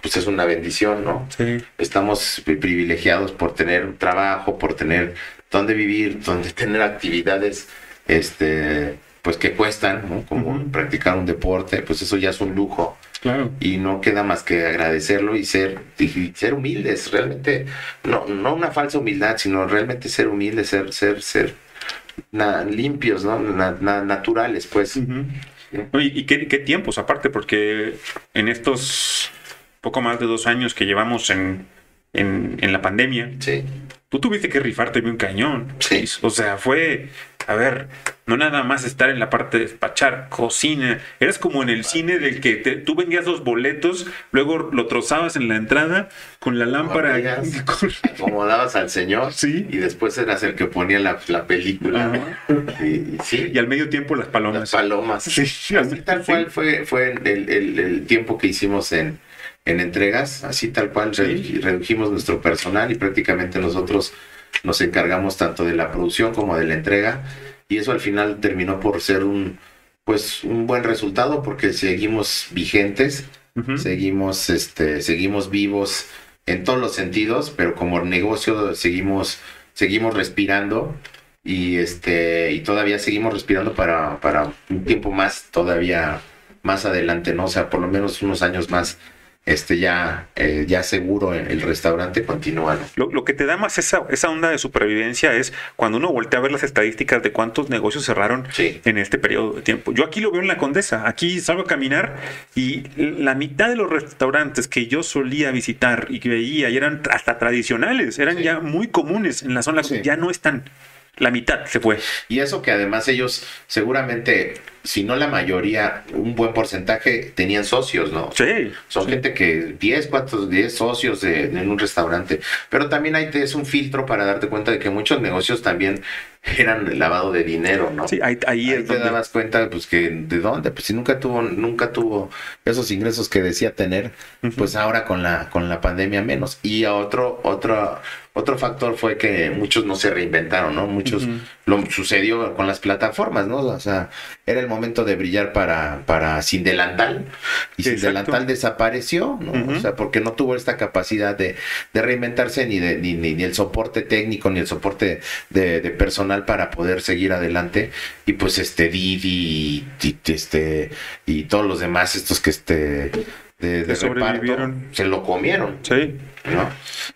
pues es una bendición, ¿no? Sí. estamos pri- privilegiados por tener trabajo, por tener donde vivir, donde (laughs) tener actividades, este, pues que cuestan, ¿no? Como practicar un deporte, pues eso ya es un lujo Claro. y no queda más que agradecerlo y ser, y ser humildes, realmente, no, no una falsa humildad, sino realmente ser humildes, ser, ser, ser na- limpios, ¿no? Na- na- naturales, pues. Y y qué, qué tiempos aparte, porque en estos poco más de dos años que llevamos en, en, en la pandemia, Sí, tú tuviste que rifarte bien cañón. Sí. O sea, fue, a ver, no nada más estar en la parte de despachar, cocina. Eras como en el cine del que te- tú vendías los boletos, luego lo trozabas en la entrada con la lámpara. (laughs) Acomodabas al Señor Sí. y después eras el que ponía la, la película. Y, sí, Y al medio tiempo las Las palomas. palomas. Sí, Así tal sí. cual fue, fue el, el- el tiempo que hicimos en, en entregas, así tal cual redu- redujimos nuestro personal y prácticamente nosotros nos encargamos tanto de la producción como de la entrega y eso al final terminó por ser un pues un buen resultado porque seguimos vigentes, seguimos este seguimos vivos en todos los sentidos, pero como negocio seguimos seguimos respirando y este y todavía seguimos respirando para, para un tiempo más todavía más adelante, ¿no? O sea, por lo menos unos años más este ya eh, ya seguro el, el restaurante continúa. Lo, lo que te da más esa, esa onda de supervivencia es cuando uno voltea a ver las estadísticas de cuántos negocios cerraron Sí. en este periodo de tiempo. Yo aquí lo veo en la Condesa. Aquí salgo a caminar y la mitad de los restaurantes que yo solía visitar y que veía y eran hasta tradicionales, eran Sí. ya muy comunes en la zona, Sí. ya no están. La mitad se fue. Y eso que además ellos seguramente si no la mayoría, un buen porcentaje tenían socios, ¿no? Sí. Son gente que 10, 4, 10 socios de- en un restaurante. Pero también te es un filtro para darte cuenta de que muchos negocios también (laughs) eran lavado de dinero, ¿no? Sí, ahí, ahí Ahí es te donde... dabas cuenta, pues que de dónde, pues si nunca tuvo, nunca tuvo esos ingresos que decía tener, pues ahora con la, con la pandemia menos. Y a otro, otro, otro factor fue que muchos no se reinventaron, ¿no? Muchos lo sucedió con las plataformas, ¿no? O sea, era el momento de brillar para, para Sin Delantal. Y Sin. Delantal desapareció, ¿no? O sea, porque no tuvo esta capacidad de, de reinventarse ni, de, ni, ni, ni el soporte técnico ni el soporte de, de personal para poder seguir adelante. Y pues este Didi y, este y todos los demás estos que este de, de Que reparto sobrevivieron. se lo comieron, Sí. ¿no?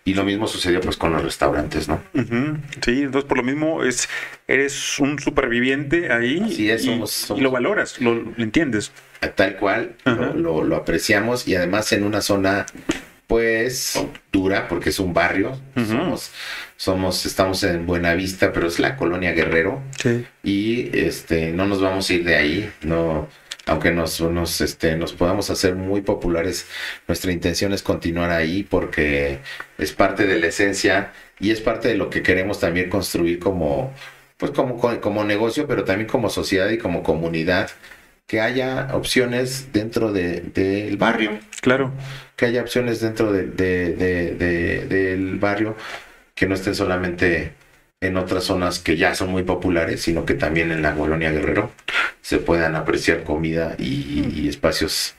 Y lo mismo sucedió pues con los restaurantes, ¿no? Sí, entonces por lo mismo es eres un superviviente ahí Así es, y, somos- y somos- lo valoras, lo, lo entiendes. Tal cual, Ajá. lo, lo- lo apreciamos y además en una zona pues dura porque es un barrio, Ujú. somos, somos, estamos en Buenavista, pero es la colonia Guerrero Sí. y este no nos vamos a ir de ahí, no, aunque nos, nos, este, nos podamos hacer muy populares, nuestra intención es continuar ahí porque es parte de la esencia y es parte de lo que queremos también construir como, pues como, como negocio, pero también como sociedad y como comunidad, que haya opciones dentro de- del barrio Claro. que haya opciones dentro de, de- de- de- del barrio que no estén solamente en otras zonas que ya son muy populares, sino que también en la colonia Guerrero se puedan apreciar comida y, y espacios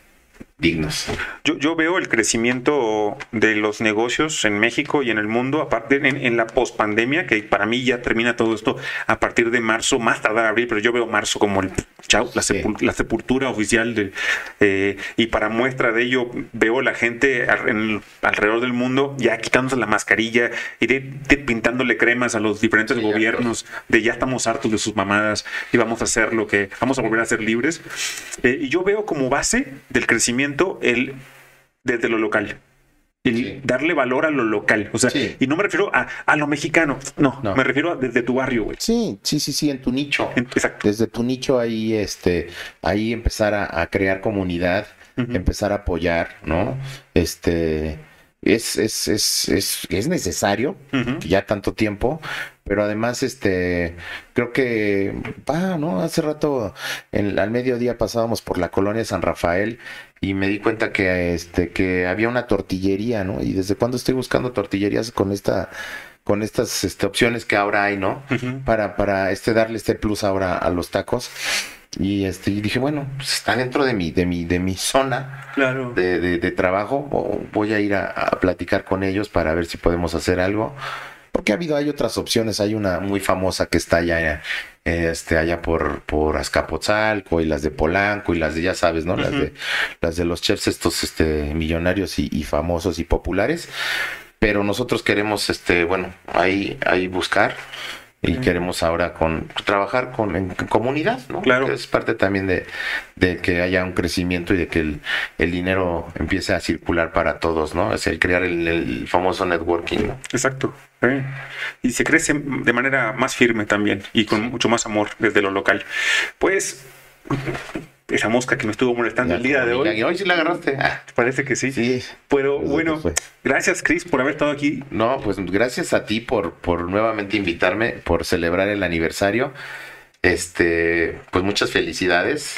dignos. Yo, yo veo el crecimiento de los negocios en México y en el mundo, aparte en, en la pospandemia, que para mí ya termina todo esto a partir de marzo, más tardar abril, pero yo veo marzo como el chau, la, Sí. sepul- la sepultura oficial del, eh, y para muestra de ello veo la gente al- en- alrededor del mundo ya quitándose la mascarilla y de, de pintándole cremas a los diferentes Sí, gobiernos de ya estamos hartos de sus mamadas y vamos a hacer lo que vamos a volver a ser libres. Eh, y yo veo como base del crecimiento el desde lo local. El Sí. darle valor a lo local. O sea, Sí. y no me refiero a, a lo mexicano. No, No. me refiero a desde tu barrio, güey. Sí, sí, sí, sí, en tu nicho. En- Exacto. Desde tu nicho ahí, este, ahí empezar a, a crear comunidad, empezar a apoyar, ¿no? Este, es, es, es, es, es necesario, ya tanto tiempo, pero además, este, creo que, va, ¿no? Hace rato, en- al mediodía pasábamos por la colonia San Rafael y me di cuenta que, este, que había una tortillería, ¿no? Y desde cuando estoy buscando tortillerías con esta, con estas, este, opciones que ahora hay, ¿no? Para, para, este, darle este plus ahora a los tacos. Y este, y dije, bueno, pues está dentro de mi, de mi, de mi zona Claro. de, de- de trabajo. Voy a ir a, a platicar con ellos para ver si podemos hacer algo. Porque ha habido, hay otras opciones. Hay una muy famosa que está allá, este, allá por, por Azcapotzalco y las de Polanco y las de, ya sabes, ¿no? Las de, las de los chefs estos, este, millonarios y, y famosos y populares. Pero nosotros queremos, este, bueno, ahí, ahí buscar. Y queremos ahora con trabajar con en comunidad, ¿no? Claro. Que es parte también de, de que haya un crecimiento y de que el, el dinero empiece a circular para todos, ¿no? Es el crear el, el famoso networking, ¿no? Exacto. ¿Eh? Y se crece de manera más firme también y con mucho más amor desde lo local. Pues esa mosca que me estuvo molestando el día de hoy, hoy sí la agarraste. Ah, parece que sí. sí. Pero bueno, gracias Chris por haber estado aquí. No, pues gracias a ti por, por nuevamente invitarme, por celebrar el aniversario. Este, pues muchas felicidades.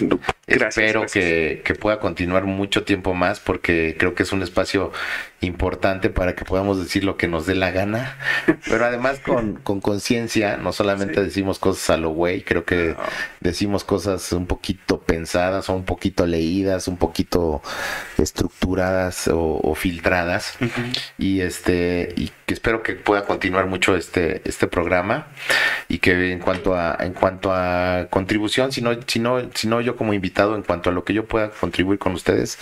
Gracias, Espero gracias. Que, que pueda continuar mucho tiempo más porque creo que es un espacio importante para que podamos decir lo que nos dé la gana, (laughs) pero además con con conciencia, no solamente Sí. decimos cosas a lo güey, creo que decimos cosas un poquito pensadas o un poquito leídas, un poquito estructuradas o, o filtradas y este y que espero que pueda continuar mucho este este programa y que en cuanto a en cuanto a contribución si no si no si no yo como invitado en cuanto a lo que yo pueda contribuir con ustedes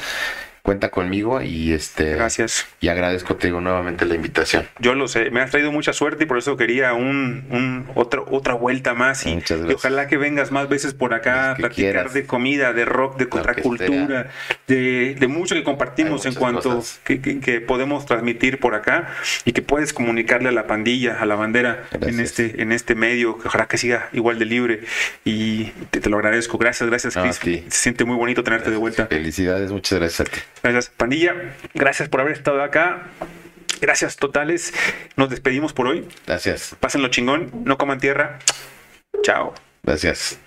cuenta conmigo y este Gracias. y agradezco te digo nuevamente la invitación. Yo lo sé, me has traído mucha suerte y por eso quería un, un otro, otra vuelta más y, Muchas y ojalá que vengas más veces por acá a platicar quieras. de comida, de rock, de contracultura, de, de mucho que compartimos en cuanto que, que- que podemos transmitir por acá y que puedes comunicarle a la pandilla, a la bandera en este, en este medio, que ojalá que siga igual de libre y te, te lo agradezco. Gracias, gracias Chris. Se siente muy bonito tenerte de vuelta. Felicidades, muchas gracias a ti. Gracias, pandilla. Gracias por haber estado acá. Gracias totales. Nos despedimos por hoy. Gracias. Pásenlo chingón. No coman tierra. Chao. Gracias.